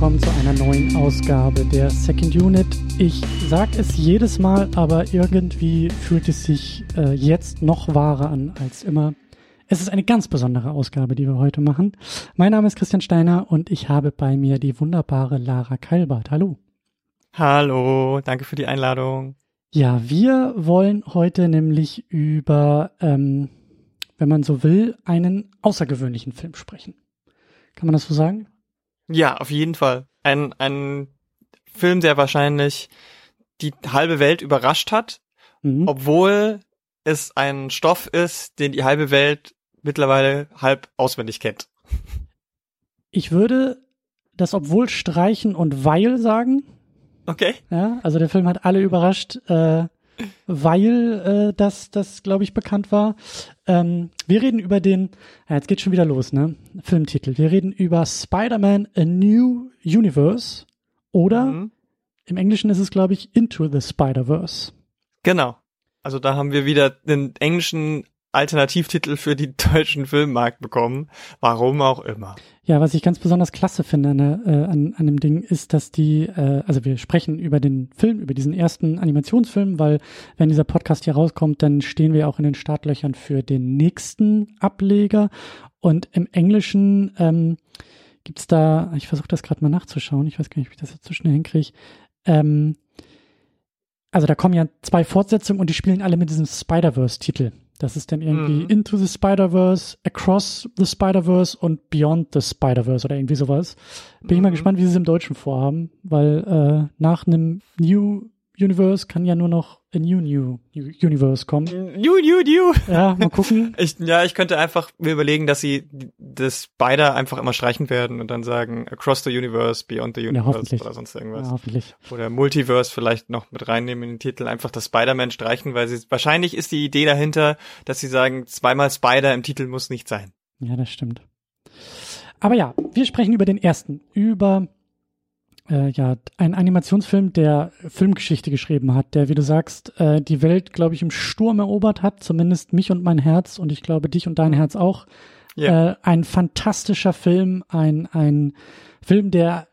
Willkommen zu einer neuen Ausgabe der Second Unit. Ich sag es jedes Mal, aber irgendwie fühlt es sich äh, jetzt noch wahrer an als immer. Es ist eine ganz besondere Ausgabe, die wir heute machen. Mein Name ist Christian Steiner und ich habe bei mir die wunderbare Lara Keilbart. Hallo. Hallo, danke für die Einladung. Ja, wir wollen heute nämlich über, ähm, wenn man so will, einen außergewöhnlichen Film sprechen. Kann man das so sagen? Ja, auf jeden Fall. Ein, ein Film, der wahrscheinlich die halbe Welt überrascht hat, mhm. obwohl es ein Stoff ist, den die halbe Welt mittlerweile halb auswendig kennt. Ich würde das obwohl streichen und weil sagen. Okay. Ja, also der Film hat alle überrascht, äh, weil äh, das, das glaube ich, bekannt war. Ähm, wir reden über den, ja, jetzt geht schon wieder los, ne? Filmtitel. Wir reden über Spider-Man A New Universe oder mhm. im Englischen ist es, glaube ich, Into the Spider-Verse. Genau. Also da haben wir wieder den englischen Alternativtitel für die deutschen Filmmarkt bekommen. Warum auch immer. Ja, was ich ganz besonders klasse finde an, äh, an, an dem Ding ist, dass die, äh, also wir sprechen über den Film, über diesen ersten Animationsfilm, weil wenn dieser Podcast hier rauskommt, dann stehen wir auch in den Startlöchern für den nächsten Ableger. Und im Englischen ähm, gibt's da, ich versuche das gerade mal nachzuschauen, ich weiß gar nicht, ob ich das jetzt so schnell hinkriege. Ähm, also da kommen ja zwei Fortsetzungen und die spielen alle mit diesem Spider-Verse-Titel. Das ist dann irgendwie mhm. Into the Spider-Verse, Across the Spider-Verse und Beyond the Spider-Verse oder irgendwie sowas. Bin mhm. ich mal mhm. gespannt, wie sie es im Deutschen vorhaben, weil äh, nach einem New Universe kann ja nur noch a New New Universe kommen. New New New. Ja, mal gucken. ich, ja, ich könnte einfach mir überlegen, dass sie das beide einfach immer streichen werden und dann sagen Across the Universe, Beyond the Universe ja, oder sonst irgendwas. Ja, hoffentlich. Oder Multiverse vielleicht noch mit reinnehmen in den Titel, einfach das Spider-Man streichen, weil sie wahrscheinlich ist die Idee dahinter, dass sie sagen, zweimal Spider im Titel muss nicht sein. Ja, das stimmt. Aber ja, wir sprechen über den ersten, über äh, ja, ein Animationsfilm, der Filmgeschichte geschrieben hat, der, wie du sagst, äh, die Welt, glaube ich, im Sturm erobert hat, zumindest mich und mein Herz und ich glaube dich und dein Herz auch. Ja. Äh, ein fantastischer Film, ein, ein Film, der,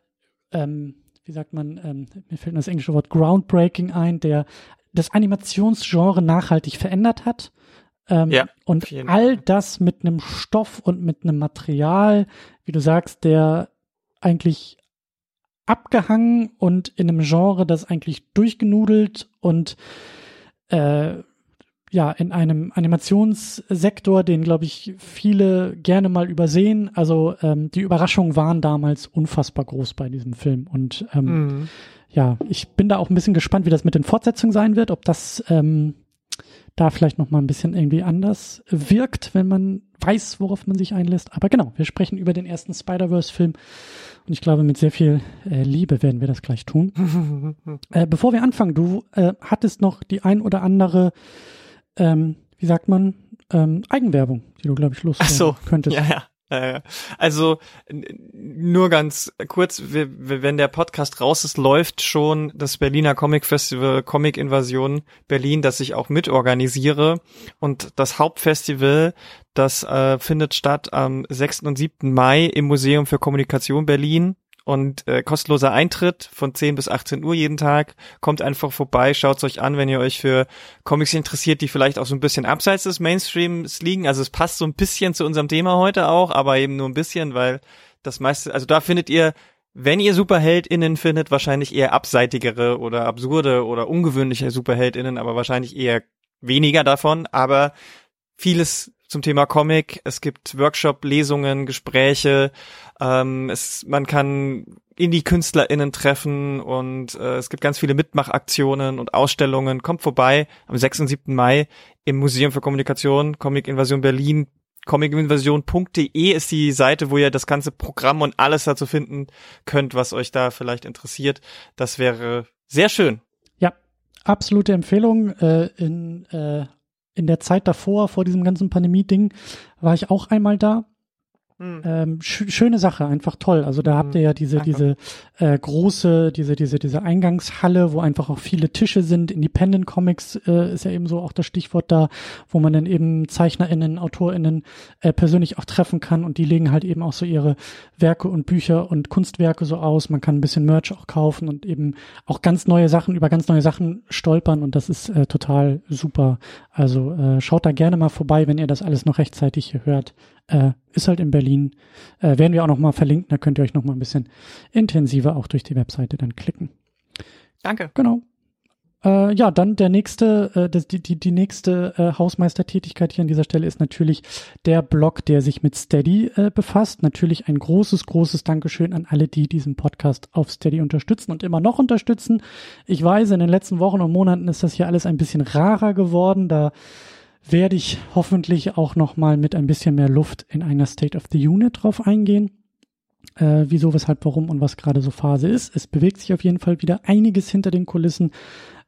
ähm, wie sagt man, ähm, mir fällt das englische Wort groundbreaking ein, der das Animationsgenre nachhaltig verändert hat. Ähm, ja, und all das mit einem Stoff und mit einem Material, wie du sagst, der eigentlich abgehangen und in einem Genre, das eigentlich durchgenudelt und äh, ja, in einem Animationssektor, den, glaube ich, viele gerne mal übersehen. Also ähm, die Überraschungen waren damals unfassbar groß bei diesem Film. Und ähm, mhm. ja, ich bin da auch ein bisschen gespannt, wie das mit den Fortsetzungen sein wird, ob das ähm, da vielleicht noch mal ein bisschen irgendwie anders wirkt, wenn man weiß, worauf man sich einlässt. Aber genau, wir sprechen über den ersten Spider-Verse-Film und ich glaube, mit sehr viel äh, Liebe werden wir das gleich tun. äh, bevor wir anfangen, du äh, hattest noch die ein oder andere, ähm, wie sagt man, ähm, Eigenwerbung, die du, glaube ich, loswerden so, könntest. Ja, ja. Also nur ganz kurz, wenn der Podcast raus ist, läuft schon das Berliner Comic Festival Comic Invasion Berlin, das ich auch mitorganisiere. Und das Hauptfestival, das äh, findet statt am 6. und 7. Mai im Museum für Kommunikation Berlin und äh, kostenloser Eintritt von 10 bis 18 Uhr jeden Tag. Kommt einfach vorbei, schaut's euch an, wenn ihr euch für Comics interessiert, die vielleicht auch so ein bisschen abseits des Mainstreams liegen. Also es passt so ein bisschen zu unserem Thema heute auch, aber eben nur ein bisschen, weil das meiste, also da findet ihr wenn ihr SuperheldInnen findet, wahrscheinlich eher abseitigere oder absurde oder ungewöhnliche SuperheldInnen, aber wahrscheinlich eher weniger davon. Aber vieles zum Thema Comic. Es gibt Workshop-Lesungen, Gespräche. Ähm, es, man kann Indie-KünstlerInnen treffen und äh, es gibt ganz viele Mitmachaktionen und Ausstellungen. Kommt vorbei am 6. und 7. Mai im Museum für Kommunikation, Comic Invasion Berlin. Comicinvasion.de ist die Seite, wo ihr das ganze Programm und alles dazu finden könnt, was euch da vielleicht interessiert. Das wäre sehr schön. Ja, absolute Empfehlung. Äh, in äh, in der Zeit davor, vor diesem ganzen Pandemie-Ding, war ich auch einmal da. Mhm. Ähm, sch schöne Sache, einfach toll. Also da habt ihr ja diese, Danke. diese äh, große, diese, diese, diese Eingangshalle, wo einfach auch viele Tische sind. Independent Comics äh, ist ja eben so auch das Stichwort da, wo man dann eben ZeichnerInnen, AutorInnen äh, persönlich auch treffen kann und die legen halt eben auch so ihre Werke und Bücher und Kunstwerke so aus. Man kann ein bisschen Merch auch kaufen und eben auch ganz neue Sachen, über ganz neue Sachen stolpern und das ist äh, total super. Also äh, schaut da gerne mal vorbei, wenn ihr das alles noch rechtzeitig hier hört. Äh, ist halt in Berlin. Äh, werden wir auch noch mal verlinken, da könnt ihr euch noch mal ein bisschen intensiver auch durch die Webseite dann klicken. Danke. Genau. Äh, ja, dann der nächste, äh, das, die, die, die nächste äh, Hausmeistertätigkeit hier an dieser Stelle ist natürlich der Blog, der sich mit Steady äh, befasst. Natürlich ein großes, großes Dankeschön an alle, die diesen Podcast auf Steady unterstützen und immer noch unterstützen. Ich weiß, in den letzten Wochen und Monaten ist das hier alles ein bisschen rarer geworden. Da werde ich hoffentlich auch noch mal mit ein bisschen mehr Luft in einer State of the Unit drauf eingehen. Äh, wieso, weshalb, warum und was gerade so Phase ist. Es bewegt sich auf jeden Fall wieder einiges hinter den Kulissen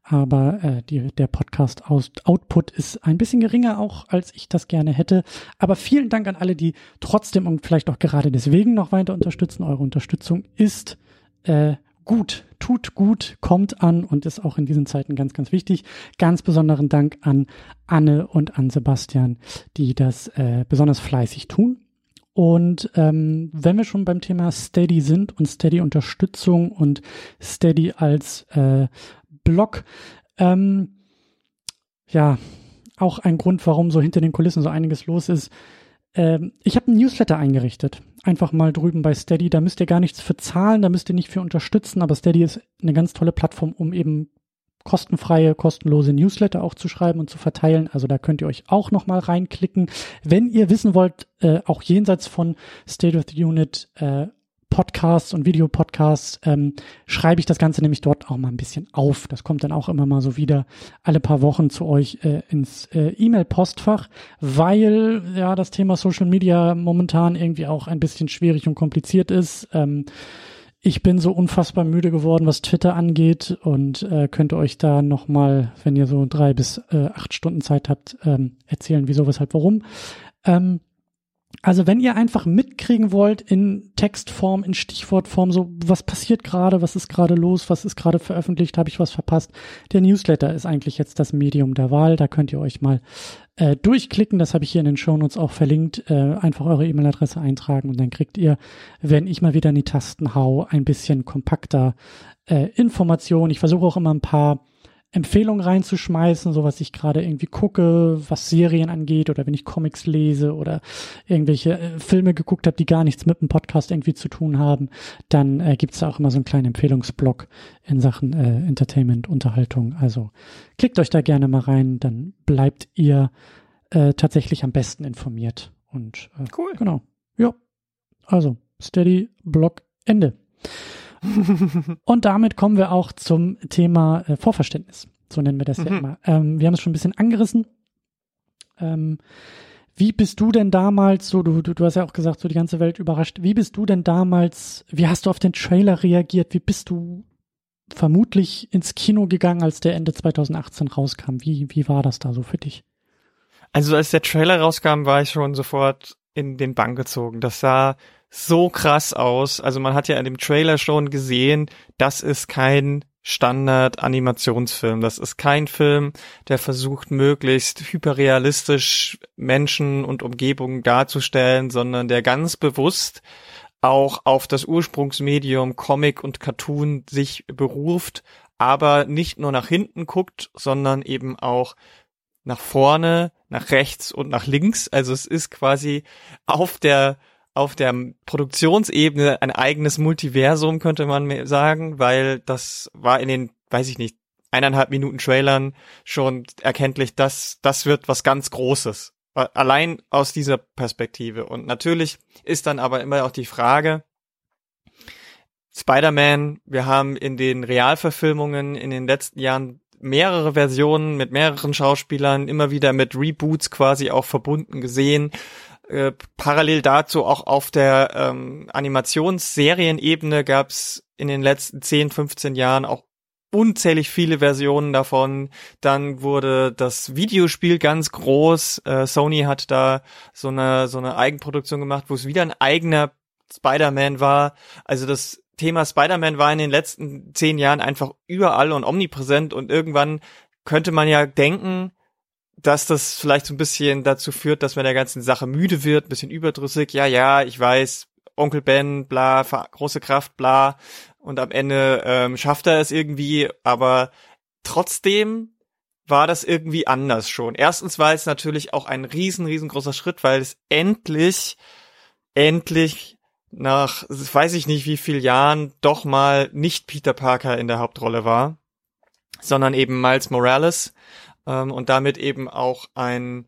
aber äh, die, der Podcast-Output ist ein bisschen geringer auch, als ich das gerne hätte. Aber vielen Dank an alle, die trotzdem und vielleicht auch gerade deswegen noch weiter unterstützen. Eure Unterstützung ist äh, gut, tut gut, kommt an und ist auch in diesen Zeiten ganz, ganz wichtig. Ganz besonderen Dank an Anne und an Sebastian, die das äh, besonders fleißig tun. Und ähm, wenn wir schon beim Thema Steady sind und Steady-Unterstützung und Steady als äh, Blog. Ähm, ja, auch ein Grund, warum so hinter den Kulissen so einiges los ist. Ähm, ich habe einen Newsletter eingerichtet. Einfach mal drüben bei Steady. Da müsst ihr gar nichts für zahlen, da müsst ihr nicht für unterstützen, aber Steady ist eine ganz tolle Plattform, um eben kostenfreie, kostenlose Newsletter auch zu schreiben und zu verteilen. Also da könnt ihr euch auch nochmal reinklicken. Wenn ihr wissen wollt, äh, auch jenseits von State of the Unit, äh, Podcasts und Videopodcasts ähm, schreibe ich das Ganze nämlich dort auch mal ein bisschen auf. Das kommt dann auch immer mal so wieder alle paar Wochen zu euch äh, ins äh, E-Mail-Postfach, weil ja das Thema Social Media momentan irgendwie auch ein bisschen schwierig und kompliziert ist. Ähm, ich bin so unfassbar müde geworden, was Twitter angeht und äh, könnte euch da nochmal, wenn ihr so drei bis äh, acht Stunden Zeit habt, ähm, erzählen, wieso, weshalb, warum. Ähm, also wenn ihr einfach mitkriegen wollt in Textform, in Stichwortform, so was passiert gerade, was ist gerade los, was ist gerade veröffentlicht, habe ich was verpasst, der Newsletter ist eigentlich jetzt das Medium der Wahl. Da könnt ihr euch mal äh, durchklicken. Das habe ich hier in den Shownotes auch verlinkt. Äh, einfach eure E-Mail-Adresse eintragen und dann kriegt ihr, wenn ich mal wieder in die Tasten hau, ein bisschen kompakter äh, Informationen. Ich versuche auch immer ein paar Empfehlungen reinzuschmeißen, so was ich gerade irgendwie gucke, was Serien angeht oder wenn ich Comics lese oder irgendwelche äh, Filme geguckt habe, die gar nichts mit dem Podcast irgendwie zu tun haben, dann äh, gibt es da auch immer so einen kleinen Empfehlungsblock in Sachen äh, Entertainment, Unterhaltung. Also klickt euch da gerne mal rein, dann bleibt ihr äh, tatsächlich am besten informiert. Und äh, cool. Genau. Ja. Also, Steady Block Ende. Und damit kommen wir auch zum Thema äh, Vorverständnis. So nennen wir das mhm. ja immer. Ähm, wir haben es schon ein bisschen angerissen. Ähm, wie bist du denn damals, so du, du, du hast ja auch gesagt, so die ganze Welt überrascht, wie bist du denn damals, wie hast du auf den Trailer reagiert, wie bist du vermutlich ins Kino gegangen, als der Ende 2018 rauskam? Wie, wie war das da so für dich? Also als der Trailer rauskam, war ich schon sofort in den Bann gezogen. Das sah so krass aus. Also man hat ja in dem Trailer schon gesehen, das ist kein Standard-Animationsfilm. Das ist kein Film, der versucht, möglichst hyperrealistisch Menschen und Umgebungen darzustellen, sondern der ganz bewusst auch auf das Ursprungsmedium Comic und Cartoon sich beruft, aber nicht nur nach hinten guckt, sondern eben auch nach vorne, nach rechts und nach links. Also es ist quasi auf der auf der Produktionsebene ein eigenes Multiversum, könnte man sagen, weil das war in den, weiß ich nicht, eineinhalb Minuten Trailern schon erkenntlich, dass das wird was ganz Großes. Allein aus dieser Perspektive. Und natürlich ist dann aber immer auch die Frage, Spider-Man, wir haben in den Realverfilmungen in den letzten Jahren mehrere Versionen mit mehreren Schauspielern, immer wieder mit Reboots quasi auch verbunden gesehen. Äh, parallel dazu auch auf der ähm, Animationsserienebene gab es in den letzten 10, 15 Jahren auch unzählig viele Versionen davon. Dann wurde das Videospiel ganz groß. Äh, Sony hat da so eine so eine Eigenproduktion gemacht, wo es wieder ein eigener Spider-Man war. Also das Thema Spider-Man war in den letzten zehn Jahren einfach überall und omnipräsent und irgendwann könnte man ja denken, dass das vielleicht so ein bisschen dazu führt, dass man der ganzen Sache müde wird, ein bisschen überdrüssig. Ja, ja, ich weiß, Onkel Ben, bla, große Kraft, bla. Und am Ende ähm, schafft er es irgendwie, aber trotzdem war das irgendwie anders schon. Erstens war es natürlich auch ein riesen, riesengroßer Schritt, weil es endlich, endlich nach, weiß ich nicht wie viel Jahren, doch mal nicht Peter Parker in der Hauptrolle war, sondern eben Miles Morales ähm, und damit eben auch ein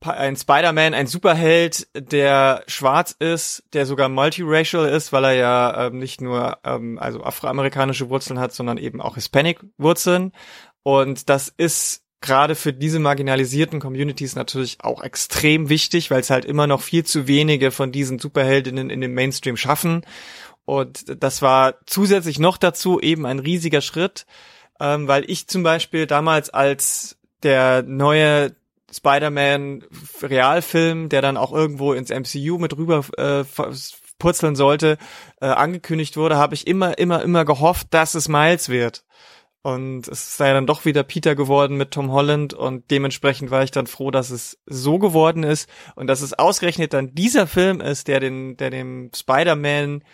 ein Spider-Man, ein Superheld, der schwarz ist, der sogar multiracial ist, weil er ja ähm, nicht nur ähm, also afroamerikanische Wurzeln hat, sondern eben auch Hispanic-Wurzeln. Und das ist gerade für diese marginalisierten Communities natürlich auch extrem wichtig, weil es halt immer noch viel zu wenige von diesen Superheldinnen in dem Mainstream schaffen. Und das war zusätzlich noch dazu eben ein riesiger Schritt, ähm, weil ich zum Beispiel damals als der neue Spider-Man Realfilm, der dann auch irgendwo ins MCU mit rüber äh, purzeln sollte, äh, angekündigt wurde, habe ich immer, immer, immer gehofft, dass es Miles wird. Und es sei dann doch wieder Peter geworden mit Tom Holland und dementsprechend war ich dann froh, dass es so geworden ist und dass es ausgerechnet dann dieser Film ist, der den, der dem Spider-Man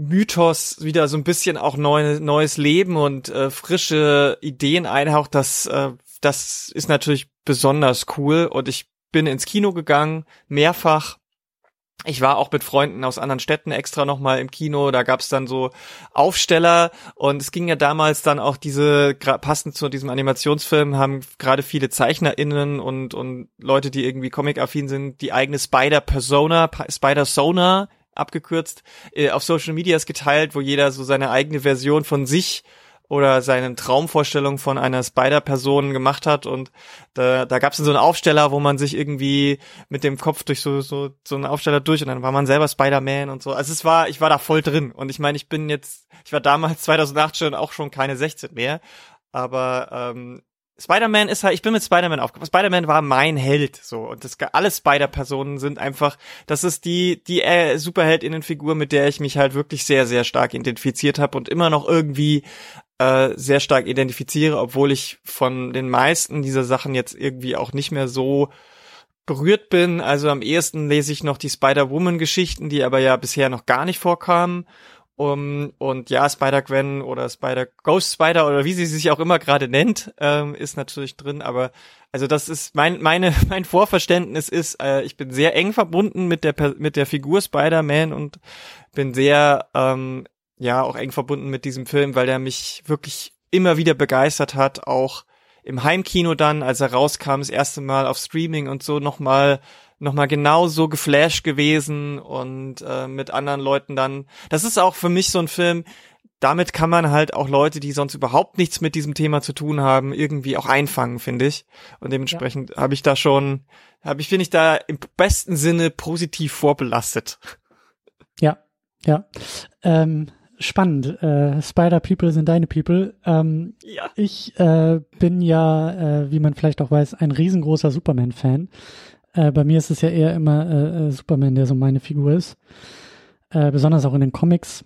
Mythos wieder so ein bisschen auch neu, neues Leben und äh, frische Ideen einhaucht, das, äh, das ist natürlich besonders cool und ich bin ins Kino gegangen, mehrfach. Ich war auch mit Freunden aus anderen Städten extra nochmal im Kino, da gab's dann so Aufsteller. Und es ging ja damals dann auch diese, passend zu diesem Animationsfilm, haben gerade viele ZeichnerInnen und, und Leute, die irgendwie comic-affin sind, die eigene Spider-Persona, Spider-Sona abgekürzt, äh, auf Social Medias geteilt, wo jeder so seine eigene Version von sich oder seine Traumvorstellung von einer Spider-Person gemacht hat und da, da gab es so einen Aufsteller, wo man sich irgendwie mit dem Kopf durch so so so einen Aufsteller durch und dann war man selber Spider-Man und so. Also es war, ich war da voll drin und ich meine, ich bin jetzt, ich war damals 2008 schon auch schon keine 16 mehr, aber ähm, Spider-Man ist halt, ich bin mit Spider-Man aufgewachsen. Spider-Man war mein Held, so. Und das, alle Spider-Personen sind einfach, das ist die, die äh, Superheldinnenfigur, mit der ich mich halt wirklich sehr, sehr stark identifiziert habe und immer noch irgendwie äh, sehr stark identifiziere, obwohl ich von den meisten dieser Sachen jetzt irgendwie auch nicht mehr so berührt bin. Also am ehesten lese ich noch die Spider-Woman-Geschichten, die aber ja bisher noch gar nicht vorkamen. Um, und ja, Spider-Gwen oder Spider Ghost Spider oder wie sie sich auch immer gerade nennt, ähm, ist natürlich drin. Aber also das ist mein meine mein Vorverständnis ist, äh, ich bin sehr eng verbunden mit der mit der Figur Spider-Man und bin sehr ähm, ja auch eng verbunden mit diesem Film, weil der mich wirklich immer wieder begeistert hat, auch im Heimkino dann, als er rauskam, das erste Mal auf Streaming und so nochmal nochmal genauso geflasht gewesen und äh, mit anderen Leuten dann. Das ist auch für mich so ein Film, damit kann man halt auch Leute, die sonst überhaupt nichts mit diesem Thema zu tun haben, irgendwie auch einfangen, finde ich. Und dementsprechend ja. habe ich da schon, habe ich, finde ich da im besten Sinne positiv vorbelastet. Ja, ja. Ähm, spannend. Äh, Spider People sind deine People. Ähm, ja. Ich äh, bin ja, äh, wie man vielleicht auch weiß, ein riesengroßer Superman-Fan. Äh, bei mir ist es ja eher immer äh, äh, Superman, der so meine Figur ist. Äh, besonders auch in den Comics.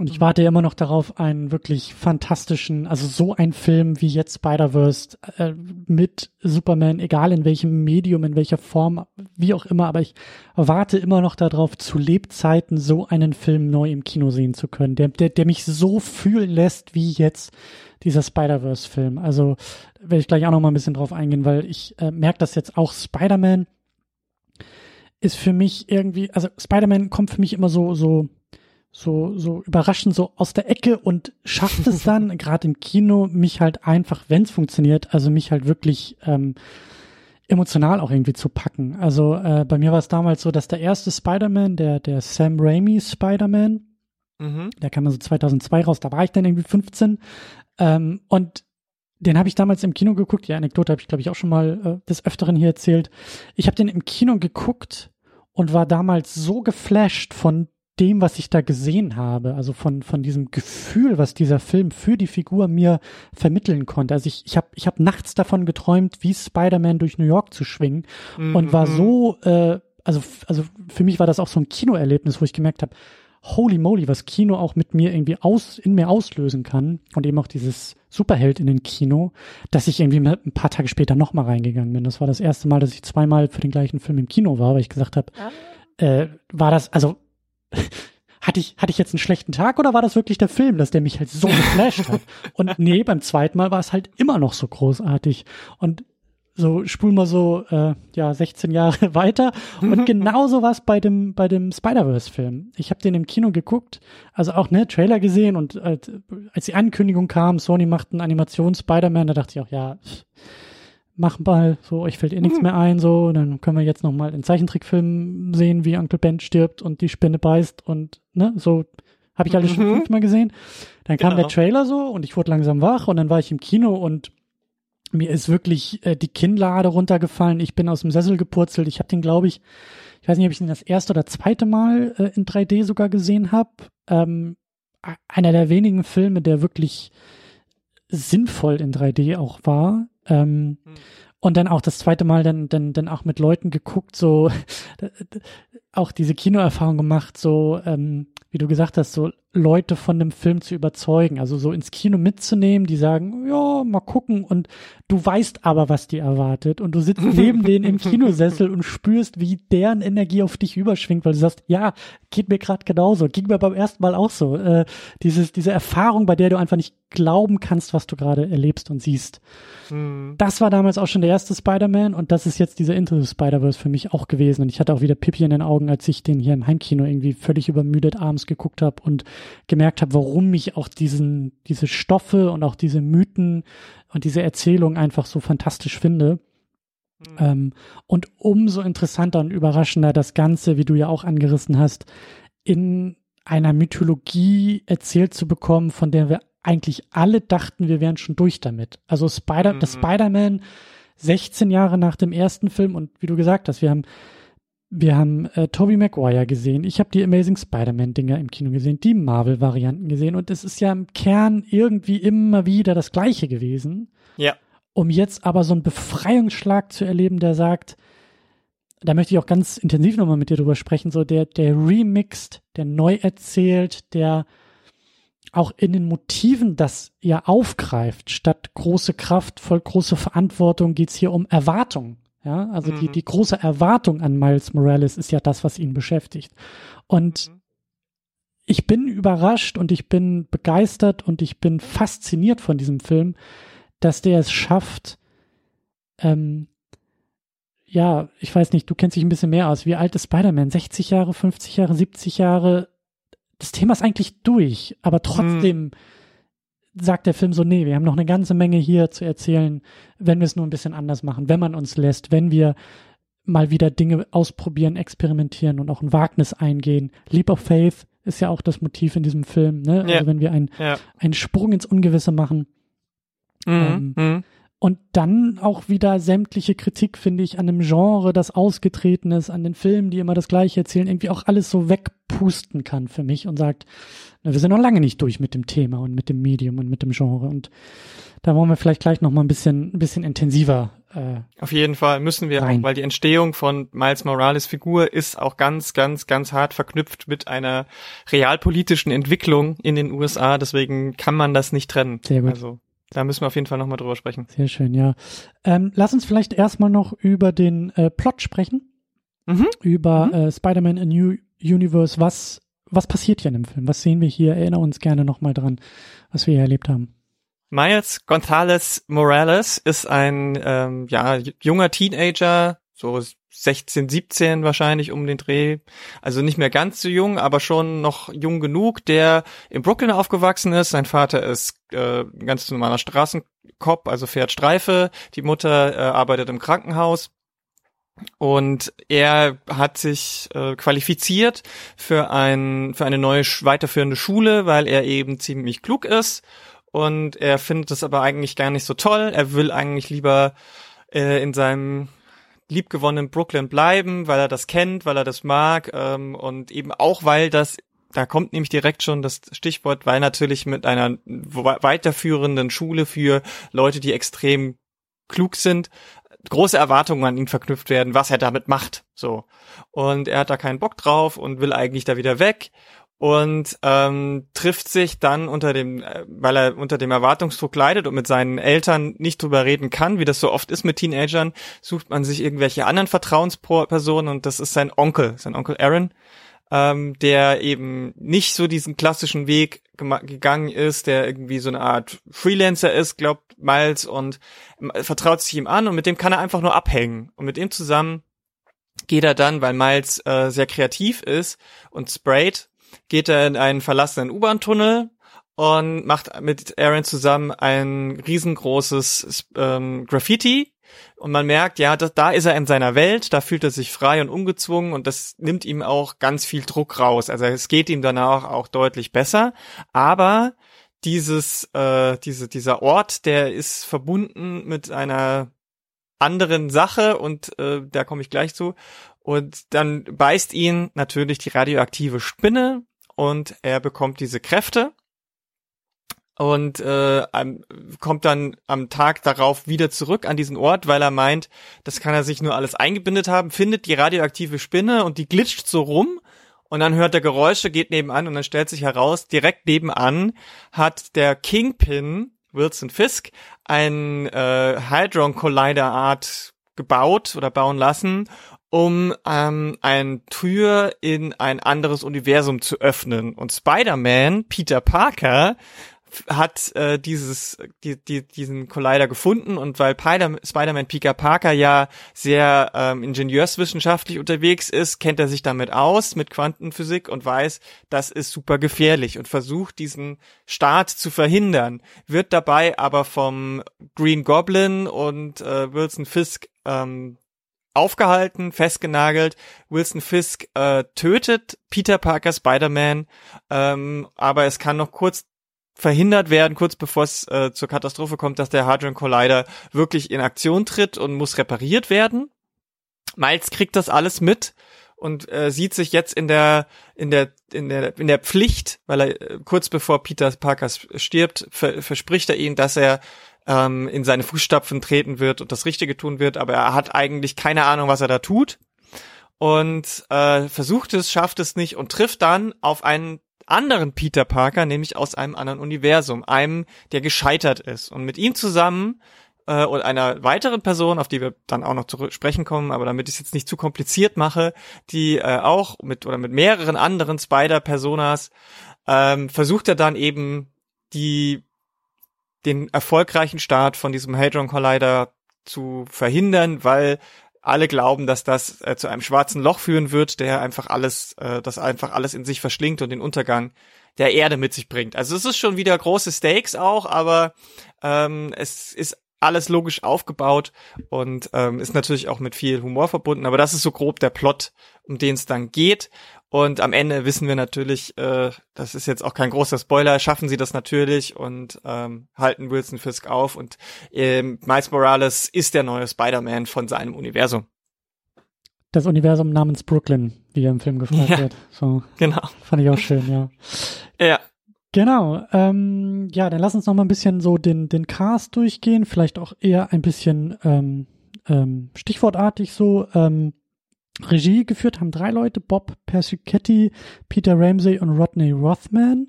Und ich mhm. warte immer noch darauf, einen wirklich fantastischen, also so ein Film wie jetzt Spider-Verse äh, mit Superman, egal in welchem Medium, in welcher Form, wie auch immer, aber ich warte immer noch darauf, zu Lebzeiten so einen Film neu im Kino sehen zu können, der, der, der mich so fühlen lässt wie jetzt dieser Spider-Verse-Film. Also werde ich gleich auch noch mal ein bisschen drauf eingehen, weil ich äh, merke das jetzt auch Spider-Man ist für mich irgendwie, also Spider-Man kommt für mich immer so, so, so, so überraschend so aus der Ecke und schafft es dann, gerade im Kino, mich halt einfach, wenn es funktioniert, also mich halt wirklich ähm, emotional auch irgendwie zu packen. Also äh, bei mir war es damals so, dass der erste Spider-Man, der, der Sam Raimi Spider-Man, mhm. der kam also 2002 raus, da war ich dann irgendwie 15 ähm, und den habe ich damals im Kino geguckt. Die Anekdote habe ich, glaube ich, auch schon mal äh, des Öfteren hier erzählt. Ich habe den im Kino geguckt und war damals so geflasht von dem, was ich da gesehen habe, also von, von diesem Gefühl, was dieser Film für die Figur mir vermitteln konnte. Also ich, ich habe ich hab nachts davon geträumt, wie Spider-Man durch New York zu schwingen mhm. und war so, äh, also, also für mich war das auch so ein Kinoerlebnis, wo ich gemerkt habe, holy moly, was Kino auch mit mir irgendwie aus, in mir auslösen kann und eben auch dieses Superheld in den Kino, dass ich irgendwie ein paar Tage später nochmal reingegangen bin. Das war das erste Mal, dass ich zweimal für den gleichen Film im Kino war, weil ich gesagt habe, ah. äh, war das, also hatte ich, hatte ich jetzt einen schlechten Tag oder war das wirklich der Film, dass der mich halt so geflasht hat? Und nee, beim zweiten Mal war es halt immer noch so großartig. Und so spul mal so äh, ja 16 Jahre weiter und genauso was bei dem bei dem Spider-Verse Film. Ich habe den im Kino geguckt, also auch ne Trailer gesehen und äh, als die Ankündigung kam, Sony macht einen Animations Spider-Man, da dachte ich auch ja, mach mal so, euch fällt eh nichts mehr ein so, dann können wir jetzt noch mal in Zeichentrickfilm sehen, wie Uncle Ben stirbt und die Spinne beißt und ne, so habe ich alles schon mhm. fünfmal gesehen. Dann kam genau. der Trailer so und ich wurde langsam wach und dann war ich im Kino und mir ist wirklich äh, die Kinnlade runtergefallen. Ich bin aus dem Sessel gepurzelt. Ich habe den, glaube ich, ich weiß nicht, ob ich den das erste oder zweite Mal äh, in 3D sogar gesehen habe. Ähm, einer der wenigen Filme, der wirklich sinnvoll in 3D auch war. Ähm, hm. Und dann auch das zweite Mal dann, dann, dann auch mit Leuten geguckt, so auch diese Kinoerfahrung gemacht, so ähm, wie du gesagt hast, so Leute von dem Film zu überzeugen, also so ins Kino mitzunehmen, die sagen, ja, mal gucken und du weißt aber, was die erwartet und du sitzt neben denen im Kinosessel und spürst, wie deren Energie auf dich überschwingt, weil du sagst, ja, geht mir gerade genauso, ging mir beim ersten Mal auch so. Äh, dieses, diese Erfahrung, bei der du einfach nicht glauben kannst, was du gerade erlebst und siehst. Mhm. Das war damals auch schon der erste Spider-Man und das ist jetzt dieser Into the Spider-Verse für mich auch gewesen. Und ich hatte auch wieder Pippi in den Augen, als ich den hier im Heimkino irgendwie völlig übermüdet abends geguckt habe und gemerkt habe, warum mich auch diesen, diese Stoffe und auch diese Mythen und diese Erzählung einfach so fantastisch finde. Mhm. Ähm, und umso interessanter und überraschender das Ganze, wie du ja auch angerissen hast, in einer Mythologie erzählt zu bekommen, von der wir eigentlich alle dachten, wir wären schon durch damit. Also Spider, mhm. das Spider-Man 16 Jahre nach dem ersten Film und wie du gesagt hast, wir haben wir haben äh, Tobey Maguire gesehen. Ich habe die Amazing Spider-Man-Dinger im Kino gesehen, die Marvel-Varianten gesehen. Und es ist ja im Kern irgendwie immer wieder das Gleiche gewesen. Ja. Um jetzt aber so einen Befreiungsschlag zu erleben, der sagt, da möchte ich auch ganz intensiv nochmal mit dir drüber sprechen, so der, der remixt, der neu erzählt, der auch in den Motiven das ja aufgreift. Statt große Kraft, voll große Verantwortung geht's hier um Erwartung. Ja, also mhm. die, die große Erwartung an Miles Morales ist ja das, was ihn beschäftigt. Und mhm. ich bin überrascht und ich bin begeistert und ich bin fasziniert von diesem Film, dass der es schafft, ähm, ja, ich weiß nicht, du kennst dich ein bisschen mehr aus. Wie alt ist Spider-Man? 60 Jahre, 50 Jahre, 70 Jahre? Das Thema ist eigentlich durch, aber trotzdem mhm sagt der Film so, nee, wir haben noch eine ganze Menge hier zu erzählen, wenn wir es nur ein bisschen anders machen, wenn man uns lässt, wenn wir mal wieder Dinge ausprobieren, experimentieren und auch ein Wagnis eingehen. Leap of Faith ist ja auch das Motiv in diesem Film, ne? Ja. Also wenn wir ein, ja. einen Sprung ins Ungewisse machen. Mhm. Ähm, mhm. Und dann auch wieder sämtliche Kritik, finde ich, an dem Genre, das ausgetreten ist, an den Filmen, die immer das Gleiche erzählen, irgendwie auch alles so wegpusten kann für mich und sagt, wir sind noch lange nicht durch mit dem Thema und mit dem Medium und mit dem Genre. Und da wollen wir vielleicht gleich noch mal ein bisschen, ein bisschen intensiver. Äh, Auf jeden Fall müssen wir rein. auch, weil die Entstehung von Miles Morales Figur ist auch ganz, ganz, ganz hart verknüpft mit einer realpolitischen Entwicklung in den USA. Deswegen kann man das nicht trennen. Sehr gut. Also da müssen wir auf jeden Fall noch mal drüber sprechen. Sehr schön, ja. Ähm, lass uns vielleicht erstmal noch über den äh, Plot sprechen. Mhm. Über mhm. Äh, Spider-Man A New Universe. Was was passiert hier in dem Film? Was sehen wir hier? Erinnere uns gerne nochmal dran, was wir hier erlebt haben. Miles Gonzalez Morales ist ein ähm, ja, junger Teenager, so 16, 17 wahrscheinlich um den Dreh. Also nicht mehr ganz so jung, aber schon noch jung genug, der in Brooklyn aufgewachsen ist. Sein Vater ist äh, ganz normaler Straßenkopf, also fährt Streife. Die Mutter äh, arbeitet im Krankenhaus. Und er hat sich äh, qualifiziert für ein für eine neue weiterführende Schule, weil er eben ziemlich klug ist und er findet es aber eigentlich gar nicht so toll. Er will eigentlich lieber äh, in seinem liebgewonnenen Brooklyn bleiben, weil er das kennt, weil er das mag ähm, und eben auch weil das da kommt nämlich direkt schon das Stichwort, weil natürlich mit einer weiterführenden Schule für Leute, die extrem klug sind, große Erwartungen an ihn verknüpft werden, was er damit macht. So. Und er hat da keinen Bock drauf und will eigentlich da wieder weg und ähm, trifft sich dann unter dem, äh, weil er unter dem Erwartungsdruck leidet und mit seinen Eltern nicht drüber reden kann, wie das so oft ist mit Teenagern, sucht man sich irgendwelche anderen Vertrauenspersonen und das ist sein Onkel, sein Onkel Aaron, ähm, der eben nicht so diesen klassischen Weg gegangen ist, der irgendwie so eine Art Freelancer ist, glaubt Miles und äh, vertraut sich ihm an und mit dem kann er einfach nur abhängen. Und mit ihm zusammen geht er dann, weil Miles äh, sehr kreativ ist und sprayt, geht er in einen verlassenen U-Bahn-Tunnel und macht mit Aaron zusammen ein riesengroßes ähm, Graffiti. Und man merkt, ja, da, da ist er in seiner Welt, da fühlt er sich frei und ungezwungen und das nimmt ihm auch ganz viel Druck raus. Also es geht ihm danach auch deutlich besser. Aber dieses, äh, diese, dieser Ort, der ist verbunden mit einer anderen Sache und äh, da komme ich gleich zu. Und dann beißt ihn natürlich die radioaktive Spinne und er bekommt diese Kräfte. Und äh, kommt dann am Tag darauf wieder zurück an diesen Ort, weil er meint, das kann er sich nur alles eingebindet haben, findet die radioaktive Spinne und die glitscht so rum und dann hört er Geräusche, geht nebenan und dann stellt sich heraus, direkt nebenan hat der Kingpin Wilson Fisk ein äh, Hydron Collider Art gebaut oder bauen lassen um ähm, ein Tür in ein anderes Universum zu öffnen. Und Spider-Man, Peter Parker, hat äh, dieses die, die, diesen Collider gefunden und weil Spider-Man Peter Parker ja sehr ähm, ingenieurswissenschaftlich unterwegs ist, kennt er sich damit aus mit Quantenphysik und weiß, das ist super gefährlich und versucht diesen Start zu verhindern, wird dabei aber vom Green Goblin und äh, Wilson Fisk ähm, aufgehalten, festgenagelt. Wilson Fisk äh, tötet Peter Parker Spider-Man, ähm, aber es kann noch kurz verhindert werden, kurz bevor es äh, zur Katastrophe kommt, dass der Hadron Collider wirklich in Aktion tritt und muss repariert werden. Miles kriegt das alles mit und äh, sieht sich jetzt in der in der in der in der Pflicht, weil er äh, kurz bevor Peter Parker stirbt, ver verspricht er ihnen, dass er ähm, in seine Fußstapfen treten wird und das Richtige tun wird, aber er hat eigentlich keine Ahnung, was er da tut und äh, versucht es, schafft es nicht und trifft dann auf einen anderen Peter Parker, nämlich aus einem anderen Universum, einem, der gescheitert ist. Und mit ihm zusammen äh, und einer weiteren Person, auf die wir dann auch noch zu sprechen kommen, aber damit ich es jetzt nicht zu kompliziert mache, die äh, auch mit oder mit mehreren anderen Spider-Personas ähm, versucht er dann eben die den erfolgreichen Start von diesem Hadron Collider zu verhindern, weil alle glauben, dass das äh, zu einem schwarzen Loch führen wird, der einfach alles, äh, das einfach alles in sich verschlingt und den Untergang der Erde mit sich bringt. Also es ist schon wieder große Stakes auch, aber ähm, es ist alles logisch aufgebaut und ähm, ist natürlich auch mit viel Humor verbunden. Aber das ist so grob der Plot, um den es dann geht. Und am Ende wissen wir natürlich, äh, das ist jetzt auch kein großer Spoiler, schaffen sie das natürlich und ähm, halten Wilson Fisk auf. Und ähm, Miles Morales ist der neue Spider-Man von seinem Universum. Das Universum namens Brooklyn, wie er im Film gefragt ja, wird. So, genau. Fand ich auch schön, ja. Ja. Genau. Ähm, ja, dann lass uns noch mal ein bisschen so den, den Cast durchgehen. Vielleicht auch eher ein bisschen ähm, ähm, stichwortartig so. Ähm, Regie geführt haben drei Leute, Bob Persichetti, Peter Ramsey und Rodney Rothman.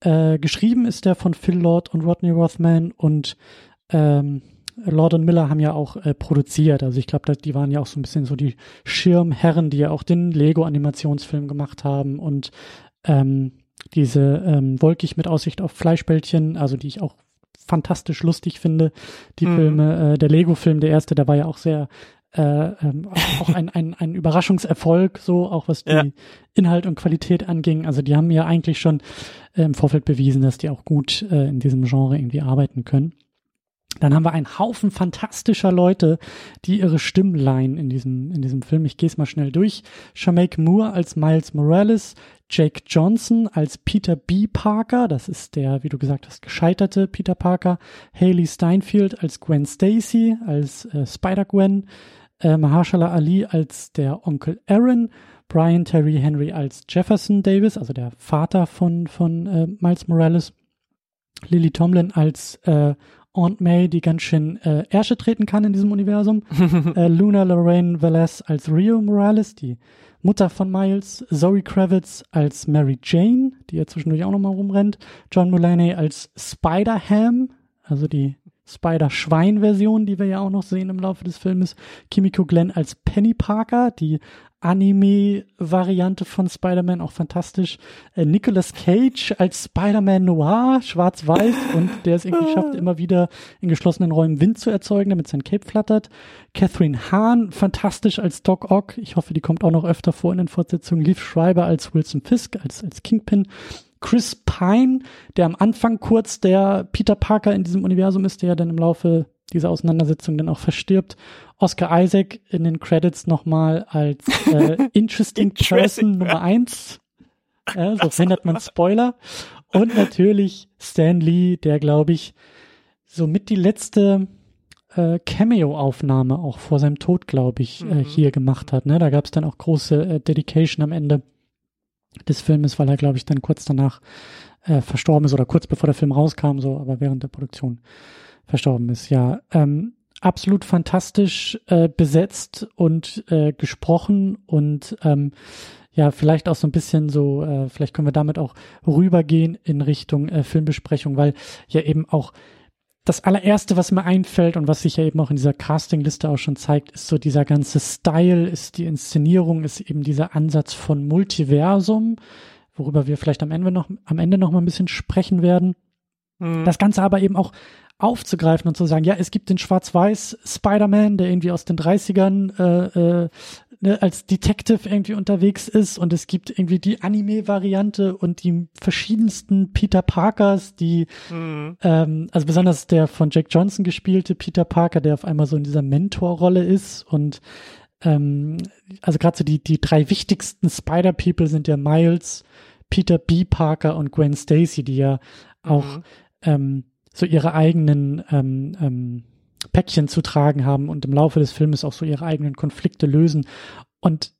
Äh, geschrieben ist der von Phil Lord und Rodney Rothman und ähm, Lord und Miller haben ja auch äh, produziert. Also ich glaube, die waren ja auch so ein bisschen so die Schirmherren, die ja auch den Lego-Animationsfilm gemacht haben und ähm, diese ähm, Wolkig mit Aussicht auf Fleischbällchen, also die ich auch fantastisch lustig finde. Die mhm. Filme, äh, der Lego-Film, der erste, der war ja auch sehr äh, ähm, auch ein, ein, ein Überraschungserfolg, so auch was die ja. Inhalt und Qualität anging. Also die haben ja eigentlich schon äh, im Vorfeld bewiesen, dass die auch gut äh, in diesem Genre irgendwie arbeiten können. Dann haben wir einen Haufen fantastischer Leute, die ihre Stimmen leihen in diesem, in diesem Film. Ich gehe es mal schnell durch. Shamaik Moore als Miles Morales, Jake Johnson als Peter B. Parker, das ist der, wie du gesagt hast, gescheiterte Peter Parker, Haley Steinfeld als Gwen Stacy, als äh, Spider-Gwen, äh, Mahershala Ali als der Onkel Aaron, Brian Terry Henry als Jefferson Davis, also der Vater von, von äh, Miles Morales. Lily Tomlin als äh, Aunt May, die ganz schön äh, Ärsche treten kann in diesem Universum. äh, Luna Lorraine Velez als Rio Morales, die Mutter von Miles. Zoe Kravitz als Mary Jane, die ja zwischendurch auch nochmal rumrennt. John Mulaney als Spider-Ham, also die Spider-Schwein-Version, die wir ja auch noch sehen im Laufe des Filmes. Kimiko Glenn als Penny Parker, die Anime-Variante von Spider-Man, auch fantastisch. Äh, Nicolas Cage als Spider-Man Noir, schwarz-weiß und der es irgendwie schafft, immer wieder in geschlossenen Räumen Wind zu erzeugen, damit sein Cape flattert. Catherine Hahn, fantastisch als Doc Ock. Ich hoffe, die kommt auch noch öfter vor in den Fortsetzungen. Leaf Schreiber als Wilson Fisk, als, als Kingpin. Chris Pine, der am Anfang kurz der Peter Parker in diesem Universum ist, der dann im Laufe dieser Auseinandersetzung dann auch verstirbt. Oscar Isaac in den Credits nochmal als äh, Interesting Person Nummer eins. Ja, so findet man Spoiler. Und natürlich Stan Lee, der, glaube ich, somit die letzte äh, Cameo-Aufnahme auch vor seinem Tod, glaube ich, äh, mhm. hier gemacht hat. Ne? Da gab es dann auch große äh, Dedication am Ende des Filmes, weil er, glaube ich, dann kurz danach äh, verstorben ist oder kurz bevor der Film rauskam, so, aber während der Produktion verstorben ist. Ja, ähm, absolut fantastisch äh, besetzt und äh, gesprochen und ähm, ja, vielleicht auch so ein bisschen so, äh, vielleicht können wir damit auch rübergehen in Richtung äh, Filmbesprechung, weil ja eben auch das allererste, was mir einfällt und was sich ja eben auch in dieser Castingliste auch schon zeigt, ist so dieser ganze Style, ist die Inszenierung, ist eben dieser Ansatz von Multiversum, worüber wir vielleicht am Ende noch, am Ende noch mal ein bisschen sprechen werden. Mhm. Das Ganze aber eben auch aufzugreifen und zu sagen, ja, es gibt den Schwarz-Weiß Spider-Man, der irgendwie aus den 30ern äh, äh, ne, als Detective irgendwie unterwegs ist und es gibt irgendwie die Anime-Variante und die verschiedensten Peter Parkers, die mhm. ähm, also besonders der von Jack Johnson gespielte Peter Parker, der auf einmal so in dieser Mentor-Rolle ist und ähm, also gerade so die die drei wichtigsten Spider-People sind ja Miles, Peter B. Parker und Gwen Stacy, die ja auch mhm. Ähm, so ihre eigenen ähm, ähm, Päckchen zu tragen haben und im Laufe des Filmes auch so ihre eigenen Konflikte lösen. Und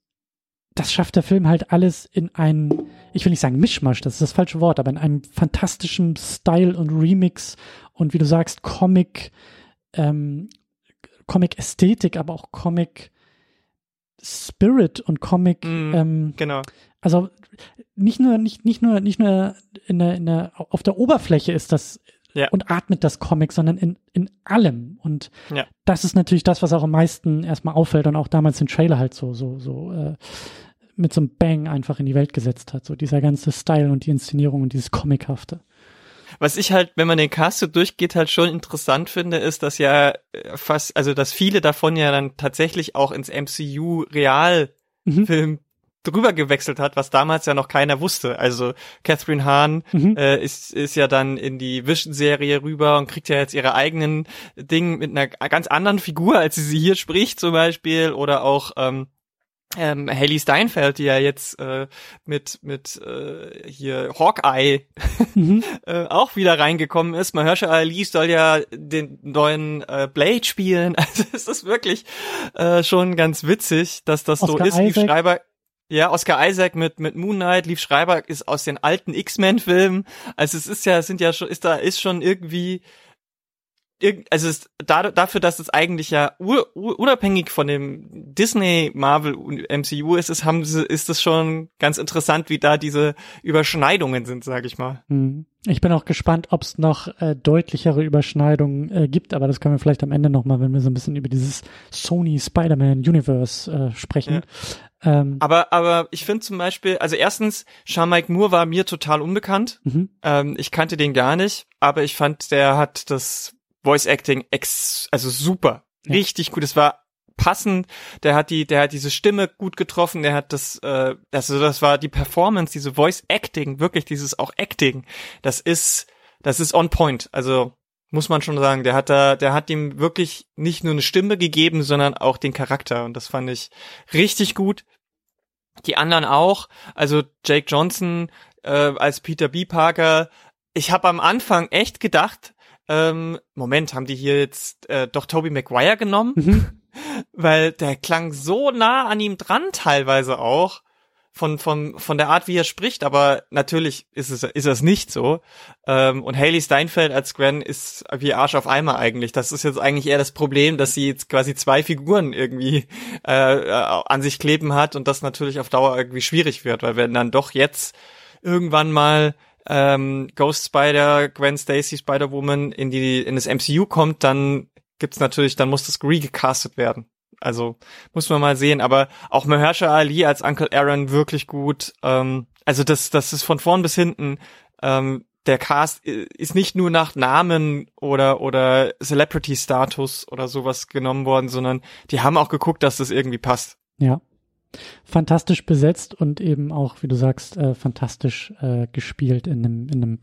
das schafft der Film halt alles in einen, ich will nicht sagen Mischmasch, das ist das falsche Wort, aber in einem fantastischen Style und Remix und wie du sagst, Comic, ähm, Comic-Ästhetik, aber auch Comic Spirit und Comic, mm, ähm, genau. Also nicht nur, nicht, nicht nur, nicht nur in der, in der, auf der Oberfläche ist das ja. und atmet das Comic, sondern in, in allem. Und ja. das ist natürlich das, was auch am meisten erstmal auffällt und auch damals den Trailer halt so, so, so äh, mit so einem Bang einfach in die Welt gesetzt hat. So dieser ganze Style und die Inszenierung und dieses Comichafte. Was ich halt, wenn man den Cast so durchgeht, halt schon interessant finde, ist, dass ja äh, fast, also dass viele davon ja dann tatsächlich auch ins MCU Realfilm mhm drüber gewechselt hat, was damals ja noch keiner wusste. Also Catherine Hahn mhm. äh, ist, ist ja dann in die Vision-Serie rüber und kriegt ja jetzt ihre eigenen Dinge mit einer ganz anderen Figur, als sie sie hier spricht zum Beispiel. Oder auch ähm, ähm, Haley Steinfeld, die ja jetzt äh, mit mit äh, hier Hawkeye mhm. äh, auch wieder reingekommen ist. Mahershala Ali soll ja den neuen äh, Blade spielen. Also es ist wirklich äh, schon ganz witzig, dass das Oscar so ist, wie Schreiber ja, Oscar Isaac mit mit Moon Knight, Lief Schreiber ist aus den alten X-Men-Filmen. Also es ist ja, sind ja schon, ist da ist schon irgendwie, also es, da, dafür, dass es eigentlich ja unabhängig von dem Disney Marvel MCU ist, ist, haben sie, ist es schon ganz interessant, wie da diese Überschneidungen sind, sage ich mal. Hm. Ich bin auch gespannt, ob es noch äh, deutlichere Überschneidungen äh, gibt, aber das können wir vielleicht am Ende nochmal, wenn wir so ein bisschen über dieses Sony Spider-Man Universe äh, sprechen. Ähm, aber, aber ich finde zum Beispiel, also erstens, Sean-Mike Moore war mir total unbekannt. Mhm. Ähm, ich kannte den gar nicht, aber ich fand, der hat das Voice Acting ex, also super, ja. richtig gut. Es war passend. Der hat die, der hat diese Stimme gut getroffen. Der hat das, äh, also das war die Performance, diese Voice Acting, wirklich dieses auch Acting. Das ist, das ist on point. Also muss man schon sagen, der hat da, der hat ihm wirklich nicht nur eine Stimme gegeben, sondern auch den Charakter und das fand ich richtig gut. Die anderen auch, also Jake Johnson äh, als Peter B. Parker. Ich habe am Anfang echt gedacht, ähm, Moment, haben die hier jetzt äh, doch Toby Maguire genommen? Mhm. Weil der klang so nah an ihm dran teilweise auch. Von, von, von der Art, wie er spricht, aber natürlich ist es, ist es nicht so. Ähm, und Haley Steinfeld als Gwen ist wie Arsch auf Eimer eigentlich. Das ist jetzt eigentlich eher das Problem, dass sie jetzt quasi zwei Figuren irgendwie äh, äh, an sich kleben hat und das natürlich auf Dauer irgendwie schwierig wird, weil wenn dann doch jetzt irgendwann mal ähm, Ghost Spider, Gwen Stacy, Spider-Woman in die in das MCU kommt, dann gibt's natürlich, dann muss das recastet werden. Also muss man mal sehen. Aber auch Mahershala Ali als Uncle Aaron wirklich gut. Ähm, also das, das ist von vorn bis hinten. Ähm, der Cast ist nicht nur nach Namen oder oder Celebrity-Status oder sowas genommen worden, sondern die haben auch geguckt, dass das irgendwie passt. Ja. Fantastisch besetzt und eben auch, wie du sagst, äh, fantastisch äh, gespielt in einem, in einem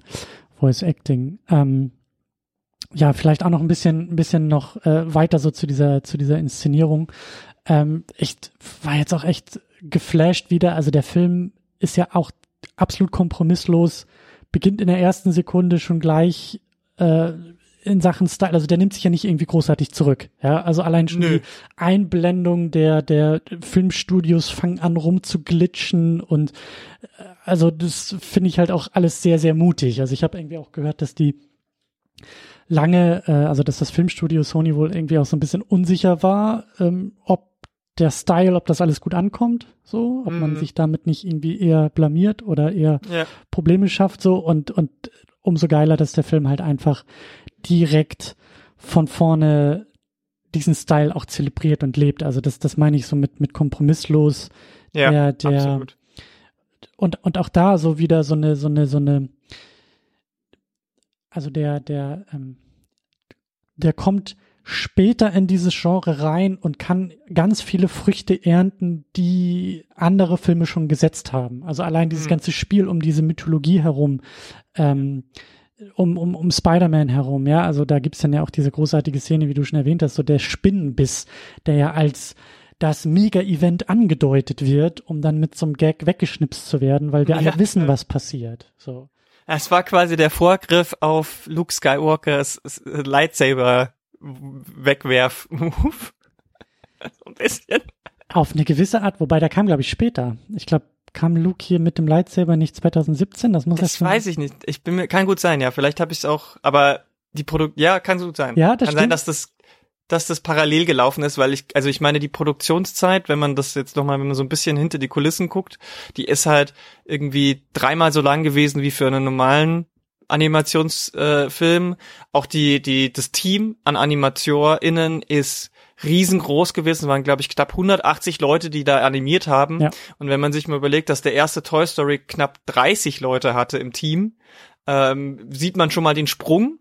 Voice Acting. Ähm, ja, vielleicht auch noch ein bisschen, ein bisschen noch äh, weiter so zu dieser, zu dieser Inszenierung. Ähm, ich war jetzt auch echt geflasht wieder. Also der Film ist ja auch absolut kompromisslos, beginnt in der ersten Sekunde schon gleich äh, in Sachen Style, also der nimmt sich ja nicht irgendwie großartig zurück. Ja, also allein schon Nö. die Einblendung der, der Filmstudios fangen an rumzuglitschen und äh, also das finde ich halt auch alles sehr, sehr mutig. Also ich habe irgendwie auch gehört, dass die lange, äh, also dass das Filmstudio Sony wohl irgendwie auch so ein bisschen unsicher war, ähm, ob der Style, ob das alles gut ankommt, so, ob mhm. man sich damit nicht irgendwie eher blamiert oder eher ja. Probleme schafft, so und und umso geiler, dass der Film halt einfach direkt von vorne diesen Style auch zelebriert und lebt. Also das, das meine ich so mit mit kompromisslos. Ja, der, der, absolut. Und und auch da so wieder so eine so eine so eine also der, der, ähm, der kommt später in dieses Genre rein und kann ganz viele Früchte ernten, die andere Filme schon gesetzt haben. Also allein dieses mhm. ganze Spiel um diese Mythologie herum, ähm, um, um, um Spider-Man herum, ja, also da gibt's dann ja auch diese großartige Szene, wie du schon erwähnt hast, so der Spinnenbiss, der ja als das Mega-Event angedeutet wird, um dann mit so einem Gag weggeschnipst zu werden, weil wir ja, alle wissen, was passiert. So. Es war quasi der Vorgriff auf Luke Skywalkers Lightsaber Wegwerf-Move. so ein bisschen. Auf eine gewisse Art, wobei der kam, glaube ich, später. Ich glaube, kam Luke hier mit dem Lightsaber nicht 2017? Das muss das weiß ich nicht. Ich bin mir kann gut sein, ja. Vielleicht habe ich es auch, aber die Produkt, ja, kann so gut sein. Ja, das kann stimmt. sein, dass das dass das parallel gelaufen ist, weil ich, also ich meine, die Produktionszeit, wenn man das jetzt nochmal, wenn man so ein bisschen hinter die Kulissen guckt, die ist halt irgendwie dreimal so lang gewesen wie für einen normalen Animationsfilm. Äh, Auch die, die, das Team an AnimateurInnen ist riesengroß gewesen, waren glaube ich knapp 180 Leute, die da animiert haben. Ja. Und wenn man sich mal überlegt, dass der erste Toy Story knapp 30 Leute hatte im Team, ähm, sieht man schon mal den Sprung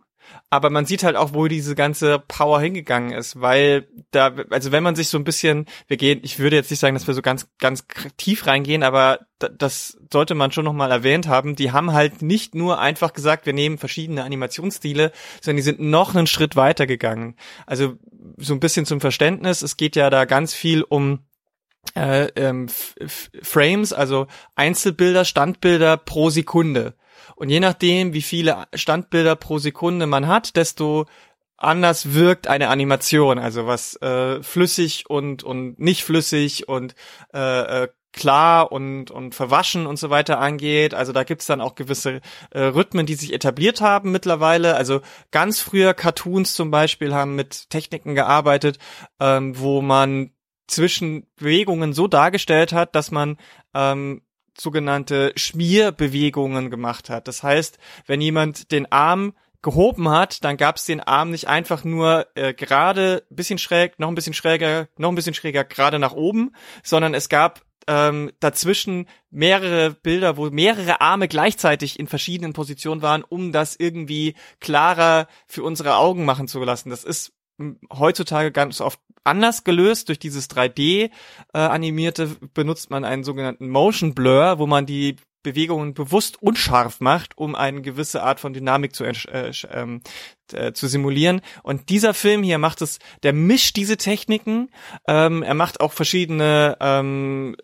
aber man sieht halt auch, wo diese ganze Power hingegangen ist, weil da, also wenn man sich so ein bisschen, wir gehen, ich würde jetzt nicht sagen, dass wir so ganz, ganz tief reingehen, aber das sollte man schon nochmal erwähnt haben, die haben halt nicht nur einfach gesagt, wir nehmen verschiedene Animationsstile, sondern die sind noch einen Schritt weiter gegangen. Also so ein bisschen zum Verständnis, es geht ja da ganz viel um äh, ähm, Frames, also Einzelbilder, Standbilder pro Sekunde. Und je nachdem, wie viele Standbilder pro Sekunde man hat, desto anders wirkt eine Animation, also was äh, flüssig und und nicht flüssig und äh, äh, klar und und verwaschen und so weiter angeht. Also da gibt's dann auch gewisse äh, Rhythmen, die sich etabliert haben mittlerweile. Also ganz früher Cartoons zum Beispiel haben mit Techniken gearbeitet, ähm, wo man zwischen Bewegungen so dargestellt hat, dass man ähm, sogenannte Schmierbewegungen gemacht hat. Das heißt, wenn jemand den Arm gehoben hat, dann gab es den Arm nicht einfach nur äh, gerade, bisschen schräg, noch ein bisschen schräger, noch ein bisschen schräger, gerade nach oben, sondern es gab ähm, dazwischen mehrere Bilder, wo mehrere Arme gleichzeitig in verschiedenen Positionen waren, um das irgendwie klarer für unsere Augen machen zu lassen. Das ist heutzutage ganz oft anders gelöst. Durch dieses 3D äh, benutzt man einen sogenannten Motion Blur, wo man die Bewegungen bewusst unscharf macht, um eine gewisse Art von Dynamik zu, äh, ähm, äh, zu simulieren. Und dieser Film hier macht es, der mischt diese Techniken. Ähm, er macht auch verschiedene ähm,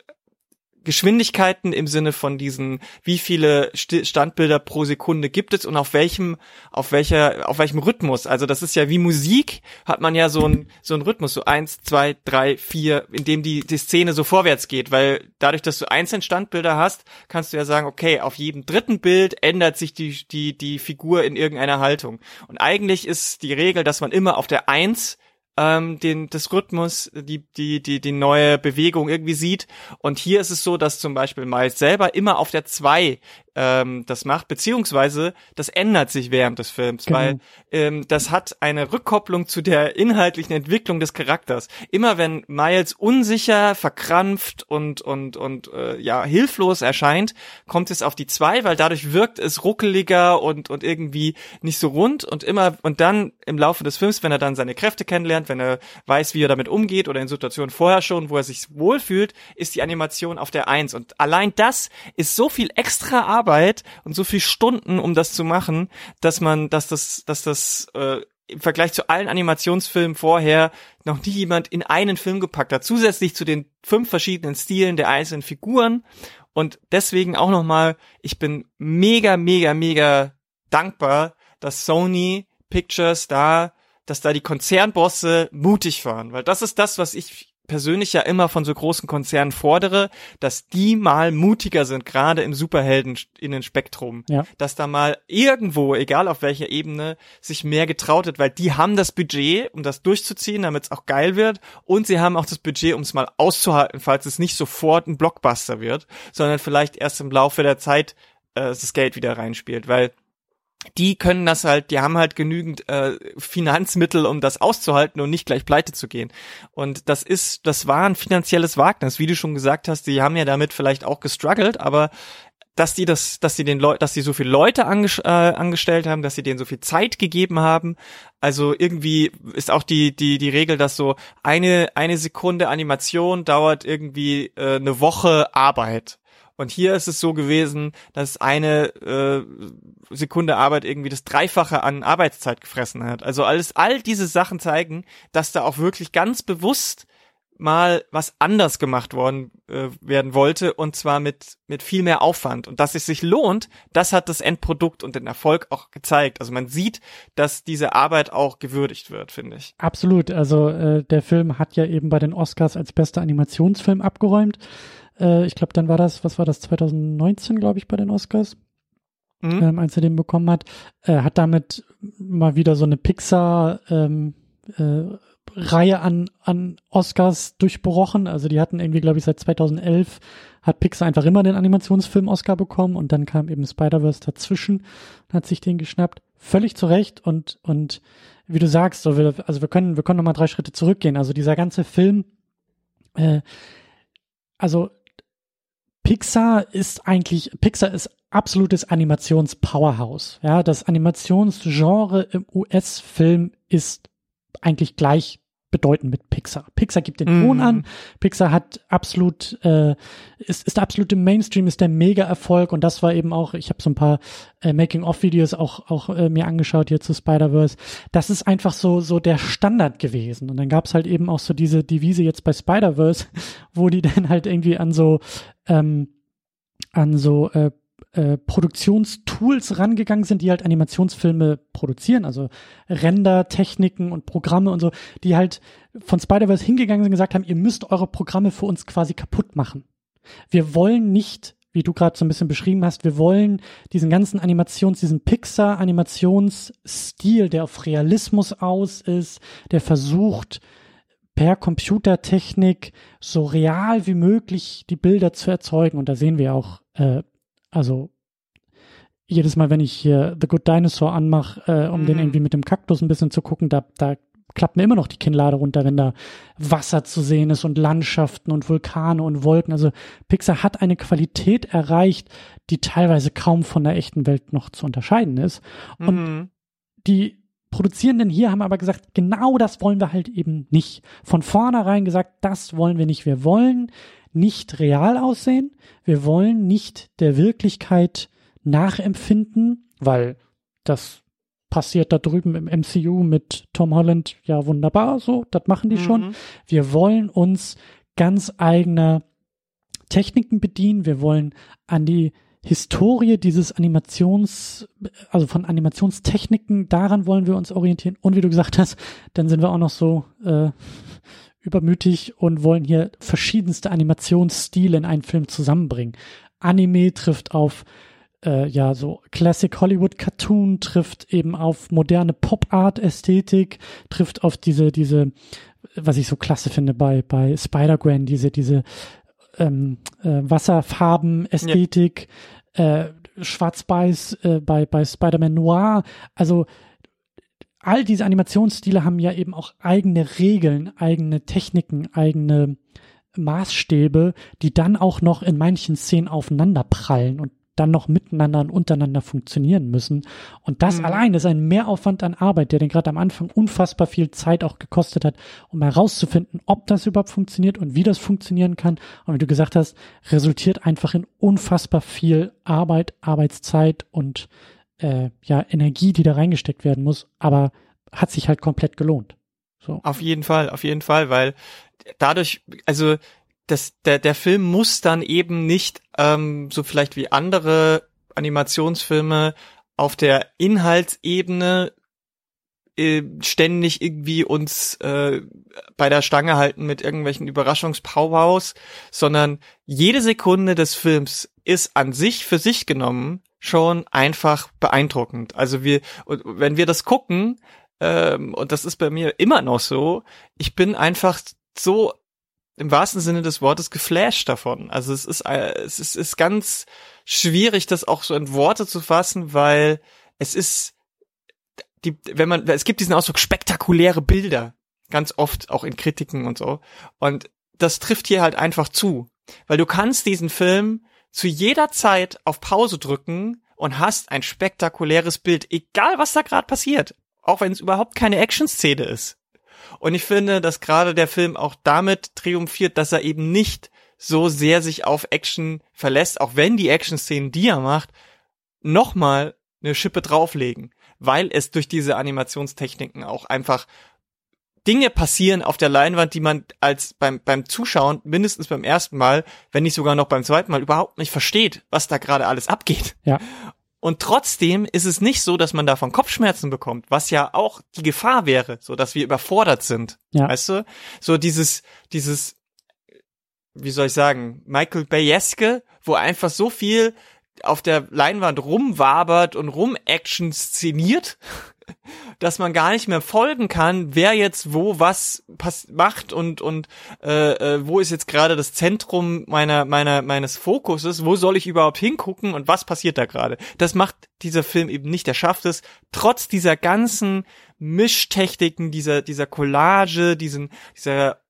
Geschwindigkeiten im Sinne von diesen, wie viele Standbilder pro Sekunde gibt es und auf welchem, auf welcher, auf welchem Rhythmus. Also das ist ja wie Musik, hat man ja so ein so ein Rhythmus, so eins, zwei, drei, vier, in dem die, die Szene so vorwärts geht, weil dadurch, dass du einzelne Standbilder hast, kannst du ja sagen, okay, auf jedem dritten Bild ändert sich die, die, die Figur in irgendeiner Haltung. Und eigentlich ist die Regel, dass man immer auf der Eins ähm, den, das Rhythmus, die, die, die, die neue Bewegung irgendwie sieht. Und hier ist es so, dass zum Beispiel Miles selber immer auf der zwei ähm, das macht, beziehungsweise das ändert sich während des Films, genau. weil ähm, das hat eine Rückkopplung zu der inhaltlichen Entwicklung des Charakters. Immer wenn Miles unsicher, verkrampft und und und äh, ja hilflos erscheint, kommt es auf die zwei, weil dadurch wirkt es ruckeliger und und irgendwie nicht so rund und immer und dann im Laufe des Films, wenn er dann seine Kräfte kennenlernt, wenn er weiß, wie er damit umgeht oder in Situationen vorher schon, wo er sich wohlfühlt, ist die Animation auf der eins und allein das ist so viel extra Arbeit Arbeit und so viel Stunden, um das zu machen, dass man, dass das, dass das äh, im Vergleich zu allen Animationsfilmen vorher noch nie jemand in einen Film gepackt hat, zusätzlich zu den fünf verschiedenen Stilen der einzelnen Figuren. Und deswegen auch nochmal, ich bin mega, mega, mega dankbar, dass Sony Pictures da, dass da die Konzernbosse mutig waren, weil das ist das, was ich persönlich ja immer von so großen Konzernen fordere, dass die mal mutiger sind, gerade im Superhelden in den Spektrum. Ja. Dass da mal irgendwo, egal auf welcher Ebene, sich mehr getraut wird, weil die haben das Budget, um das durchzuziehen, damit es auch geil wird. Und sie haben auch das Budget, um es mal auszuhalten, falls es nicht sofort ein Blockbuster wird, sondern vielleicht erst im Laufe der Zeit äh, das Geld wieder reinspielt. Weil die können das halt, die haben halt genügend äh, Finanzmittel, um das auszuhalten und nicht gleich pleite zu gehen. Und das ist, das war ein finanzielles Wagnis, wie du schon gesagt hast, die haben ja damit vielleicht auch gestruggelt, aber dass die das, dass sie den Leuten, dass sie so viele Leute ange äh, angestellt haben, dass sie denen so viel Zeit gegeben haben. Also irgendwie ist auch die die die Regel, dass so eine eine Sekunde Animation dauert irgendwie äh, eine Woche Arbeit. Und hier ist es so gewesen, dass eine äh, Sekunde Arbeit irgendwie das Dreifache an Arbeitszeit gefressen hat. Also alles, all diese Sachen zeigen, dass da auch wirklich ganz bewusst mal was anders gemacht worden äh, werden wollte und zwar mit mit viel mehr Aufwand und dass es sich lohnt, das hat das Endprodukt und den Erfolg auch gezeigt. Also man sieht, dass diese Arbeit auch gewürdigt wird, finde ich. Absolut. Also äh, der Film hat ja eben bei den Oscars als bester Animationsfilm abgeräumt. Äh, ich glaube, dann war das, was war das, 2019, glaube ich, bei den Oscars. Mhm. Ähm, als er den bekommen hat, äh, hat damit mal wieder so eine Pixar ähm, äh, Reihe an, an Oscars durchbrochen. Also die hatten irgendwie, glaube ich, seit 2011 hat Pixar einfach immer den Animationsfilm Oscar bekommen und dann kam eben Spider-Verse dazwischen und hat sich den geschnappt. Völlig zu Recht und, und wie du sagst, so wir, also wir können, wir können nochmal drei Schritte zurückgehen. Also dieser ganze Film, äh, also Pixar ist eigentlich, Pixar ist absolutes Animations-Powerhouse. Ja, das Animationsgenre im US-Film ist eigentlich gleich bedeutend mit Pixar. Pixar gibt den Ton mm. an. Pixar hat absolut äh, ist ist absolut im Mainstream ist der Mega Erfolg und das war eben auch. Ich habe so ein paar äh, Making of Videos auch auch äh, mir angeschaut hier zu Spider Verse. Das ist einfach so so der Standard gewesen und dann gab's halt eben auch so diese Devise jetzt bei Spider Verse, wo die dann halt irgendwie an so ähm, an so äh, äh, Produktionstools rangegangen sind, die halt Animationsfilme produzieren, also Render-Techniken und Programme und so, die halt von Spider-Verse hingegangen sind und gesagt haben, ihr müsst eure Programme für uns quasi kaputt machen. Wir wollen nicht, wie du gerade so ein bisschen beschrieben hast, wir wollen diesen ganzen Animations, diesen Pixar-Animationsstil, der auf Realismus aus ist, der versucht, per Computertechnik so real wie möglich die Bilder zu erzeugen. Und da sehen wir auch äh, also jedes Mal, wenn ich hier The Good Dinosaur anmache, äh, um mm. den mhm. irgendwie mit dem Kaktus ein bisschen zu gucken, da, da klappt mir immer noch die Kinnlade runter, wenn da Wasser zu sehen ist und Landschaften und Vulkane und Wolken. Also Pixar hat eine Qualität erreicht, die teilweise kaum von der echten Welt noch zu unterscheiden ist. Und mm. die Produzierenden hier haben aber gesagt, genau das wollen wir halt eben nicht. Von vornherein gesagt, das wollen wir nicht. Wir wollen nicht real aussehen. Wir wollen nicht der Wirklichkeit nachempfinden, weil das passiert da drüben im MCU mit Tom Holland ja wunderbar so, das machen die mhm. schon. Wir wollen uns ganz eigener Techniken bedienen, wir wollen an die Historie dieses Animations, also von Animationstechniken, daran wollen wir uns orientieren. Und wie du gesagt hast, dann sind wir auch noch so äh, übermütig und wollen hier verschiedenste Animationsstile in einen Film zusammenbringen. Anime trifft auf äh, ja so Classic Hollywood Cartoon, trifft eben auf moderne Pop Art Ästhetik, trifft auf diese diese was ich so klasse finde bei bei Spider-Gwen diese diese ähm, äh, Wasserfarben-Ästhetik, ja. äh, Schwarz-Weiß äh, bei, bei Spider-Man Noir. Also all diese Animationsstile haben ja eben auch eigene Regeln, eigene Techniken, eigene Maßstäbe, die dann auch noch in manchen Szenen aufeinander prallen. Und dann noch miteinander und untereinander funktionieren müssen. Und das mhm. allein ist ein Mehraufwand an Arbeit, der den gerade am Anfang unfassbar viel Zeit auch gekostet hat, um herauszufinden, ob das überhaupt funktioniert und wie das funktionieren kann. Und wie du gesagt hast, resultiert einfach in unfassbar viel Arbeit, Arbeitszeit und äh, ja Energie, die da reingesteckt werden muss. Aber hat sich halt komplett gelohnt. So. Auf jeden Fall, auf jeden Fall, weil dadurch, also das, der, der Film muss dann eben nicht ähm, so vielleicht wie andere Animationsfilme auf der Inhaltsebene äh, ständig irgendwie uns äh, bei der Stange halten mit irgendwelchen Überraschungspowwows, sondern jede Sekunde des Films ist an sich für sich genommen schon einfach beeindruckend. Also wir, wenn wir das gucken, ähm, und das ist bei mir immer noch so, ich bin einfach so im wahrsten Sinne des Wortes geflasht davon. Also es ist, äh, es ist, ist ganz schwierig, das auch so in Worte zu fassen, weil es ist, die, wenn man, es gibt diesen Ausdruck spektakuläre Bilder, ganz oft auch in Kritiken und so. Und das trifft hier halt einfach zu, weil du kannst diesen Film zu jeder Zeit auf Pause drücken und hast ein spektakuläres Bild, egal was da gerade passiert, auch wenn es überhaupt keine Action-Szene ist. Und ich finde, dass gerade der Film auch damit triumphiert, dass er eben nicht so sehr sich auf Action verlässt, auch wenn die Action-Szenen, die er macht, nochmal eine Schippe drauflegen, weil es durch diese Animationstechniken auch einfach Dinge passieren auf der Leinwand, die man als beim, beim Zuschauen mindestens beim ersten Mal, wenn nicht sogar noch beim zweiten Mal überhaupt nicht versteht, was da gerade alles abgeht. Ja. Und trotzdem ist es nicht so, dass man davon Kopfschmerzen bekommt, was ja auch die Gefahr wäre, so dass wir überfordert sind. Ja. Weißt du? So dieses, dieses, wie soll ich sagen, Michael Bayeske, wo einfach so viel auf der Leinwand rumwabert und rum-Action szeniert, dass man gar nicht mehr folgen kann, wer jetzt wo was macht und und äh, äh, wo ist jetzt gerade das Zentrum meiner meiner meines Fokuses, wo soll ich überhaupt hingucken und was passiert da gerade? Das macht dieser Film eben nicht. Er schafft es trotz dieser ganzen Mischtechniken, dieser dieser Collage, diesen dieser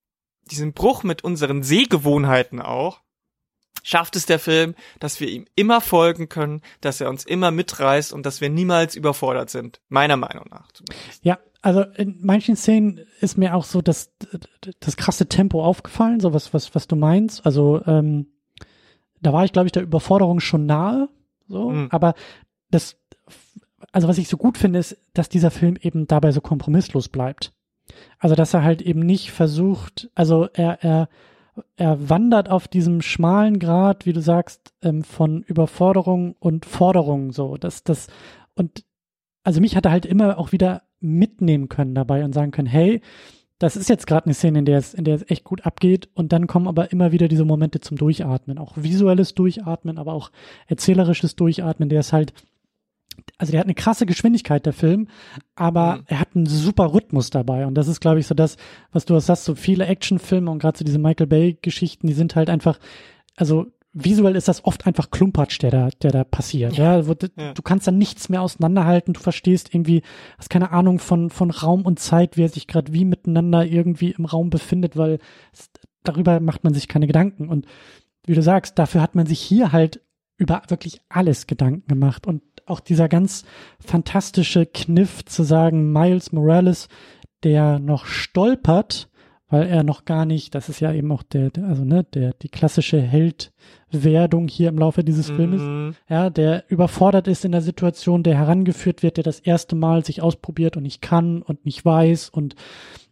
diesen Bruch mit unseren Sehgewohnheiten auch schafft es der Film, dass wir ihm immer folgen können, dass er uns immer mitreißt und dass wir niemals überfordert sind. Meiner Meinung nach. Zumindest. Ja, also in manchen Szenen ist mir auch so das, das krasse Tempo aufgefallen, so was, was, was du meinst. Also, ähm, da war ich, glaube ich, der Überforderung schon nahe, so, mhm. aber das, also was ich so gut finde, ist, dass dieser Film eben dabei so kompromisslos bleibt. Also, dass er halt eben nicht versucht, also er, er, er wandert auf diesem schmalen Grad, wie du sagst, ähm, von Überforderung und Forderung so. Das, das, und also mich hat er halt immer auch wieder mitnehmen können dabei und sagen können, hey, das ist jetzt gerade eine Szene, in der es, in der es echt gut abgeht und dann kommen aber immer wieder diese Momente zum Durchatmen, auch visuelles Durchatmen, aber auch erzählerisches Durchatmen, der ist halt also der hat eine krasse Geschwindigkeit, der Film, aber mhm. er hat einen super Rhythmus dabei. Und das ist, glaube ich, so das, was du hast, so viele Actionfilme und gerade so diese Michael Bay-Geschichten, die sind halt einfach, also visuell ist das oft einfach Klumpatsch, der da, der da passiert. Ja, ja, du, ja. du kannst da nichts mehr auseinanderhalten. Du verstehst irgendwie, hast keine Ahnung von, von Raum und Zeit, wer sich gerade wie miteinander irgendwie im Raum befindet, weil es, darüber macht man sich keine Gedanken. Und wie du sagst, dafür hat man sich hier halt über wirklich alles Gedanken gemacht und auch dieser ganz fantastische Kniff zu sagen, Miles Morales, der noch stolpert, weil er noch gar nicht, das ist ja eben auch der, also ne, der, die klassische Heldwerdung hier im Laufe dieses mhm. Filmes, ja, der überfordert ist in der Situation, der herangeführt wird, der das erste Mal sich ausprobiert und nicht kann und nicht weiß und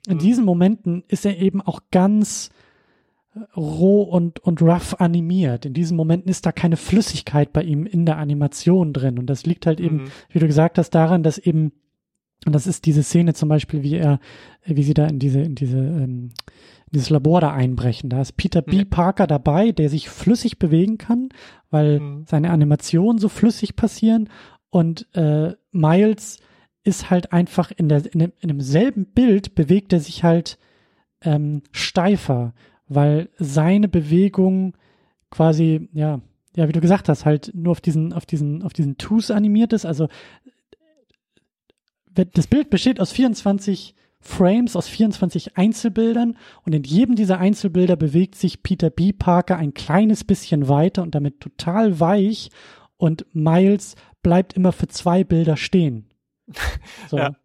in mhm. diesen Momenten ist er eben auch ganz roh und, und rough animiert. In diesen Momenten ist da keine Flüssigkeit bei ihm in der Animation drin. Und das liegt halt eben, mhm. wie du gesagt hast, daran, dass eben, und das ist diese Szene zum Beispiel, wie er, wie sie da in diese, in diese, ähm, in dieses Labor da einbrechen. Da ist Peter B. Parker dabei, der sich flüssig bewegen kann, weil mhm. seine Animationen so flüssig passieren. Und äh, Miles ist halt einfach in, der, in, dem, in demselben Bild bewegt er sich halt ähm, steifer, weil seine Bewegung quasi, ja, ja, wie du gesagt hast, halt nur auf diesen, auf diesen, auf diesen Tus animiert ist. Also das Bild besteht aus 24 Frames, aus 24 Einzelbildern und in jedem dieser Einzelbilder bewegt sich Peter B. Parker ein kleines bisschen weiter und damit total weich und Miles bleibt immer für zwei Bilder stehen. So. Ja.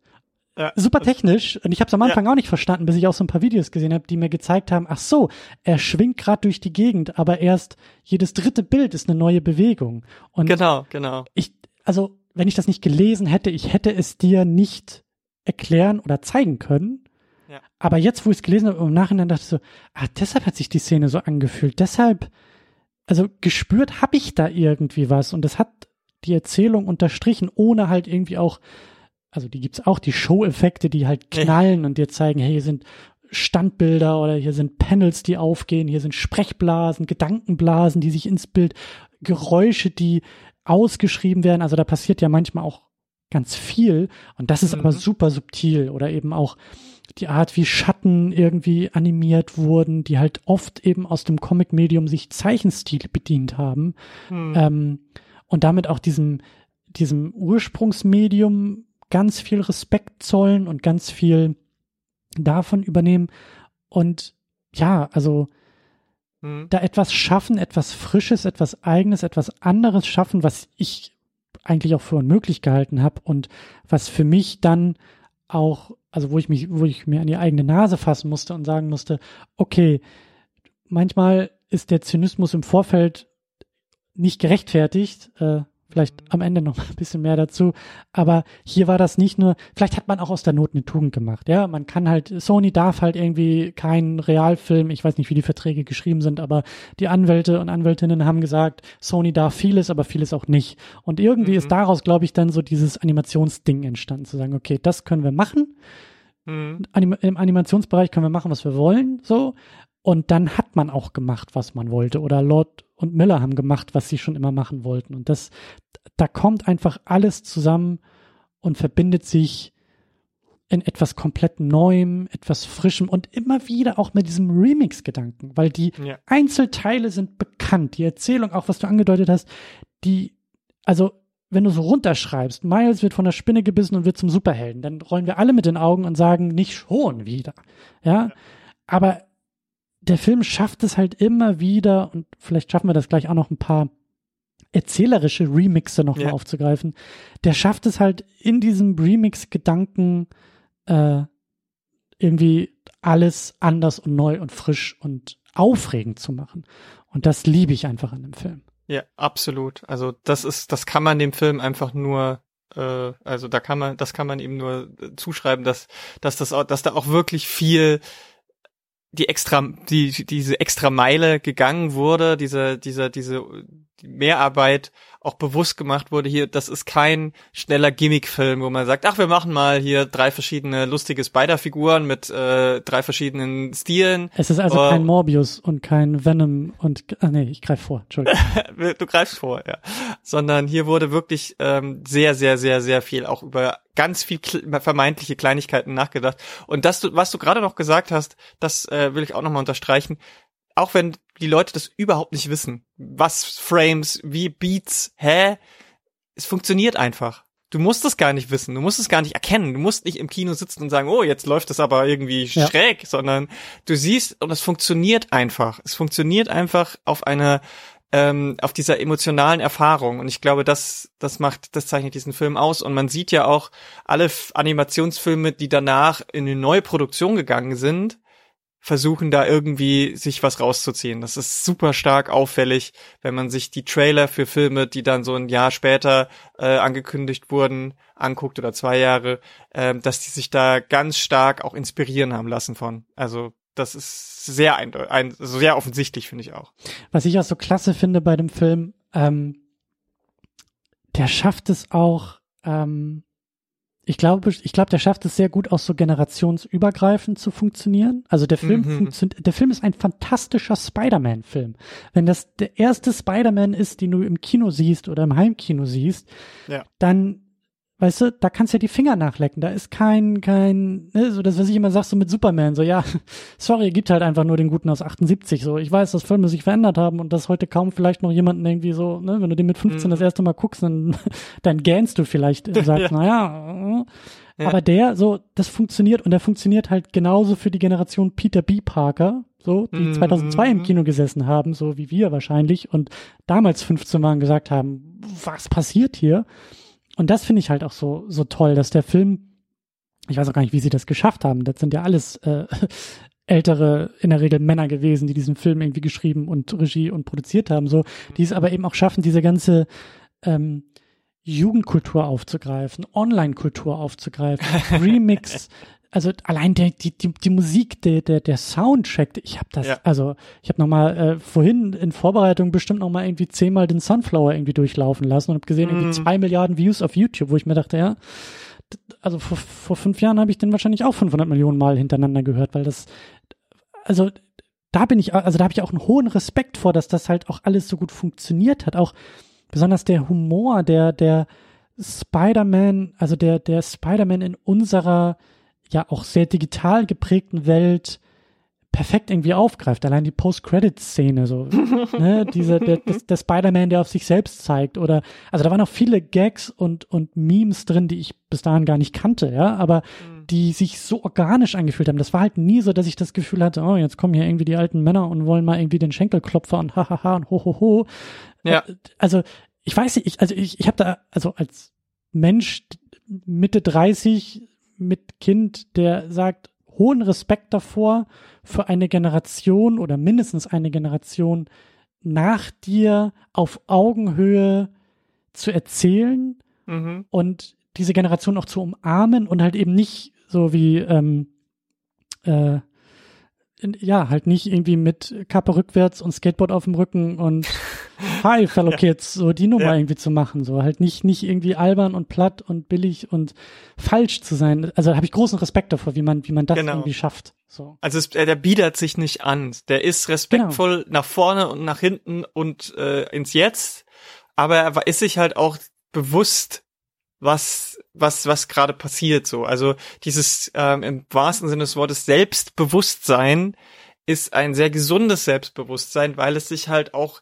Ja. Super technisch und ich habe es am Anfang ja. auch nicht verstanden, bis ich auch so ein paar Videos gesehen habe, die mir gezeigt haben, ach so, er schwingt gerade durch die Gegend, aber erst jedes dritte Bild ist eine neue Bewegung. Und genau, genau. Ich, also wenn ich das nicht gelesen hätte, ich hätte es dir nicht erklären oder zeigen können. Ja. Aber jetzt, wo ich es gelesen habe, im Nachhinein dachte ich so, ah, deshalb hat sich die Szene so angefühlt. Deshalb, also gespürt habe ich da irgendwie was und das hat die Erzählung unterstrichen, ohne halt irgendwie auch also die gibt's auch, die Show-Effekte, die halt knallen ja. und dir zeigen, hey, hier sind Standbilder oder hier sind Panels, die aufgehen, hier sind Sprechblasen, Gedankenblasen, die sich ins Bild, Geräusche, die ausgeschrieben werden. Also da passiert ja manchmal auch ganz viel und das ist mhm. aber super subtil oder eben auch die Art, wie Schatten irgendwie animiert wurden, die halt oft eben aus dem Comic-Medium sich Zeichenstil bedient haben mhm. ähm, und damit auch diesem, diesem Ursprungsmedium ganz viel Respekt zollen und ganz viel davon übernehmen und ja, also hm. da etwas schaffen, etwas Frisches, etwas Eigenes, etwas anderes schaffen, was ich eigentlich auch für unmöglich gehalten habe und was für mich dann auch, also wo ich mich, wo ich mir an die eigene Nase fassen musste und sagen musste, okay, manchmal ist der Zynismus im Vorfeld nicht gerechtfertigt, äh, Vielleicht am Ende noch ein bisschen mehr dazu. Aber hier war das nicht nur, vielleicht hat man auch aus der Not eine Tugend gemacht. Ja, man kann halt, Sony darf halt irgendwie keinen Realfilm, ich weiß nicht, wie die Verträge geschrieben sind, aber die Anwälte und Anwältinnen haben gesagt, Sony darf vieles, aber vieles auch nicht. Und irgendwie mhm. ist daraus, glaube ich, dann so dieses Animationsding entstanden, zu sagen, okay, das können wir machen. Mhm. Im Animationsbereich können wir machen, was wir wollen, so. Und dann hat man auch gemacht, was man wollte. Oder Lord und Miller haben gemacht, was sie schon immer machen wollten. Und das, da kommt einfach alles zusammen und verbindet sich in etwas komplett Neuem, etwas Frischem und immer wieder auch mit diesem Remix-Gedanken, weil die ja. Einzelteile sind bekannt. Die Erzählung, auch was du angedeutet hast, die, also wenn du so runterschreibst, Miles wird von der Spinne gebissen und wird zum Superhelden, dann rollen wir alle mit den Augen und sagen, nicht schon wieder. Ja. ja. Aber der Film schafft es halt immer wieder, und vielleicht schaffen wir das gleich auch noch ein paar erzählerische Remixe nochmal ja. aufzugreifen. Der schafft es halt in diesem Remix-Gedanken äh, irgendwie alles anders und neu und frisch und aufregend zu machen. Und das liebe ich einfach an dem Film. Ja, absolut. Also das ist, das kann man dem Film einfach nur äh, also da kann man, das kann man ihm nur zuschreiben, dass, dass das auch, dass da auch wirklich viel die extra, die, diese extra Meile gegangen wurde, diese, diese, diese Mehrarbeit auch bewusst gemacht wurde hier, das ist kein schneller Gimmick-Film, wo man sagt, ach, wir machen mal hier drei verschiedene lustige Spider-Figuren mit äh, drei verschiedenen Stilen. Es ist also uh, kein Morbius und kein Venom und, ah nee, ich greife vor, Entschuldigung. du greifst vor, ja. Sondern hier wurde wirklich ähm, sehr, sehr, sehr, sehr viel auch über ganz viel vermeintliche Kleinigkeiten nachgedacht. Und das, was du gerade noch gesagt hast, das äh, will ich auch nochmal unterstreichen auch wenn die Leute das überhaupt nicht wissen, was Frames, wie Beats, hä? Es funktioniert einfach. Du musst es gar nicht wissen, du musst es gar nicht erkennen, du musst nicht im Kino sitzen und sagen, oh, jetzt läuft es aber irgendwie ja. schräg, sondern du siehst und es funktioniert einfach. Es funktioniert einfach auf einer ähm, auf dieser emotionalen Erfahrung und ich glaube, das das macht das zeichnet diesen Film aus und man sieht ja auch alle Animationsfilme, die danach in eine neue Produktion gegangen sind, versuchen da irgendwie sich was rauszuziehen. Das ist super stark auffällig, wenn man sich die Trailer für Filme, die dann so ein Jahr später äh, angekündigt wurden, anguckt oder zwei Jahre, äh, dass die sich da ganz stark auch inspirieren haben lassen von. Also das ist sehr ein, ein sehr offensichtlich, finde ich auch. Was ich auch so klasse finde bei dem Film, ähm, der schafft es auch, ähm, ich glaube, ich glaube, der schafft es sehr gut, auch so generationsübergreifend zu funktionieren. Also der Film mhm. funktioniert, der Film ist ein fantastischer Spider-Man-Film. Wenn das der erste Spider-Man ist, den du im Kino siehst oder im Heimkino siehst, ja. dann weißt du, da kannst du ja die Finger nachlecken. Da ist kein, kein, ne, so das, was ich immer sag, so mit Superman, so ja, sorry, gibt halt einfach nur den Guten aus 78. So, ich weiß, dass Filme sich verändert haben und dass heute kaum vielleicht noch jemanden irgendwie so, ne, wenn du den mit 15 mhm. das erste Mal guckst, dann, dann gähnst du vielleicht und sagst, ja. naja, ja. aber der, so, das funktioniert und der funktioniert halt genauso für die Generation Peter B. Parker, so, die mhm. 2002 im Kino gesessen haben, so wie wir wahrscheinlich und damals 15 waren gesagt haben, was passiert hier? Und das finde ich halt auch so, so toll, dass der Film, ich weiß auch gar nicht, wie sie das geschafft haben. Das sind ja alles äh, ältere, in der Regel Männer gewesen, die diesen Film irgendwie geschrieben und Regie und produziert haben, so, die es aber eben auch schaffen, diese ganze ähm, Jugendkultur aufzugreifen, Online-Kultur aufzugreifen, Remix, also allein der, die, die, die Musik, der, der, der Soundtrack, ich habe das, ja. also ich habe nochmal äh, vorhin in Vorbereitung bestimmt nochmal irgendwie zehnmal den Sunflower irgendwie durchlaufen lassen und habe gesehen, mm. irgendwie mhm. zwei Milliarden Views auf YouTube, wo ich mir dachte, ja, also vor, vor fünf Jahren habe ich den wahrscheinlich auch 500 Millionen Mal hintereinander gehört, weil das, also da bin ich, also da habe ich auch einen hohen Respekt vor, dass das halt auch alles so gut funktioniert hat, auch besonders der Humor, der, der Spider-Man, also der, der Spider-Man in unserer ja auch sehr digital geprägten Welt perfekt irgendwie aufgreift. Allein die Post-Credit-Szene, so, ne, diese, der, der Spider-Man, der auf sich selbst zeigt oder, also da waren auch viele Gags und, und Memes drin, die ich bis dahin gar nicht kannte, ja, aber mhm. die sich so organisch angefühlt haben. Das war halt nie so, dass ich das Gefühl hatte, oh, jetzt kommen hier irgendwie die alten Männer und wollen mal irgendwie den Schenkelklopfer und hahaha und hohoho. Ho, ho. Ja. Also, ich weiß nicht, ich, also ich, ich habe da, also als Mensch Mitte 30 mit Kind, der sagt, hohen Respekt davor, für eine Generation oder mindestens eine Generation nach dir auf Augenhöhe zu erzählen mhm. und diese Generation auch zu umarmen und halt eben nicht so wie ähm, äh, ja, halt nicht irgendwie mit Kappe rückwärts und Skateboard auf dem Rücken und Hi, Fellow ja. Kids, so die Nummer ja. irgendwie zu machen, so halt nicht, nicht irgendwie albern und platt und billig und falsch zu sein. Also da habe ich großen Respekt davor, wie man, wie man das genau. irgendwie schafft. So. Also es, der biedert sich nicht an. Der ist respektvoll genau. nach vorne und nach hinten und äh, ins Jetzt, aber er ist sich halt auch bewusst, was was was gerade passiert so. Also dieses ähm, im wahrsten Sinne des Wortes Selbstbewusstsein ist ein sehr gesundes Selbstbewusstsein, weil es sich halt auch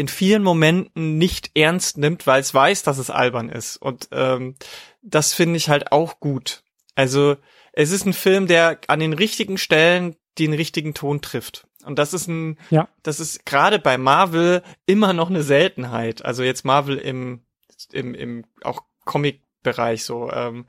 in vielen Momenten nicht ernst nimmt, weil es weiß, dass es albern ist. Und ähm, das finde ich halt auch gut. Also es ist ein Film, der an den richtigen Stellen den richtigen Ton trifft. Und das ist ein, ja. das ist gerade bei Marvel immer noch eine Seltenheit. Also jetzt Marvel im, im, im auch Comic-Bereich so. Ähm,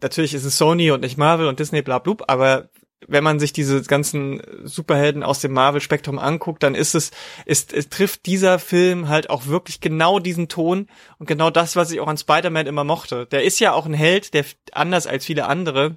natürlich ist es Sony und nicht Marvel und Disney bla blub, aber wenn man sich diese ganzen Superhelden aus dem Marvel-Spektrum anguckt, dann ist es, ist, es trifft dieser Film halt auch wirklich genau diesen Ton und genau das, was ich auch an Spider-Man immer mochte. Der ist ja auch ein Held, der anders als viele andere,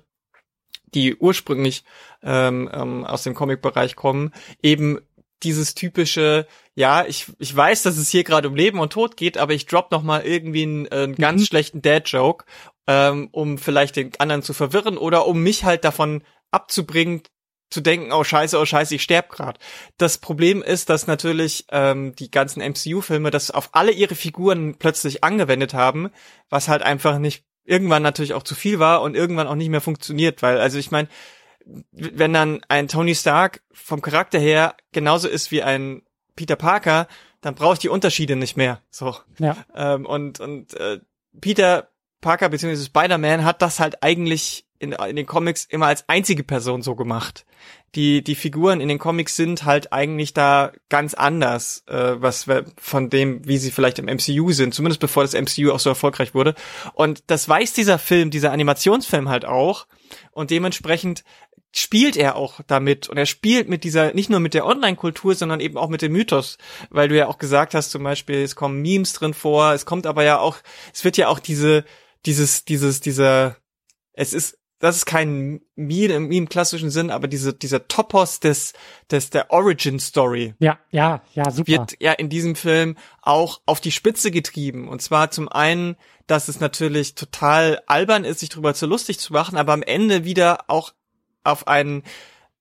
die ursprünglich ähm, ähm, aus dem Comic-Bereich kommen, eben dieses typische, ja, ich, ich weiß, dass es hier gerade um Leben und Tod geht, aber ich drop noch mal irgendwie einen, äh, einen ganz mhm. schlechten Dad-Joke, ähm, um vielleicht den anderen zu verwirren oder um mich halt davon abzubringen, zu denken, oh scheiße, oh scheiße, ich sterb grad. Das Problem ist, dass natürlich ähm, die ganzen MCU-Filme das auf alle ihre Figuren plötzlich angewendet haben, was halt einfach nicht irgendwann natürlich auch zu viel war und irgendwann auch nicht mehr funktioniert, weil, also ich meine, wenn dann ein Tony Stark vom Charakter her genauso ist wie ein Peter Parker, dann brauche ich die Unterschiede nicht mehr. So. Ja. Ähm, und und äh, Peter Parker bzw. Spider-Man hat das halt eigentlich in, in den Comics immer als einzige Person so gemacht. Die, die Figuren in den Comics sind halt eigentlich da ganz anders, äh, was von dem, wie sie vielleicht im MCU sind, zumindest bevor das MCU auch so erfolgreich wurde. Und das weiß dieser Film, dieser Animationsfilm halt auch. Und dementsprechend spielt er auch damit und er spielt mit dieser, nicht nur mit der Online-Kultur, sondern eben auch mit dem Mythos, weil du ja auch gesagt hast, zum Beispiel, es kommen Memes drin vor, es kommt aber ja auch, es wird ja auch diese, dieses, dieses, dieser, es ist das ist kein Meme im, im klassischen Sinn, aber diese, dieser Topos des, des, der Origin Story. Ja, ja, ja, super. Wird ja in diesem Film auch auf die Spitze getrieben. Und zwar zum einen, dass es natürlich total albern ist, sich darüber zu lustig zu machen, aber am Ende wieder auch auf einen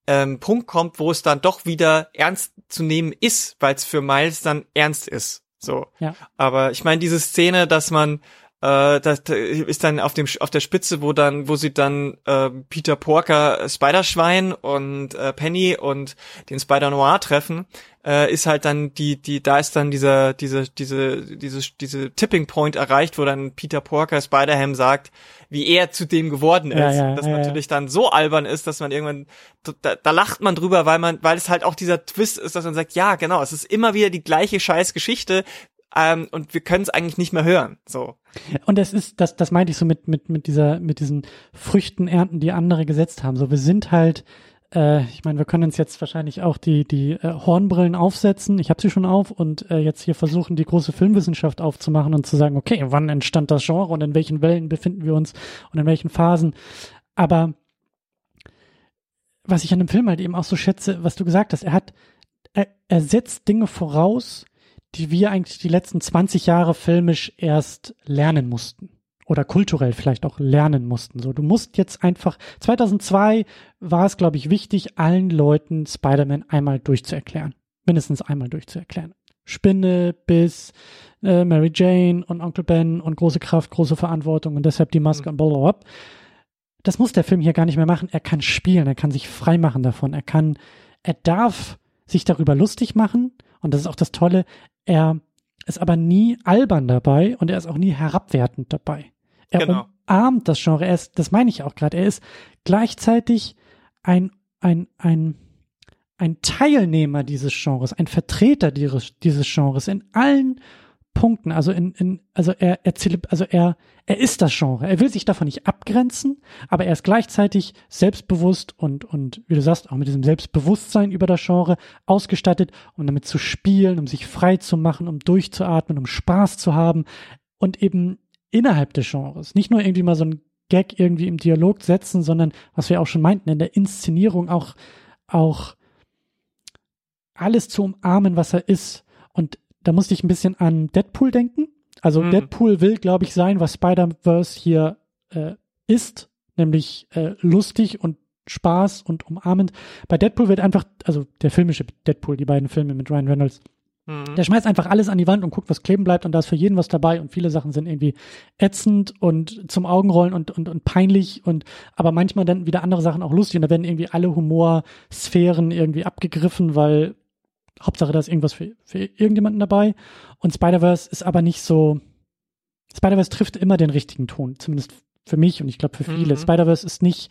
ähm, Punkt kommt, wo es dann doch wieder ernst zu nehmen ist, weil es für Miles dann ernst ist. So. Ja. Aber ich meine, diese Szene, dass man äh, das, ist dann auf dem auf der Spitze, wo dann, wo sie dann äh, Peter Porker, Spiderschwein und äh, Penny und den Spider Noir treffen, äh, ist halt dann die, die, da ist dann dieser, diese, diese, diese, diese Tipping Point erreicht, wo dann Peter Porker Spider-Ham sagt, wie er zu dem geworden ist. Ja, ja, das ja, natürlich dann so albern ist, dass man irgendwann, da, da lacht man drüber, weil man, weil es halt auch dieser Twist ist, dass man sagt, ja, genau, es ist immer wieder die gleiche scheiß Geschichte, ähm, und wir können es eigentlich nicht mehr hören. So. Und das ist, das, das meinte ich so mit, mit, mit dieser, mit diesen Früchten ernten, die andere gesetzt haben. So, wir sind halt, äh, ich meine, wir können uns jetzt wahrscheinlich auch die, die äh, Hornbrillen aufsetzen. Ich habe sie schon auf und äh, jetzt hier versuchen, die große Filmwissenschaft aufzumachen und zu sagen, okay, wann entstand das Genre und in welchen Wellen befinden wir uns und in welchen Phasen. Aber was ich an dem Film halt eben auch so schätze, was du gesagt hast, er hat, er, er setzt Dinge voraus, die wir eigentlich die letzten 20 Jahre filmisch erst lernen mussten. Oder kulturell vielleicht auch lernen mussten. So, du musst jetzt einfach, 2002 war es, glaube ich, wichtig, allen Leuten Spider-Man einmal durchzuerklären. Mindestens einmal durchzuerklären. Spinne bis äh, Mary Jane und Onkel Ben und große Kraft, große Verantwortung und deshalb die Maske mhm. und blablabla. Das muss der Film hier gar nicht mehr machen. Er kann spielen, er kann sich frei machen davon. Er kann, er darf sich darüber lustig machen. Und das ist auch das Tolle er ist aber nie albern dabei und er ist auch nie herabwertend dabei. Er genau. umarmt das Genre. Er ist, das meine ich auch gerade. Er ist gleichzeitig ein, ein, ein, ein Teilnehmer dieses Genres, ein Vertreter dieses, dieses Genres in allen Punkten. Also in, in also er, er also er, er ist das Genre. Er will sich davon nicht abgrenzen, aber er ist gleichzeitig selbstbewusst und, und wie du sagst, auch mit diesem Selbstbewusstsein über das Genre ausgestattet, um damit zu spielen, um sich frei zu machen, um durchzuatmen, um Spaß zu haben und eben innerhalb des Genres. Nicht nur irgendwie mal so ein Gag irgendwie im Dialog setzen, sondern was wir auch schon meinten, in der Inszenierung auch, auch alles zu umarmen, was er ist. Und da musste ich ein bisschen an Deadpool denken. Also mhm. Deadpool will, glaube ich, sein, was Spider-Verse hier äh, ist, nämlich äh, lustig und Spaß und umarmend. Bei Deadpool wird einfach, also der filmische Deadpool, die beiden Filme mit Ryan Reynolds, mhm. der schmeißt einfach alles an die Wand und guckt, was kleben bleibt und da ist für jeden was dabei und viele Sachen sind irgendwie ätzend und zum Augenrollen und, und, und peinlich und aber manchmal dann wieder andere Sachen auch lustig und da werden irgendwie alle Humorsphären irgendwie abgegriffen, weil Hauptsache, da ist irgendwas für, für irgendjemanden dabei. Und Spider-Verse ist aber nicht so. Spider-Verse trifft immer den richtigen Ton, zumindest für mich und ich glaube für viele. Mhm. Spider-Verse ist nicht,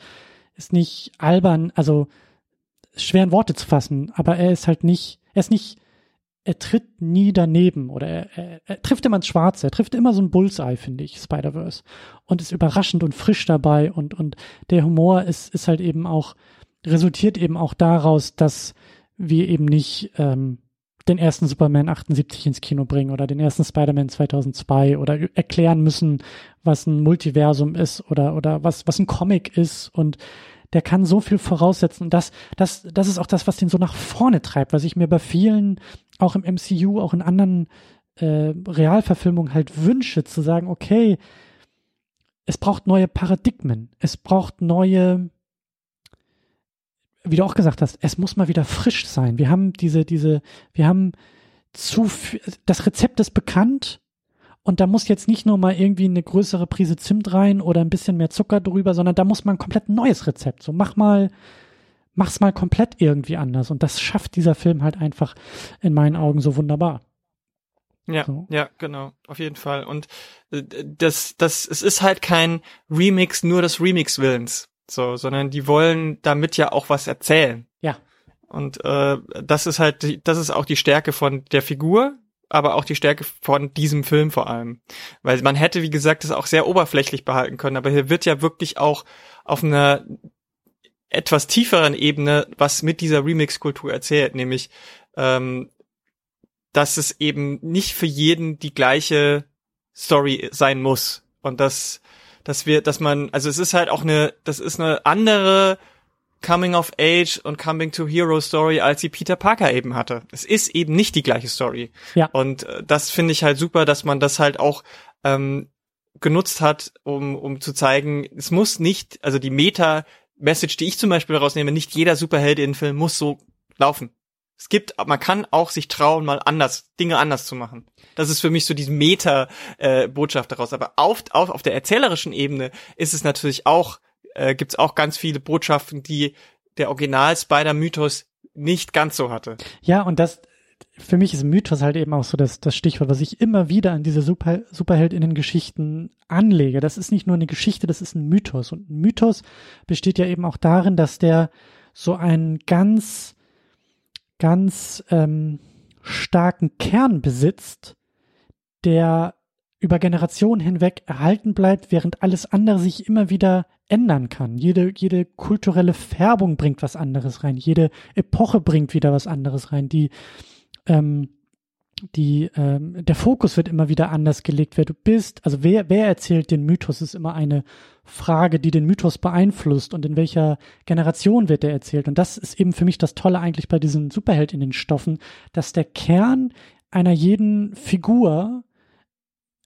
ist nicht albern, also schwer in Worte zu fassen, aber er ist halt nicht, er ist nicht, er tritt nie daneben oder er, er, er trifft immer ins Schwarze, er trifft immer so ein Bullseye, finde ich, Spider-Verse. Und ist überraschend und frisch dabei und, und der Humor ist, ist halt eben auch, resultiert eben auch daraus, dass wir eben nicht ähm, den ersten Superman 78 ins Kino bringen oder den ersten Spider-Man 2002 oder erklären müssen, was ein Multiversum ist oder oder was was ein Comic ist. Und der kann so viel voraussetzen. Und das das das ist auch das, was den so nach vorne treibt, was ich mir bei vielen auch im MCU, auch in anderen äh, Realverfilmungen halt wünsche, zu sagen, okay, es braucht neue Paradigmen, es braucht neue wie du auch gesagt hast, es muss mal wieder frisch sein. Wir haben diese, diese, wir haben zu viel, das Rezept ist bekannt und da muss jetzt nicht nur mal irgendwie eine größere Prise Zimt rein oder ein bisschen mehr Zucker drüber, sondern da muss man ein komplett neues Rezept. So mach mal, mach's mal komplett irgendwie anders und das schafft dieser Film halt einfach in meinen Augen so wunderbar. Ja, so. ja, genau, auf jeden Fall. Und äh, das, das, es ist halt kein Remix nur des Remix-Willens so, sondern die wollen damit ja auch was erzählen. Ja. Und äh, das ist halt, die, das ist auch die Stärke von der Figur, aber auch die Stärke von diesem Film vor allem. Weil man hätte, wie gesagt, das auch sehr oberflächlich behalten können, aber hier wird ja wirklich auch auf einer etwas tieferen Ebene was mit dieser Remix-Kultur erzählt, nämlich ähm, dass es eben nicht für jeden die gleiche Story sein muss und dass dass wir, dass man, also es ist halt auch eine, das ist eine andere Coming of Age und Coming to Hero Story, als sie Peter Parker eben hatte. Es ist eben nicht die gleiche Story. Ja. Und äh, das finde ich halt super, dass man das halt auch ähm, genutzt hat, um, um zu zeigen, es muss nicht, also die Meta-Message, die ich zum Beispiel daraus nehme, nicht jeder Superheld in Film muss so laufen. Es gibt, man kann auch sich trauen, mal anders, Dinge anders zu machen. Das ist für mich so diese Meta-Botschaft äh, daraus. Aber auf, auf, auf der erzählerischen Ebene ist es natürlich auch äh, gibt es auch ganz viele Botschaften, die der Original-Spider-Mythos nicht ganz so hatte. Ja, und das, für mich ist Mythos halt eben auch so das, das Stichwort, was ich immer wieder an diese Super, Superheldinnen-Geschichten anlege. Das ist nicht nur eine Geschichte, das ist ein Mythos. Und ein Mythos besteht ja eben auch darin, dass der so einen ganz, ganz ähm, starken Kern besitzt, der über Generationen hinweg erhalten bleibt, während alles andere sich immer wieder ändern kann. Jede, jede kulturelle Färbung bringt was anderes rein. Jede Epoche bringt wieder was anderes rein. Die, ähm, die, ähm, der Fokus wird immer wieder anders gelegt, wer du bist. Also wer, wer erzählt den Mythos, ist immer eine Frage, die den Mythos beeinflusst und in welcher Generation wird der erzählt. Und das ist eben für mich das Tolle eigentlich bei diesen Superheld in den Stoffen, dass der Kern einer jeden Figur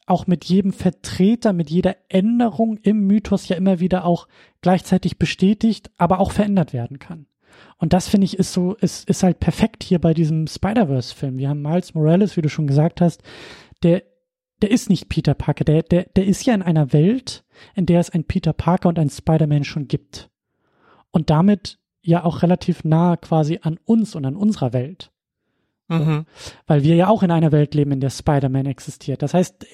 auch mit jedem Vertreter, mit jeder Änderung im Mythos ja immer wieder auch gleichzeitig bestätigt, aber auch verändert werden kann. Und das finde ich ist so, ist, ist halt perfekt hier bei diesem Spider-Verse-Film. Wir haben Miles Morales, wie du schon gesagt hast, der, der ist nicht Peter Parker, der, der, der ist ja in einer Welt, in der es ein Peter Parker und ein Spider-Man schon gibt. Und damit ja auch relativ nah quasi an uns und an unserer Welt. Mhm. Weil wir ja auch in einer Welt leben, in der Spider-Man existiert. Das heißt,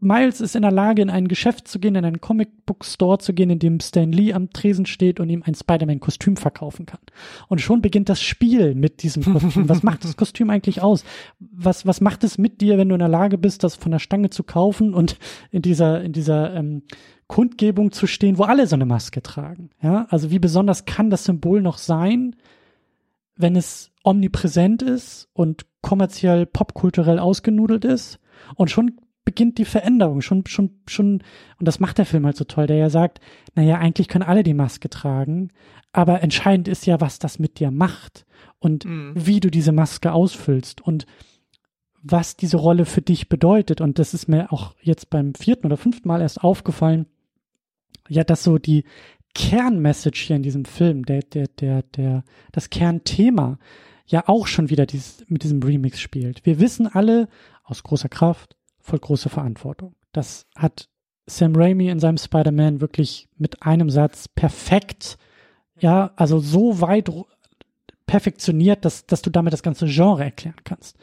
Miles ist in der Lage, in ein Geschäft zu gehen, in einen Comic-Book-Store zu gehen, in dem Stan Lee am Tresen steht und ihm ein Spider-Man-Kostüm verkaufen kann. Und schon beginnt das Spiel mit diesem Kostüm. Was macht das Kostüm eigentlich aus? Was, was macht es mit dir, wenn du in der Lage bist, das von der Stange zu kaufen und in dieser, in dieser ähm, Kundgebung zu stehen, wo alle so eine Maske tragen? Ja, also wie besonders kann das Symbol noch sein, wenn es omnipräsent ist und kommerziell popkulturell ausgenudelt ist? Und schon beginnt die Veränderung schon, schon, schon, und das macht der Film halt so toll, der ja sagt, naja, eigentlich können alle die Maske tragen, aber entscheidend ist ja, was das mit dir macht und mhm. wie du diese Maske ausfüllst und was diese Rolle für dich bedeutet. Und das ist mir auch jetzt beim vierten oder fünften Mal erst aufgefallen, ja, dass so die Kernmessage hier in diesem Film, der, der, der, der, das Kernthema ja auch schon wieder dieses, mit diesem Remix spielt. Wir wissen alle aus großer Kraft, voll große Verantwortung. Das hat Sam Raimi in seinem Spider-Man wirklich mit einem Satz perfekt, ja, also so weit perfektioniert, dass, dass du damit das ganze Genre erklären kannst.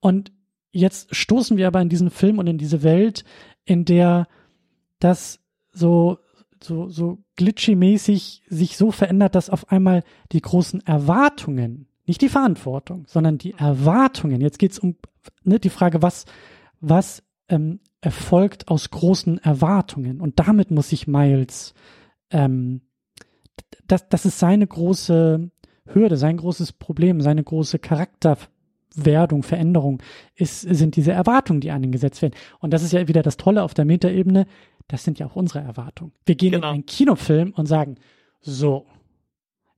Und jetzt stoßen wir aber in diesen Film und in diese Welt, in der das so, so, so glitchy-mäßig sich so verändert, dass auf einmal die großen Erwartungen, nicht die Verantwortung, sondern die Erwartungen, jetzt geht's um ne, die Frage, was, was ähm, erfolgt aus großen Erwartungen. Und damit muss sich Miles, ähm, das, das ist seine große Hürde, sein großes Problem, seine große Charakterwerdung, Veränderung, ist, sind diese Erwartungen, die an ihn gesetzt werden. Und das ist ja wieder das Tolle auf der Metaebene. Das sind ja auch unsere Erwartungen. Wir gehen genau. in einen Kinofilm und sagen, so,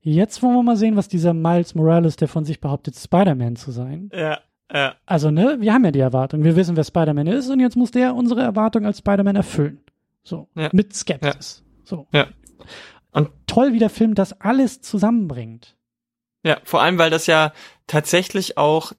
jetzt wollen wir mal sehen, was dieser Miles Morales, der von sich behauptet, Spider-Man zu sein, ja. Ja. Also, ne, wir haben ja die Erwartung. Wir wissen, wer Spider-Man ist und jetzt muss der unsere Erwartung als Spider-Man erfüllen. So. Ja. Mit Skepsis. Ja. So. Ja. Und toll, wie der Film das alles zusammenbringt. Ja, vor allem, weil das ja tatsächlich auch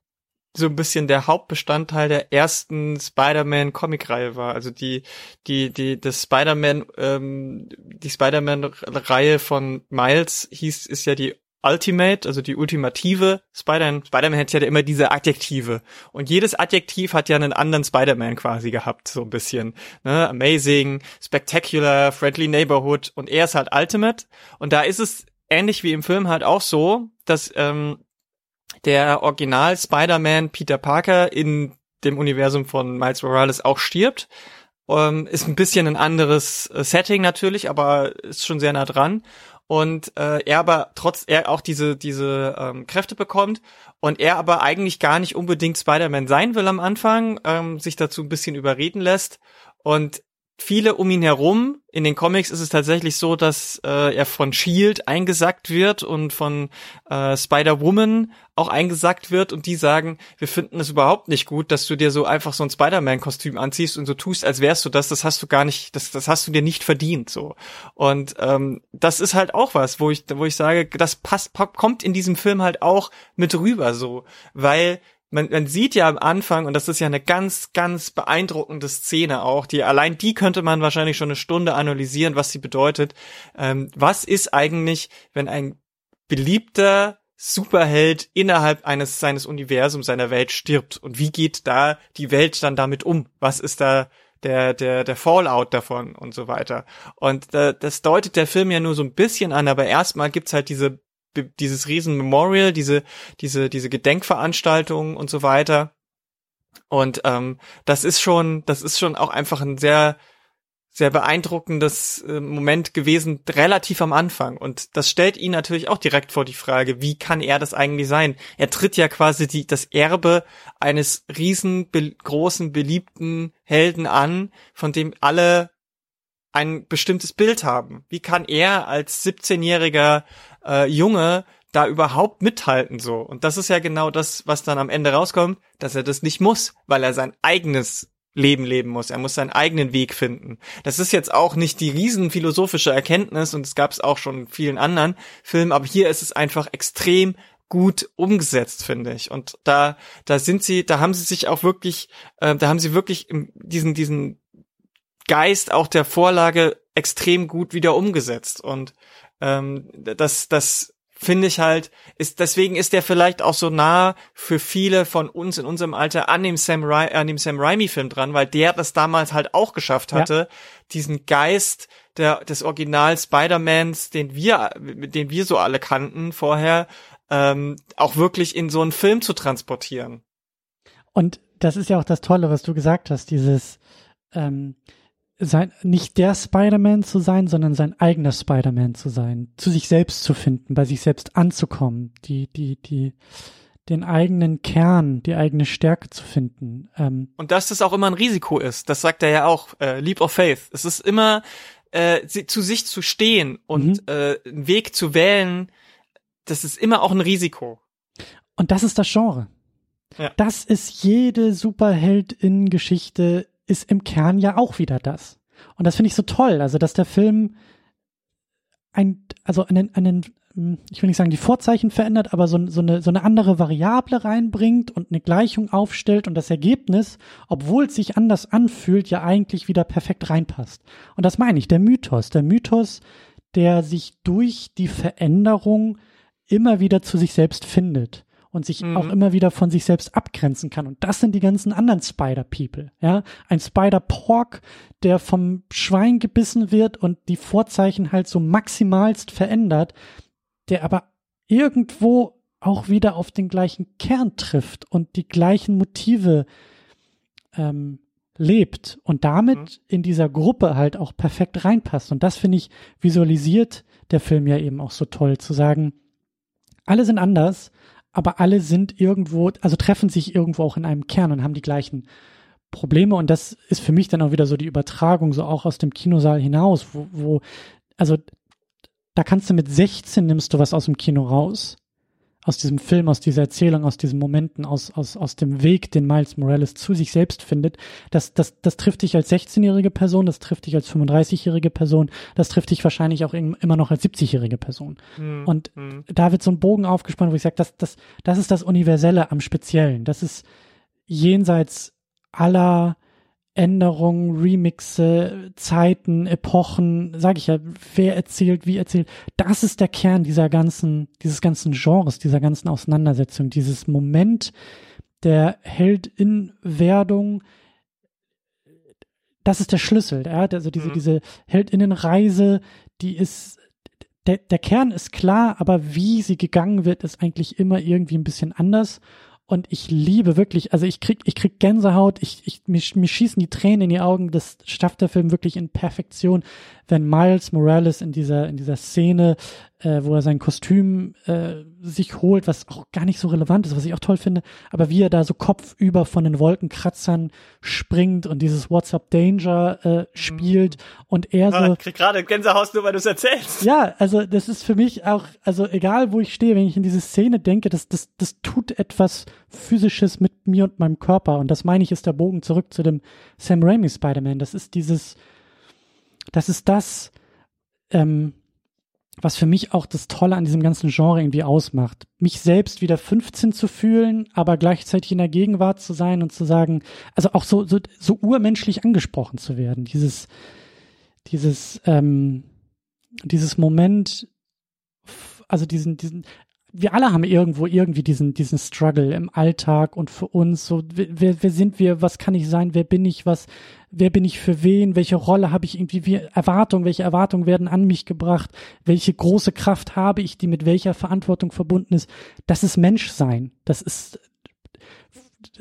so ein bisschen der Hauptbestandteil der ersten Spider-Man Comic-Reihe war. Also die, die, die, das Spider-Man, ähm, die Spider-Man-Reihe von Miles hieß, ist ja die Ultimate, also die ultimative Spider-Man. Spider-Man hat ja immer diese Adjektive. Und jedes Adjektiv hat ja einen anderen Spider-Man quasi gehabt, so ein bisschen. Ne? Amazing, Spectacular, Friendly Neighborhood. Und er ist halt Ultimate. Und da ist es ähnlich wie im Film halt auch so, dass ähm, der Original Spider-Man Peter Parker in dem Universum von Miles Morales auch stirbt. Ähm, ist ein bisschen ein anderes äh, Setting natürlich, aber ist schon sehr nah dran und äh, er aber trotz er auch diese diese ähm, Kräfte bekommt und er aber eigentlich gar nicht unbedingt Spider-Man sein will am Anfang, ähm, sich dazu ein bisschen überreden lässt. Und viele um ihn herum. In den Comics ist es tatsächlich so, dass äh, er von Shield eingesackt wird und von äh, Spider-Woman auch eingesackt wird und die sagen, wir finden es überhaupt nicht gut, dass du dir so einfach so ein Spider-Man-Kostüm anziehst und so tust, als wärst du das. Das hast du gar nicht, das, das hast du dir nicht verdient. So und ähm, das ist halt auch was, wo ich, wo ich sage, das passt, kommt in diesem Film halt auch mit rüber, so, weil man, man sieht ja am Anfang, und das ist ja eine ganz, ganz beeindruckende Szene auch, die allein die könnte man wahrscheinlich schon eine Stunde analysieren, was sie bedeutet. Ähm, was ist eigentlich, wenn ein beliebter Superheld innerhalb eines seines Universums, seiner Welt stirbt? Und wie geht da die Welt dann damit um? Was ist da der, der, der Fallout davon und so weiter. Und äh, das deutet der Film ja nur so ein bisschen an, aber erstmal gibt's halt diese dieses riesen Memorial, diese, diese, diese Gedenkveranstaltungen und so weiter. Und ähm, das ist schon, das ist schon auch einfach ein sehr, sehr beeindruckendes äh, Moment gewesen, relativ am Anfang. Und das stellt ihn natürlich auch direkt vor die Frage, wie kann er das eigentlich sein? Er tritt ja quasi die, das Erbe eines riesengroßen, beliebten Helden an, von dem alle ein bestimmtes Bild haben. Wie kann er als 17-jähriger äh, Junge da überhaupt mithalten so? Und das ist ja genau das, was dann am Ende rauskommt, dass er das nicht muss, weil er sein eigenes Leben leben muss. Er muss seinen eigenen Weg finden. Das ist jetzt auch nicht die riesen philosophische Erkenntnis und es gab es auch schon in vielen anderen Filmen, aber hier ist es einfach extrem gut umgesetzt, finde ich. Und da, da sind sie, da haben sie sich auch wirklich, äh, da haben sie wirklich diesen, diesen Geist auch der Vorlage extrem gut wieder umgesetzt. Und ähm, das, das finde ich halt, ist, deswegen ist der vielleicht auch so nah für viele von uns in unserem Alter an dem Sam, Ra an dem Sam Raimi Film dran, weil der das damals halt auch geschafft hatte, ja. diesen Geist der, des Original Spider-Mans, den wir, den wir so alle kannten vorher, ähm, auch wirklich in so einen Film zu transportieren. Und das ist ja auch das Tolle, was du gesagt hast, dieses, ähm, sein, nicht der Spider-Man zu sein, sondern sein eigener Spider-Man zu sein, zu sich selbst zu finden, bei sich selbst anzukommen, die, die, die, den eigenen Kern, die eigene Stärke zu finden. Ähm, und dass das auch immer ein Risiko ist, das sagt er ja auch, äh, Leap of Faith. Es ist immer, äh, zu sich zu stehen und mhm. äh, einen Weg zu wählen, das ist immer auch ein Risiko. Und das ist das Genre. Ja. Das ist jede Superheld-in-Geschichte ist im Kern ja auch wieder das. Und das finde ich so toll, also dass der Film ein, also einen, einen, hm, ich will nicht sagen, die Vorzeichen verändert, aber so, so, eine, so eine andere Variable reinbringt und eine Gleichung aufstellt und das Ergebnis, obwohl es sich anders anfühlt, ja eigentlich wieder perfekt reinpasst. Und das meine ich, der Mythos, der Mythos, der sich durch die Veränderung immer wieder zu sich selbst findet und sich mhm. auch immer wieder von sich selbst abgrenzen kann. Und das sind die ganzen anderen Spider-People. Ja, ein Spider-Pork, der vom Schwein gebissen wird und die Vorzeichen halt so maximalst verändert, der aber irgendwo auch wieder auf den gleichen Kern trifft und die gleichen Motive ähm, lebt und damit mhm. in dieser Gruppe halt auch perfekt reinpasst. Und das finde ich visualisiert der Film ja eben auch so toll, zu sagen, alle sind anders, aber alle sind irgendwo, also treffen sich irgendwo auch in einem Kern und haben die gleichen Probleme. Und das ist für mich dann auch wieder so die Übertragung, so auch aus dem Kinosaal hinaus, wo, wo also da kannst du mit 16 nimmst du was aus dem Kino raus aus diesem Film, aus dieser Erzählung, aus diesen Momenten, aus, aus, aus dem Weg, den Miles Morales zu sich selbst findet, das, das, das trifft dich als 16-jährige Person, das trifft dich als 35-jährige Person, das trifft dich wahrscheinlich auch immer noch als 70-jährige Person. Mhm. Und mhm. da wird so ein Bogen aufgespannt, wo ich sage, das, das, das ist das Universelle am Speziellen. Das ist jenseits aller Änderungen, Remixe, Zeiten, Epochen, sage ich ja, wer erzählt, wie erzählt. Das ist der Kern dieser ganzen, dieses ganzen Genres, dieser ganzen Auseinandersetzung, dieses Moment der Heldin-Werdung. Das ist der Schlüssel, ja? also diese, mhm. diese Heldinnenreise, die ist, der, der Kern ist klar, aber wie sie gegangen wird, ist eigentlich immer irgendwie ein bisschen anders. Und ich liebe wirklich, also ich krieg, ich krieg Gänsehaut, ich, ich, mir, mir schießen die Tränen in die Augen. Das schafft der Film wirklich in Perfektion, wenn Miles Morales in dieser, in dieser Szene äh, wo er sein Kostüm äh, sich holt, was auch gar nicht so relevant ist, was ich auch toll finde, aber wie er da so kopfüber von den Wolkenkratzern springt und dieses What's Up Danger äh, spielt mhm. und er so. Ich krieg gerade Gänsehaus nur, weil du es erzählst. Ja, also das ist für mich auch, also egal wo ich stehe, wenn ich in diese Szene denke, das, das, das tut etwas Physisches mit mir und meinem Körper und das meine ich ist der Bogen zurück zu dem Sam Raimi Spider-Man. Das ist dieses, das ist das, ähm, was für mich auch das Tolle an diesem ganzen Genre irgendwie ausmacht. Mich selbst wieder 15 zu fühlen, aber gleichzeitig in der Gegenwart zu sein und zu sagen, also auch so, so, so urmenschlich angesprochen zu werden. Dieses, dieses, ähm, dieses Moment, also diesen, diesen, wir alle haben irgendwo irgendwie diesen, diesen Struggle im Alltag und für uns so, wer, wer sind wir, was kann ich sein, wer bin ich, was, wer bin ich für wen, welche Rolle habe ich irgendwie, wie Erwartungen, welche Erwartungen werden an mich gebracht, welche große Kraft habe ich, die mit welcher Verantwortung verbunden ist. Das ist Menschsein. Das ist,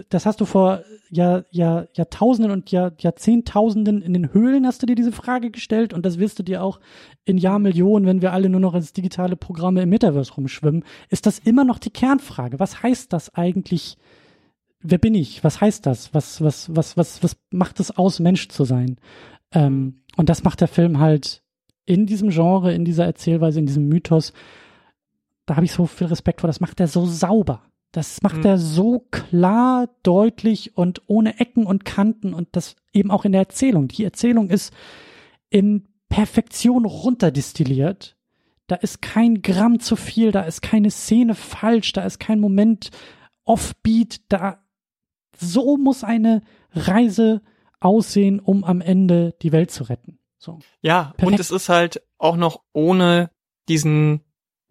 das hast du vor Jahr, Jahr, Jahrtausenden und Jahr, Jahrzehntausenden in den Höhlen hast du dir diese Frage gestellt und das wirst du dir auch in Jahrmillionen, wenn wir alle nur noch als digitale Programme im Metaverse rumschwimmen, ist das immer noch die Kernfrage. Was heißt das eigentlich? Wer bin ich? Was heißt das? Was, was, was, was, was macht es aus, Mensch zu sein? Ähm, und das macht der Film halt in diesem Genre, in dieser Erzählweise, in diesem Mythos. Da habe ich so viel Respekt vor. Das macht er so sauber. Das macht mhm. er so klar, deutlich und ohne Ecken und Kanten und das eben auch in der Erzählung. Die Erzählung ist in Perfektion runterdestilliert. Da ist kein Gramm zu viel, da ist keine Szene falsch, da ist kein Moment offbeat, da so muss eine Reise aussehen, um am Ende die Welt zu retten. So. Ja, Perfekt. und es ist halt auch noch ohne diesen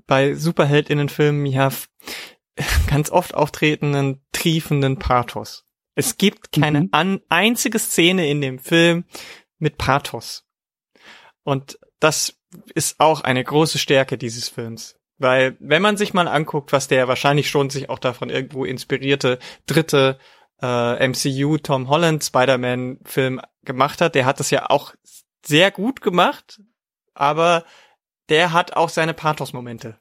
bei Superheldinnenfilmen ja ganz oft auftretenden, triefenden Pathos. Es gibt keine mhm. an, einzige Szene in dem Film mit Pathos. Und das ist auch eine große Stärke dieses Films. Weil, wenn man sich mal anguckt, was der wahrscheinlich schon sich auch davon irgendwo inspirierte dritte äh, MCU Tom Holland Spider-Man Film gemacht hat, der hat das ja auch sehr gut gemacht, aber der hat auch seine Pathos-Momente.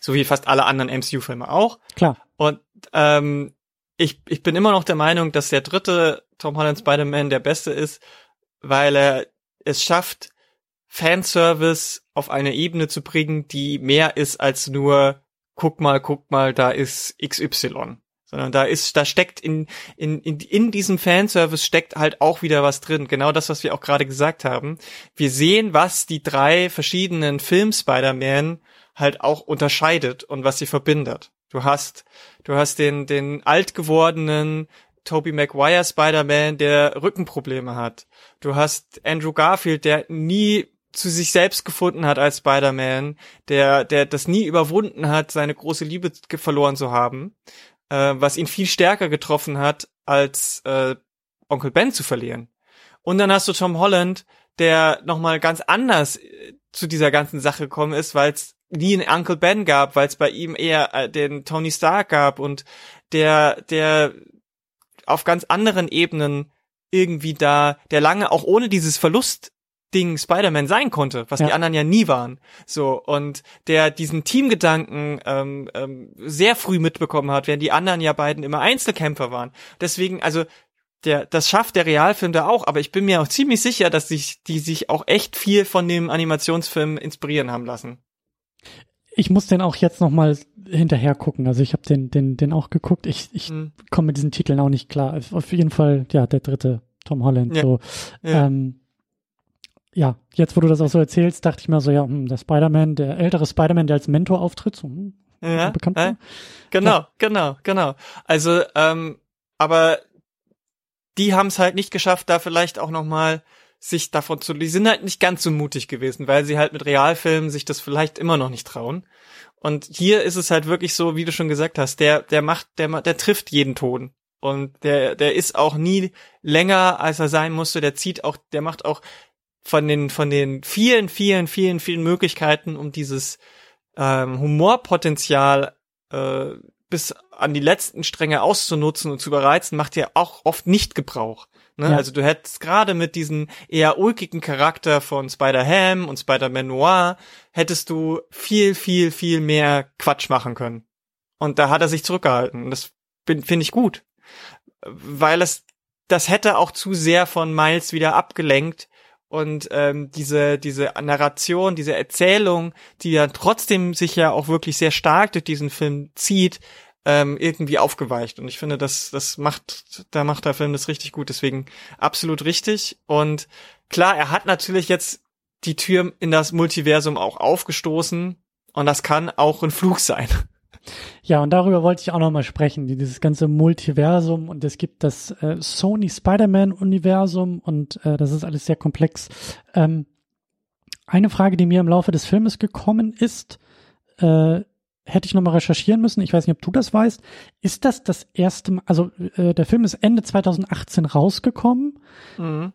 So wie fast alle anderen MCU-Filme auch. Klar. Und ähm, ich, ich bin immer noch der Meinung, dass der dritte Tom Holland Spider-Man der beste ist, weil er es schafft, Fanservice auf eine Ebene zu bringen, die mehr ist als nur guck mal, guck mal, da ist XY. Sondern da ist, da steckt in, in, in, in diesem Fanservice steckt halt auch wieder was drin. Genau das, was wir auch gerade gesagt haben. Wir sehen, was die drei verschiedenen Film-Spider-Man halt auch unterscheidet und was sie verbindet. Du hast, du hast den, den alt gewordenen Tobey Maguire Spider-Man, der Rückenprobleme hat. Du hast Andrew Garfield, der nie zu sich selbst gefunden hat als Spider-Man, der, der das nie überwunden hat, seine große Liebe verloren zu haben, äh, was ihn viel stärker getroffen hat, als äh, Onkel Ben zu verlieren. Und dann hast du Tom Holland, der nochmal ganz anders äh, zu dieser ganzen Sache gekommen ist, weil es nie einen Uncle Ben gab, weil es bei ihm eher äh, den Tony Stark gab und der, der auf ganz anderen Ebenen irgendwie da, der lange auch ohne dieses Verlust Ding Spider-Man sein konnte, was ja. die anderen ja nie waren. So und der diesen Teamgedanken ähm, ähm, sehr früh mitbekommen hat, während die anderen ja beiden immer Einzelkämpfer waren. Deswegen, also der, das schafft der Realfilm da auch, aber ich bin mir auch ziemlich sicher, dass sich die sich auch echt viel von dem Animationsfilm inspirieren haben lassen ich muss den auch jetzt noch mal hinterher gucken. Also ich habe den, den, den auch geguckt. Ich, ich hm. komme mit diesen Titeln auch nicht klar. Auf jeden Fall, ja, der dritte Tom Holland. Ja. So, ja. Ähm, ja, jetzt wo du das auch so erzählst, dachte ich mir so, ja, hm, der Spider-Man, der ältere Spider-Man, der als Mentor auftritt, so, hm, ja, bekannt. Äh, genau, ja. genau, genau. Also, ähm, aber die haben es halt nicht geschafft, da vielleicht auch noch mal sich davon zu, die sind halt nicht ganz so mutig gewesen, weil sie halt mit Realfilmen sich das vielleicht immer noch nicht trauen. Und hier ist es halt wirklich so, wie du schon gesagt hast, der, der macht, der, der trifft jeden Ton. Und der, der ist auch nie länger, als er sein musste. Der zieht auch, der macht auch von den, von den vielen, vielen, vielen, vielen Möglichkeiten, um dieses ähm, Humorpotenzial äh, bis an die letzten Stränge auszunutzen und zu überreizen, macht er auch oft nicht Gebrauch Ne? Ja. Also du hättest gerade mit diesem eher ulkigen Charakter von Spider-Ham und Spider-Man Noir hättest du viel, viel, viel mehr Quatsch machen können. Und da hat er sich zurückgehalten. Und das finde ich gut. Weil es, das hätte auch zu sehr von Miles wieder abgelenkt. Und ähm, diese, diese Narration, diese Erzählung, die ja trotzdem sich ja auch wirklich sehr stark durch diesen Film zieht, ähm, irgendwie aufgeweicht. Und ich finde, das, das macht, da macht der Film das richtig gut. Deswegen absolut richtig. Und klar, er hat natürlich jetzt die Tür in das Multiversum auch aufgestoßen. Und das kann auch ein Flug sein. Ja, und darüber wollte ich auch noch mal sprechen, dieses ganze Multiversum und es gibt das äh, Sony Spider-Man-Universum und äh, das ist alles sehr komplex. Ähm, eine Frage, die mir im Laufe des Filmes gekommen ist, äh, hätte ich noch mal recherchieren müssen. Ich weiß nicht, ob du das weißt. Ist das das erste Mal, also äh, der Film ist Ende 2018 rausgekommen. Mhm.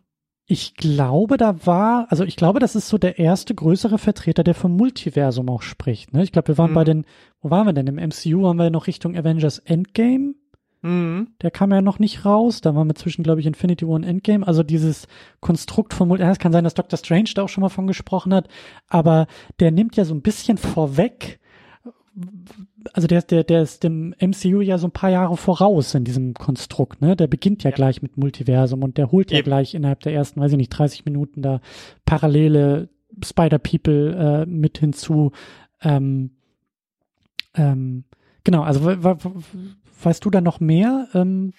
Ich glaube, da war, also ich glaube, das ist so der erste größere Vertreter, der vom Multiversum auch spricht. Ne? Ich glaube, wir waren mhm. bei den, wo waren wir denn? Im MCU waren wir noch Richtung Avengers Endgame. Mhm. Der kam ja noch nicht raus. Da waren wir zwischen, glaube ich, Infinity War und Endgame. Also dieses Konstrukt von Multiversum. Es kann sein, dass Doctor Strange da auch schon mal von gesprochen hat. Aber der nimmt ja so ein bisschen vorweg, also der, der, der ist dem MCU ja so ein paar Jahre voraus in diesem Konstrukt, ne? Der beginnt ja, ja. gleich mit Multiversum und der holt ja gleich innerhalb der ersten, weiß ich nicht, 30 Minuten da parallele Spider-People äh, mit hinzu. Ähm, ähm, genau, also weißt du da noch mehr? Ähm,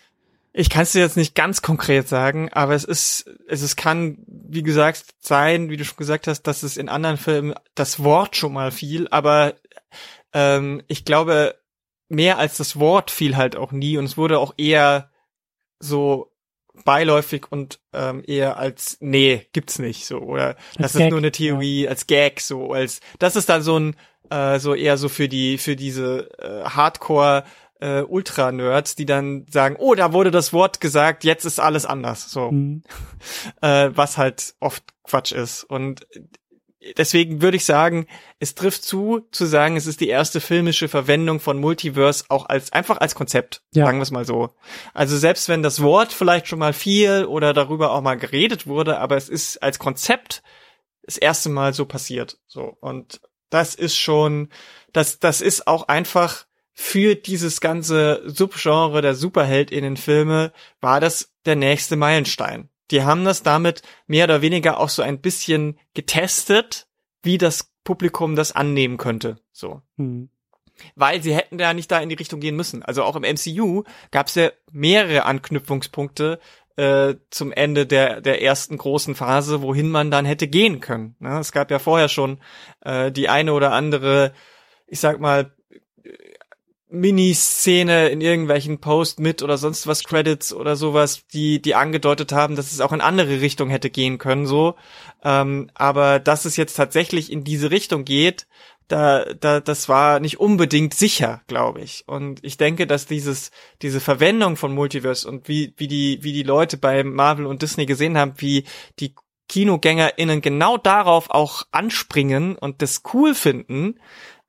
ich kann es dir jetzt nicht ganz konkret sagen, aber es ist, es ist, kann, wie gesagt, sein, wie du schon gesagt hast, dass es in anderen Filmen das Wort schon mal fiel, aber ähm, ich glaube, mehr als das Wort fiel halt auch nie und es wurde auch eher so beiläufig und ähm, eher als nee gibt's nicht so oder als das Gag, ist nur eine Theorie ja. als Gag so als das ist dann so ein äh, so eher so für die für diese äh, Hardcore äh, Ultra Nerds die dann sagen oh da wurde das Wort gesagt jetzt ist alles anders so mhm. äh, was halt oft Quatsch ist und deswegen würde ich sagen, es trifft zu, zu sagen, es ist die erste filmische Verwendung von Multiverse auch als, einfach als Konzept. Ja. Sagen wir es mal so. Also selbst wenn das Wort vielleicht schon mal fiel oder darüber auch mal geredet wurde, aber es ist als Konzept das erste Mal so passiert. So. Und das ist schon, das, das ist auch einfach für dieses ganze Subgenre der Superheldinnen-Filme war das der nächste Meilenstein die haben das damit mehr oder weniger auch so ein bisschen getestet, wie das Publikum das annehmen könnte. So. Hm. Weil sie hätten ja nicht da in die Richtung gehen müssen. Also auch im MCU gab es ja mehrere Anknüpfungspunkte äh, zum Ende der, der ersten großen Phase, wohin man dann hätte gehen können. Ne? Es gab ja vorher schon äh, die eine oder andere, ich sag mal, Miniszene in irgendwelchen Post mit oder sonst was Credits oder sowas, die die angedeutet haben, dass es auch in andere Richtung hätte gehen können so. Ähm, aber dass es jetzt tatsächlich in diese Richtung geht, da, da, das war nicht unbedingt sicher, glaube ich. Und ich denke, dass dieses, diese Verwendung von Multiverse und wie, wie die, wie die Leute bei Marvel und Disney gesehen haben, wie die KinogängerInnen genau darauf auch anspringen und das cool finden,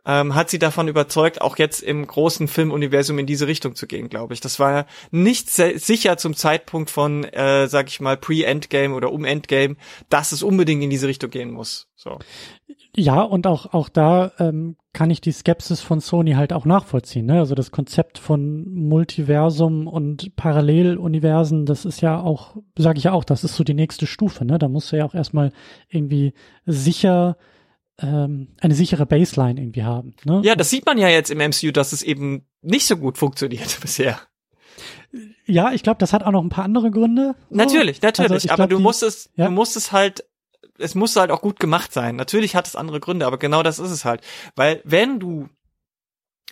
ähm, hat sie davon überzeugt, auch jetzt im großen Filmuniversum in diese Richtung zu gehen, glaube ich. Das war nicht sicher zum Zeitpunkt von, äh, sag ich mal, Pre-Endgame oder um Endgame, dass es unbedingt in diese Richtung gehen muss. So. Ja, und auch, auch da ähm, kann ich die Skepsis von Sony halt auch nachvollziehen. Ne? Also das Konzept von Multiversum und Paralleluniversen, das ist ja auch, sage ich ja auch, das ist so die nächste Stufe. Ne? Da musst du ja auch erstmal irgendwie sicher ähm, eine sichere Baseline irgendwie haben. Ne? Ja, das sieht man ja jetzt im MCU, dass es eben nicht so gut funktioniert bisher. Ja, ich glaube, das hat auch noch ein paar andere Gründe. Natürlich, natürlich. Also aber glaub, du musst es, ja? du musst es halt, es muss halt auch gut gemacht sein. Natürlich hat es andere Gründe, aber genau das ist es halt. Weil wenn du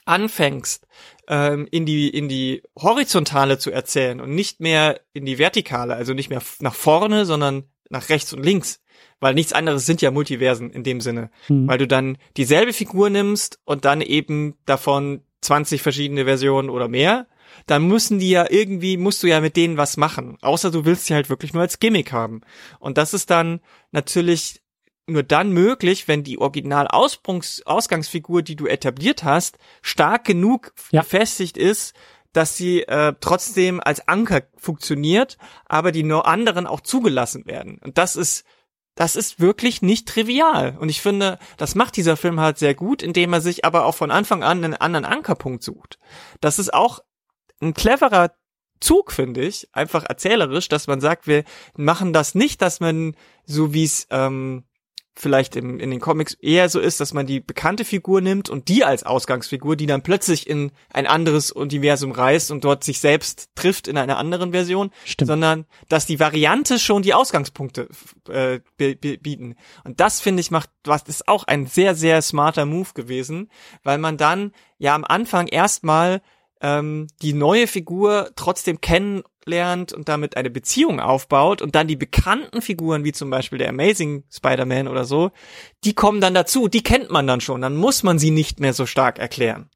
anfängst, ähm, in die in die horizontale zu erzählen und nicht mehr in die vertikale, also nicht mehr nach vorne, sondern nach rechts und links, weil nichts anderes sind ja Multiversen in dem Sinne, mhm. weil du dann dieselbe Figur nimmst und dann eben davon 20 verschiedene Versionen oder mehr, dann müssen die ja irgendwie, musst du ja mit denen was machen, außer du willst sie halt wirklich nur als Gimmick haben. Und das ist dann natürlich nur dann möglich, wenn die Original-Ausgangsfigur, die du etabliert hast, stark genug ja. befestigt ist, dass sie äh, trotzdem als Anker funktioniert, aber die nur anderen auch zugelassen werden. Und das ist das ist wirklich nicht trivial. Und ich finde, das macht dieser Film halt sehr gut, indem er sich aber auch von Anfang an einen anderen Ankerpunkt sucht. Das ist auch ein cleverer Zug, finde ich, einfach erzählerisch, dass man sagt, wir machen das nicht, dass man, so wie es ähm, vielleicht im, in den Comics eher so ist, dass man die bekannte Figur nimmt und die als Ausgangsfigur, die dann plötzlich in ein anderes Universum reist und dort sich selbst trifft in einer anderen Version, Stimmt. sondern dass die Variante schon die Ausgangspunkte äh, bieten. Und das finde ich macht, was ist auch ein sehr sehr smarter Move gewesen, weil man dann ja am Anfang erstmal ähm, die neue Figur trotzdem kennenlernt und damit eine Beziehung aufbaut und dann die bekannten Figuren, wie zum Beispiel der Amazing Spider-Man oder so, die kommen dann dazu, die kennt man dann schon, dann muss man sie nicht mehr so stark erklären.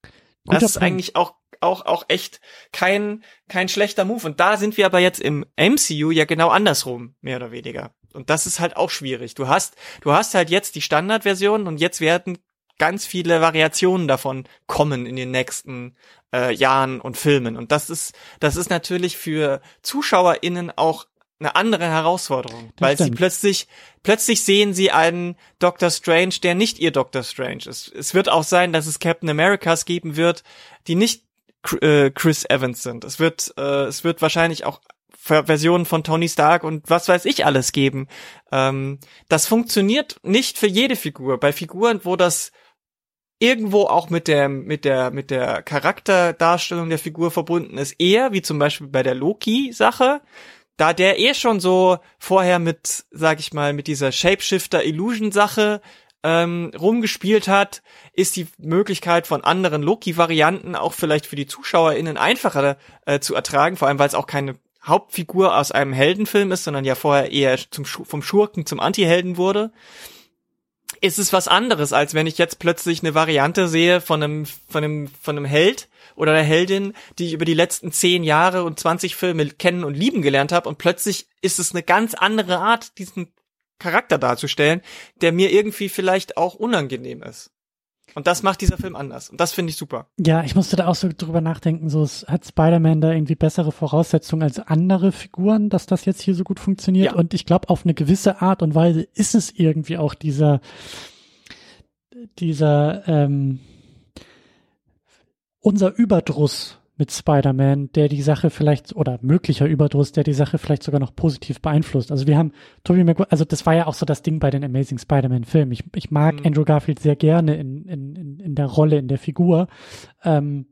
Guter das ist Punkt. eigentlich auch auch auch echt kein kein schlechter Move und da sind wir aber jetzt im MCU ja genau andersrum mehr oder weniger und das ist halt auch schwierig. Du hast du hast halt jetzt die Standardversion und jetzt werden ganz viele Variationen davon kommen in den nächsten äh, Jahren und Filmen. Und das ist, das ist natürlich für ZuschauerInnen auch eine andere Herausforderung, das weil stimmt. sie plötzlich, plötzlich sehen sie einen Doctor Strange, der nicht ihr Doctor Strange ist. Es wird auch sein, dass es Captain Americas geben wird, die nicht äh, Chris Evans sind. Es wird, äh, es wird wahrscheinlich auch Versionen von Tony Stark und was weiß ich alles geben. Ähm, das funktioniert nicht für jede Figur. Bei Figuren, wo das irgendwo auch mit der, mit der, mit der Charakterdarstellung der Figur verbunden ist, eher wie zum Beispiel bei der Loki-Sache, da der eh schon so vorher mit, sag ich mal, mit dieser Shapeshifter-Illusion-Sache ähm, rumgespielt hat, ist die Möglichkeit von anderen Loki-Varianten auch vielleicht für die ZuschauerInnen einfacher äh, zu ertragen, vor allem weil es auch keine Hauptfigur aus einem Heldenfilm ist, sondern ja vorher eher zum, vom Schurken zum Anti-Helden wurde ist es was anderes, als wenn ich jetzt plötzlich eine Variante sehe von einem, von einem, von einem Held oder einer Heldin, die ich über die letzten zehn Jahre und 20 Filme kennen und lieben gelernt habe und plötzlich ist es eine ganz andere Art, diesen Charakter darzustellen, der mir irgendwie vielleicht auch unangenehm ist. Und das macht dieser Film anders. Und das finde ich super. Ja, ich musste da auch so drüber nachdenken, so hat Spider-Man da irgendwie bessere Voraussetzungen als andere Figuren, dass das jetzt hier so gut funktioniert. Ja. Und ich glaube, auf eine gewisse Art und Weise ist es irgendwie auch dieser, dieser, ähm, unser Überdruss mit Spider-Man, der die Sache vielleicht, oder möglicher Überdruss, der die Sache vielleicht sogar noch positiv beeinflusst. Also wir haben Tobey Maguire, also das war ja auch so das Ding bei den Amazing Spider-Man-Filmen. Ich, ich mag mhm. Andrew Garfield sehr gerne in, in, in, in der Rolle, in der Figur. Ähm,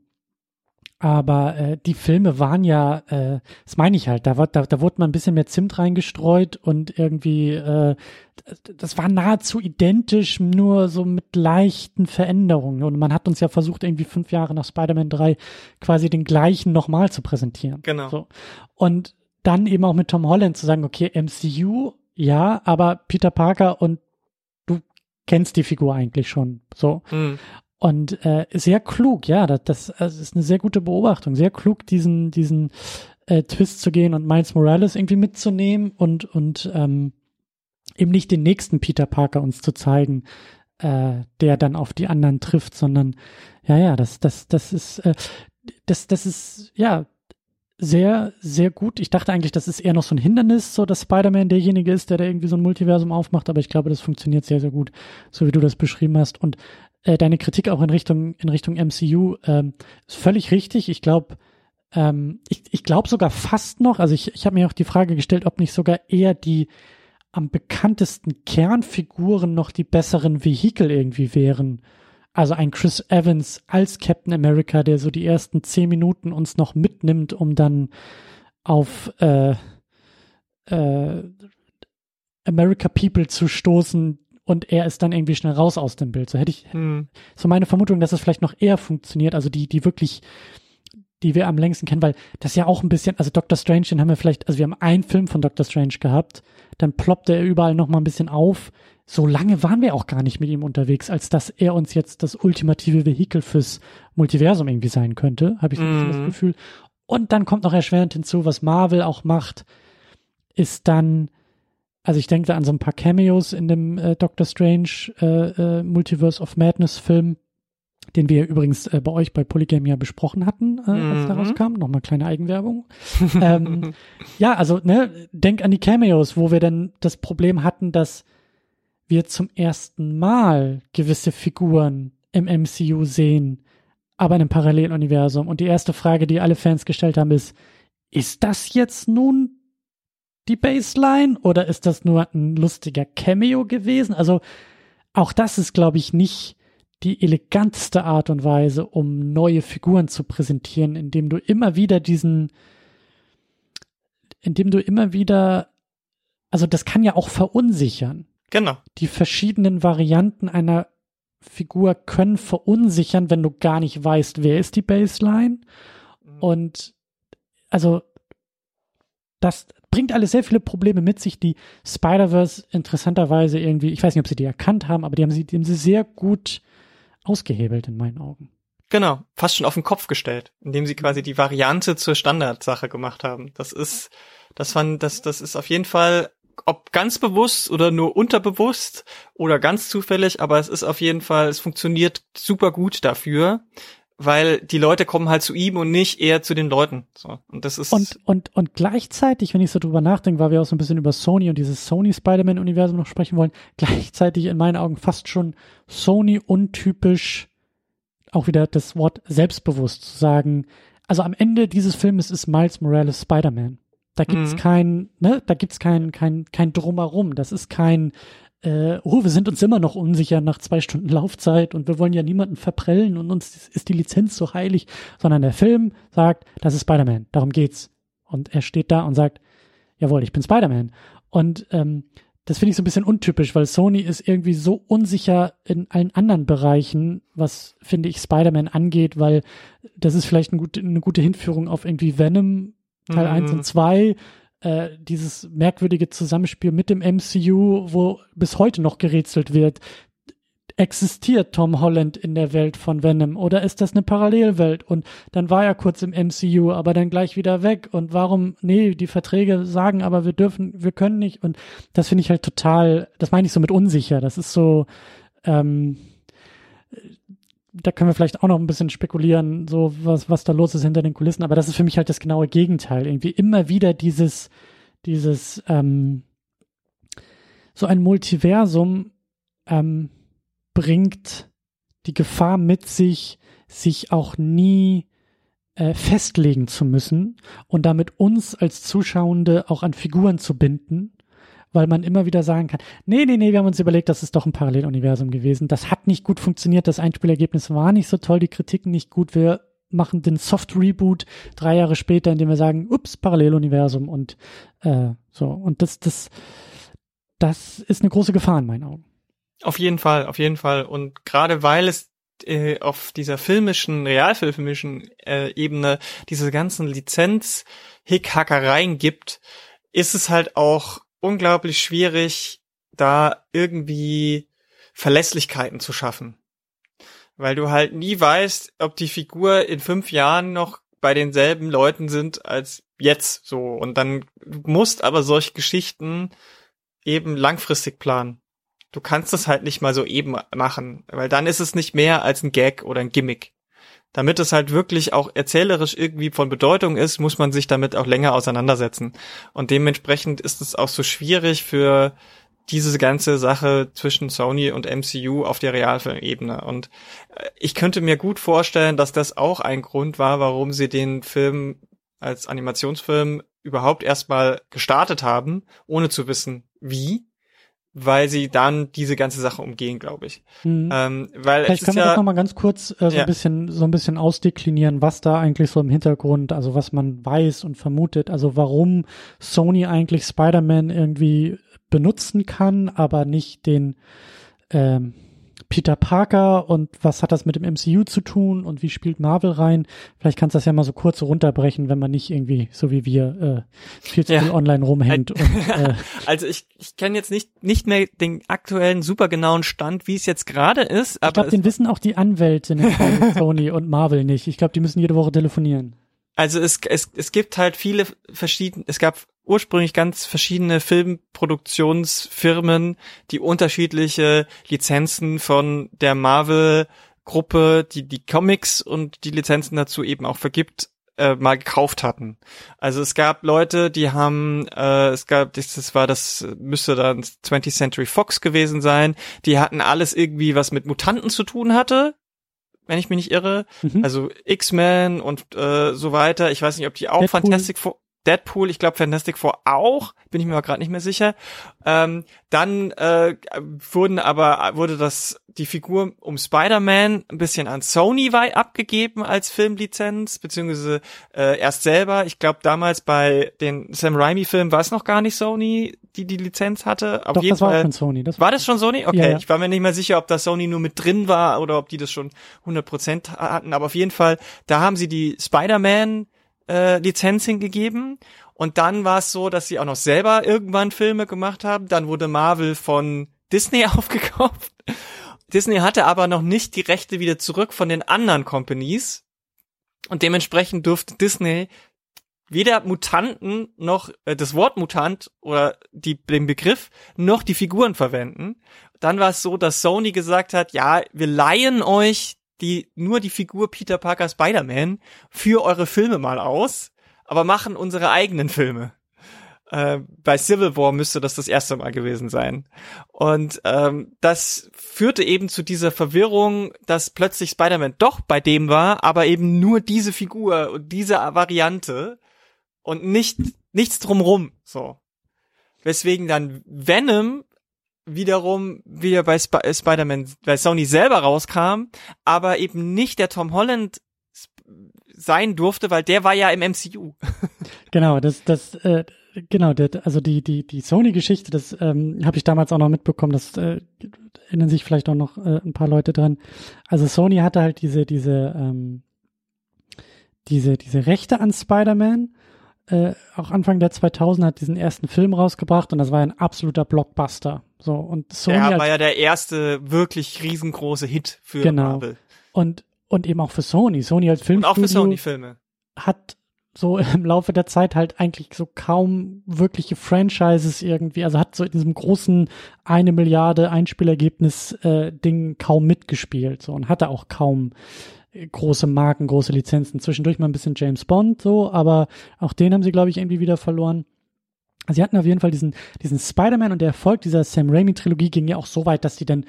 aber äh, die Filme waren ja, äh, das meine ich halt, da, war, da, da wurde mal ein bisschen mehr Zimt reingestreut und irgendwie, äh, das war nahezu identisch, nur so mit leichten Veränderungen. Und man hat uns ja versucht, irgendwie fünf Jahre nach Spider-Man 3 quasi den gleichen nochmal zu präsentieren. Genau. So. Und dann eben auch mit Tom Holland zu sagen, okay, MCU, ja, aber Peter Parker und du kennst die Figur eigentlich schon. So. Mhm. Und äh, sehr klug, ja, das, das, das ist eine sehr gute Beobachtung. Sehr klug, diesen, diesen äh, Twist zu gehen und Miles Morales irgendwie mitzunehmen und, und ähm, eben nicht den nächsten Peter Parker uns zu zeigen, äh, der dann auf die anderen trifft, sondern ja, ja, das, das, das ist, äh, das, das ist, ja, sehr, sehr gut. Ich dachte eigentlich, das ist eher noch so ein Hindernis, so dass Spider-Man derjenige ist, der da irgendwie so ein Multiversum aufmacht, aber ich glaube, das funktioniert sehr, sehr gut, so wie du das beschrieben hast. Und äh, deine Kritik auch in Richtung, in Richtung MCU ähm, ist völlig richtig. Ich glaube, ähm, ich, ich glaube sogar fast noch, also ich, ich habe mir auch die Frage gestellt, ob nicht sogar eher die am bekanntesten Kernfiguren noch die besseren Vehikel irgendwie wären. Also ein Chris Evans als Captain America, der so die ersten zehn Minuten uns noch mitnimmt, um dann auf äh, äh, America People zu stoßen, und er ist dann irgendwie schnell raus aus dem Bild. So hätte ich hm. so meine Vermutung, dass es vielleicht noch eher funktioniert, also die, die wirklich, die wir am längsten kennen, weil das ja auch ein bisschen, also Doctor Strange, den haben wir vielleicht, also wir haben einen Film von Doctor Strange gehabt, dann ploppte er überall noch mal ein bisschen auf. So lange waren wir auch gar nicht mit ihm unterwegs, als dass er uns jetzt das ultimative Vehikel fürs Multiversum irgendwie sein könnte, habe ich so mm. das mhm. Gefühl. Und dann kommt noch erschwerend hinzu, was Marvel auch macht, ist dann also ich denke da an so ein paar Cameos in dem äh, Doctor Strange äh, äh, Multiverse of Madness Film, den wir übrigens äh, bei euch bei Polygame ja besprochen hatten, äh, als Mhm. der rauskam. Nochmal kleine Eigenwerbung. ähm, ja, also, ne, denk an die Cameos, wo wir dann das Problem hatten, dass wir zum ersten Mal gewisse Figuren im MCU sehen, aber in einem Paralleluniversum. Und die erste Frage, die alle Fans gestellt haben, ist, ist das jetzt nun die Baseline oder ist das nur ein lustiger Cameo gewesen? Also auch das ist, glaube ich, nicht die eleganteste Art und Weise, um neue Figuren zu präsentieren, indem du immer wieder diesen, indem du immer wieder, also das kann ja auch verunsichern. Genau. Die verschiedenen Varianten einer Figur können verunsichern, wenn du gar nicht weißt, wer ist die Baseline. Und also das bringt alles sehr viele Probleme mit sich, die Spider-Verse interessanterweise irgendwie, ich weiß nicht, ob sie die erkannt haben, aber die haben sie, die haben sie sehr gut ausgehebelt in meinen Augen. Genau, fast schon auf den Kopf gestellt, indem sie quasi die Variante zur Standardsache gemacht haben. Das ist, das fand, das, das ist auf jeden Fall, ob ganz bewusst oder nur unterbewusst oder ganz zufällig, aber es ist auf jeden Fall, es funktioniert super gut dafür, weil die Leute kommen halt zu ihm und nicht eher zu den Leuten. So. Und das ist. Und, und, und gleichzeitig, wenn ich so drüber nachdenke, weil wir auch so ein bisschen über Sony und dieses Sony-Spider-Man-Universum noch sprechen wollen, gleichzeitig in meinen Augen fast schon Sony untypisch auch wieder das Wort selbstbewusst zu sagen. Also am Ende dieses Filmes ist Miles Morales Spider-Man. Da gibt's Mhm. kein, ne, da gibt's kein, kein, kein Drumherum. Das ist kein, äh, oh, wir sind uns immer noch unsicher nach zwei Stunden Laufzeit und wir wollen ja niemanden verprellen und uns ist die Lizenz so heilig, sondern der Film sagt, das ist Spider-Man, darum geht's. Und er steht da und sagt, jawohl, ich bin Spider-Man. Und ähm, das finde ich so ein bisschen untypisch, weil Sony ist irgendwie so unsicher in allen anderen Bereichen, was, finde ich, Spider-Man angeht, weil das ist vielleicht ein gut, eine gute Hinführung auf irgendwie Venom Teil Mhm. 1 und 2, äh, dieses merkwürdige Zusammenspiel mit dem MCU, wo bis heute noch gerätselt wird. Existiert Tom Holland in der Welt von Venom oder ist das eine Parallelwelt? Und dann war er kurz im MCU, aber dann gleich wieder weg. Und warum, nee, die Verträge sagen aber, wir dürfen, wir können nicht. Und das finde ich halt total, das meine ich so mit unsicher. Das ist so, ähm, da können wir vielleicht auch noch ein bisschen spekulieren, so was, was da los ist hinter den Kulissen, aber das ist für mich halt das genaue Gegenteil. Irgendwie immer wieder dieses, dieses, ähm, so ein Multiversum ähm, bringt die Gefahr mit sich, sich auch nie äh, festlegen zu müssen und damit uns als Zuschauende auch an Figuren zu binden, weil man immer wieder sagen kann, nee, nee, nee, wir haben uns überlegt, das ist doch ein Paralleluniversum gewesen. Das hat nicht gut funktioniert, das Einspielergebnis war nicht so toll, die Kritiken nicht gut. Wir machen den Soft Reboot drei Jahre später, indem wir sagen, ups, Paralleluniversum und äh, so. Und das, das, das ist eine große Gefahr in meinen Augen. Auf jeden Fall, auf jeden Fall. Und gerade weil es äh, auf dieser filmischen, realfilmischen äh, Ebene diese ganzen Lizenz-Hickhackereien gibt, ist es halt auch unglaublich schwierig, da irgendwie Verlässlichkeiten zu schaffen. Weil du halt nie weißt, ob die Figur in fünf Jahren noch bei denselben Leuten sind als jetzt so. Und dann musst aber solche Geschichten eben langfristig planen. Du kannst es halt nicht mal so eben machen, weil dann ist es nicht mehr als ein Gag oder ein Gimmick. Damit es halt wirklich auch erzählerisch irgendwie von Bedeutung ist, muss man sich damit auch länger auseinandersetzen. Und dementsprechend ist es auch so schwierig für diese ganze Sache zwischen Sony und MCU auf der Realfilmebene. Und äh, ich könnte mir gut vorstellen, dass das auch ein Grund war, warum sie den Film als Animationsfilm überhaupt erstmal gestartet haben, ohne zu wissen, wie, weil sie dann diese ganze Sache umgehen, glaube ich. Mhm. Ähm, weil Vielleicht können wir das ja, nochmal ganz kurz äh, so Ja. ein bisschen, so ein bisschen ausdeklinieren, was da eigentlich so im Hintergrund, also was man weiß und vermutet, also warum Sony eigentlich Spider-Man irgendwie benutzen kann, aber nicht den ähm, Peter Parker und was hat das mit dem MCU zu tun und wie spielt Marvel rein? Vielleicht kannst du das ja mal so kurz runterbrechen, wenn man nicht irgendwie, so wie wir, äh, viel zu Ja. viel online rumhängt. und, äh, also ich, ich kenne jetzt nicht, nicht mehr den aktuellen super genauen Stand, wie es jetzt gerade ist, ich aber glaube, es, den wissen auch die Anwälte von Sony und Marvel nicht. Ich glaube, die müssen jede Woche telefonieren. also es, es, es gibt halt viele verschiedene, es gab ursprünglich ganz verschiedene Filmproduktionsfirmen, die unterschiedliche Lizenzen von der Marvel Gruppe, die die Comics und die Lizenzen dazu eben auch vergibt, äh, mal gekauft hatten. Also es gab Leute, die haben, äh, es gab, das, das war das, müsste dann 20th Century Fox gewesen sein, die hatten alles irgendwie, was mit Mutanten zu tun hatte, wenn ich mich nicht irre. Mhm. Also X-Men und äh, so weiter. Ich weiß nicht, ob die auch Deadpool. Fantastic Four. Deadpool, ich glaube Fantastic Four auch, bin ich mir gerade nicht mehr sicher. Ähm, dann äh, wurden aber wurde das die Figur um Spider-Man ein bisschen an Sony abgegeben als Filmlizenz, beziehungsweise äh, erst selber. Ich glaube damals bei den Sam Raimi-Filmen war es noch gar nicht Sony, die die Lizenz hatte. Auf Doch, jeden das Fall, war schon Sony. Das war das schon Sony? Okay, ja, ja. ich war mir nicht mehr sicher, ob da Sony nur mit drin war oder ob die das schon 100% hatten. Aber auf jeden Fall, da haben sie die Spider-Man äh, Lizenz hingegeben. Und dann war es so, dass sie auch noch selber irgendwann Filme gemacht haben. Dann wurde Marvel von Disney aufgekauft. Disney hatte aber noch nicht die Rechte wieder zurück von den anderen Companies. Und dementsprechend durfte Disney weder Mutanten noch äh, das Wort Mutant oder die, den Begriff noch die Figuren verwenden. Dann war es so, dass Sony gesagt hat, ja, wir leihen euch die nur die Figur Peter Parker Spider-Man für eure Filme mal aus, aber machen unsere eigenen Filme. Äh, bei Civil War müsste das das erste Mal gewesen sein. Und ähm, das führte eben zu dieser Verwirrung, dass plötzlich Spider-Man doch bei dem war, aber eben nur diese Figur und diese Variante und nicht nichts drumrum. So. Weswegen dann Venom wiederum wieder bei Sp äh, Spider-Man, bei Sony selber rauskam, aber eben nicht der Tom Holland sein durfte, weil der war ja im MCU. Genau, das, das, äh, genau, der, also die, die, die Sony-Geschichte, das ähm, habe ich damals auch noch mitbekommen, das äh, erinnern sich vielleicht auch noch äh, ein paar Leute dran. Also Sony hatte halt diese, diese, ähm, diese, diese Rechte an Spider-Man äh, auch Anfang der 2000 hat diesen ersten Film rausgebracht und das war ein absoluter Blockbuster. So und Sony ja, war ja der erste wirklich riesengroße Hit für genau. Marvel. Und und eben auch für Sony. Sony als Filmstudio und auch für Sony Filme hat so im Laufe der Zeit halt eigentlich so kaum wirkliche Franchises irgendwie, also hat so in diesem großen eine Milliarde Einspielergebnis äh, Ding kaum mitgespielt so und hatte auch kaum große Marken, große Lizenzen. Zwischendurch mal ein bisschen James Bond so, aber auch den haben sie, glaube ich, irgendwie wieder verloren. Sie hatten auf jeden Fall diesen, diesen Spider-Man und der Erfolg dieser Sam Raimi-Trilogie ging ja auch so weit, dass die dann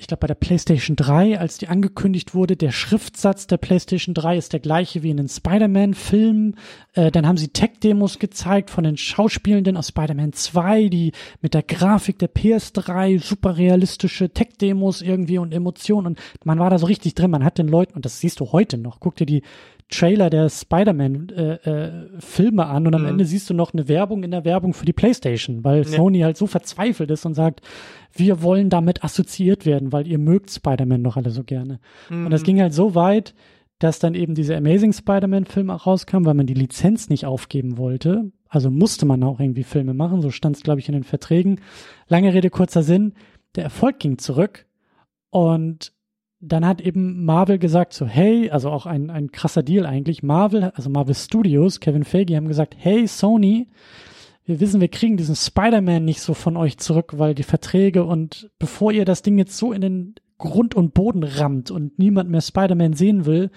ich glaube bei der PlayStation 3, als die angekündigt wurde, der Schriftsatz der PlayStation 3 ist der gleiche wie in den Spider-Man-Filmen. Äh, dann haben sie Tech-Demos gezeigt von den Schauspielenden aus Spider-Man 2, die mit der Grafik der PS3 super realistische Tech-Demos irgendwie und Emotionen und man war da so richtig drin. Man hat den Leuten, und das siehst du heute noch, guck dir die Trailer der Spider-Man-Filme äh, äh, an und am mhm. Ende siehst du noch eine Werbung in der Werbung für die PlayStation, weil ja. Sony halt so verzweifelt ist und sagt, wir wollen damit assoziiert werden, weil ihr mögt Spider-Man doch alle so gerne. Mhm. Und das mhm. ging halt so weit, dass dann eben diese Amazing Spider-Man-Film auch rauskam, weil man die Lizenz nicht aufgeben wollte. Also musste man auch irgendwie Filme machen, so stand es, glaube ich, in den Verträgen. Lange Rede, kurzer Sinn. Der Erfolg ging zurück und dann hat eben Marvel gesagt so, hey, also auch ein, ein krasser Deal eigentlich. Marvel, also Marvel Studios, Kevin Feige haben gesagt, hey Sony, wir wissen, wir kriegen diesen Spider-Man nicht so von euch zurück, weil die Verträge und bevor ihr das Ding jetzt so in den Grund und Boden rammt und niemand mehr Spider-Man sehen will,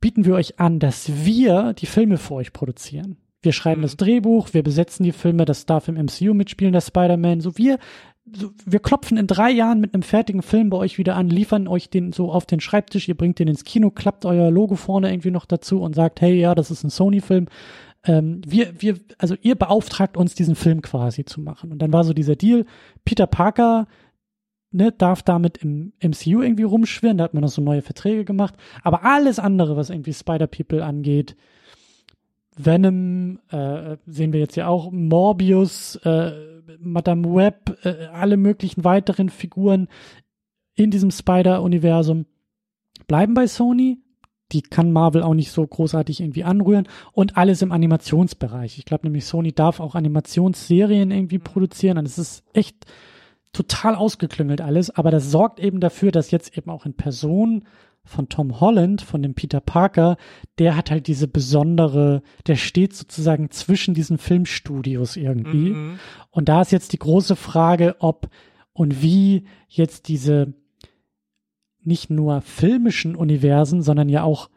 bieten wir euch an, dass wir die Filme für euch produzieren. Wir schreiben mhm. das Drehbuch, wir besetzen die Filme, das darf im MCU mitspielen, der Spider-Man. So wir wir klopfen in drei Jahren mit einem fertigen Film bei euch wieder an, liefern euch den so auf den Schreibtisch, ihr bringt den ins Kino, klappt euer Logo vorne irgendwie noch dazu und sagt, hey, ja, das ist ein Sony-Film. Ähm, wir, wir, also ihr beauftragt uns, diesen Film quasi zu machen. Und dann war so dieser Deal, Peter Parker ne, darf damit im MCU irgendwie rumschwirren, da hat man noch so neue Verträge gemacht, aber alles andere, was irgendwie Spider-People angeht, Venom, äh, sehen wir jetzt ja auch, Morbius, äh, Madame Web, äh, alle möglichen weiteren Figuren in diesem Spider-Universum bleiben bei Sony. Die kann Marvel auch nicht so großartig irgendwie anrühren und alles im Animationsbereich. Ich glaube nämlich, Sony darf auch Animationsserien irgendwie produzieren und es ist echt total ausgeklüngelt alles, aber das sorgt eben dafür, dass jetzt eben auch in Person von Tom Holland, von dem Peter Parker, der hat halt diese besondere, der steht sozusagen zwischen diesen Filmstudios irgendwie. Mhm. Und da ist jetzt die große Frage, ob und wie jetzt diese nicht nur filmischen Universen, sondern ja auch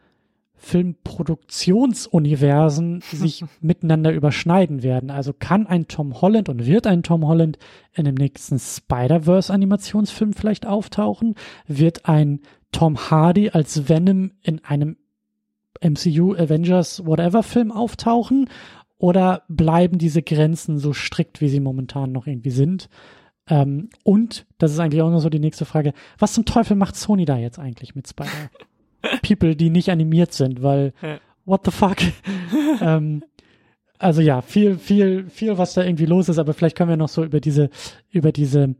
Filmproduktionsuniversen sich miteinander überschneiden werden. Also kann ein Tom Holland und wird ein Tom Holland in dem nächsten Spider-Verse-Animationsfilm vielleicht auftauchen? Wird ein Tom Hardy als Venom in einem MCU Avengers Whatever Film auftauchen? Oder bleiben diese Grenzen so strikt, wie sie momentan noch irgendwie sind? Ähm, und, das ist eigentlich auch noch so die nächste Frage, was zum Teufel macht Sony da jetzt eigentlich mit Spider? People, die nicht animiert sind, weil ja. what the fuck? ähm, also ja, viel, viel, viel, was da irgendwie los ist, aber vielleicht können wir noch so über diese, über diese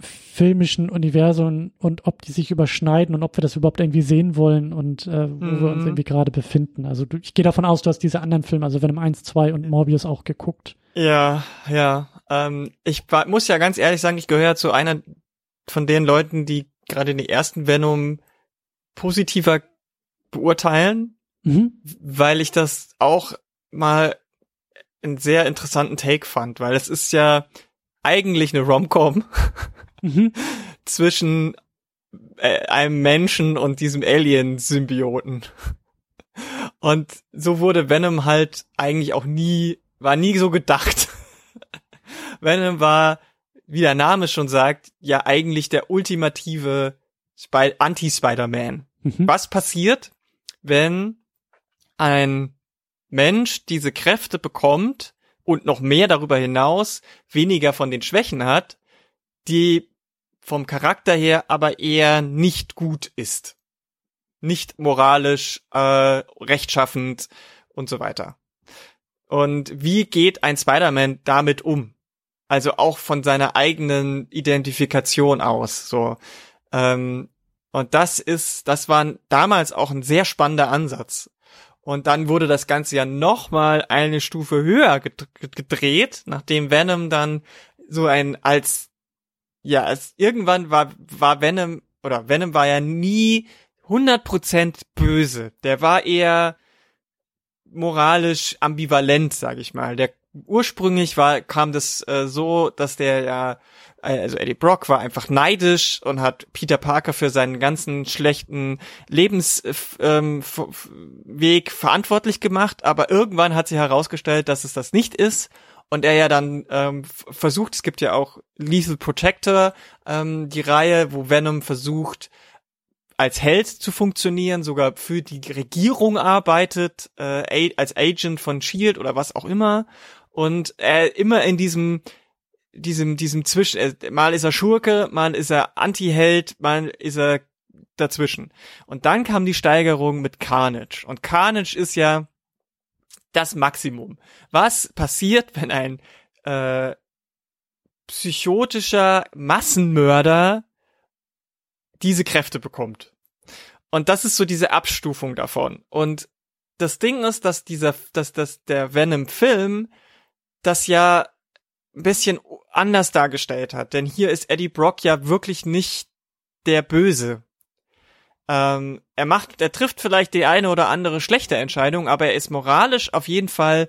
filmischen Universen und ob die sich überschneiden und ob wir das überhaupt irgendwie sehen wollen und äh, wo mhm. wir uns mhm. irgendwie gerade befinden. Also du, ich gehe davon aus, du hast diese anderen Filme, also Venom 1, 2 und Morbius auch geguckt. Ja, ja. Ähm, ich muss ja ganz ehrlich sagen, ich gehöre zu einer von den Leuten, die gerade den ersten Venom positiver beurteilen, mhm. weil ich das auch mal einen sehr interessanten Take fand, weil es ist ja eigentlich eine Romcom mhm. zwischen äh, einem Menschen und diesem Alien-Symbioten. Und so wurde Venom halt eigentlich auch nie, war nie so gedacht. Venom war, wie der Name schon sagt, ja eigentlich der ultimative Anti-Spider-Man. Mhm. Was passiert, wenn ein Mensch diese Kräfte bekommt und noch mehr darüber hinaus weniger von den Schwächen hat, die vom Charakter her aber eher nicht gut ist. Nicht moralisch, äh, rechtschaffend und so weiter. Und wie geht ein Spider-Man damit um? Also auch von seiner eigenen Identifikation aus. So, ähm, und das ist, das war damals auch ein sehr spannender Ansatz. Und dann wurde das Ganze ja nochmal eine Stufe höher gedreht, nachdem Venom dann so ein als, ja, als irgendwann war, war Venom, oder Venom war ja nie 100% böse. Der war eher moralisch ambivalent, sag ich mal. Der ursprünglich war, kam das äh, so, dass der ja also Eddie Brock war einfach neidisch und hat Peter Parker für seinen ganzen schlechten Lebensweg ähm, verantwortlich gemacht, aber irgendwann hat sich herausgestellt, dass es das nicht ist. Und er ja dann ähm, versucht, es gibt ja auch Lethal Protector, ähm, die Reihe, wo Venom versucht, als Held zu funktionieren, sogar für die Regierung arbeitet, äh, als Agent von Shield oder was auch immer. Und er immer in diesem diesem, diesem Zwischen, äh, mal ist er Schurke, mal ist er Anti-Held, mal ist er dazwischen. Und dann kam die Steigerung mit Carnage. Und Carnage ist ja das Maximum. Was passiert, wenn ein äh, psychotischer Massenmörder diese Kräfte bekommt? Und das ist so diese Abstufung davon. Und das Ding ist, dass dieser, dass, dass der Venom-Film das ja ein bisschen anders dargestellt hat. Denn hier ist Eddie Brock ja wirklich nicht der Böse. Ähm, er macht, er trifft vielleicht die eine oder andere schlechte Entscheidung, aber er ist moralisch auf jeden Fall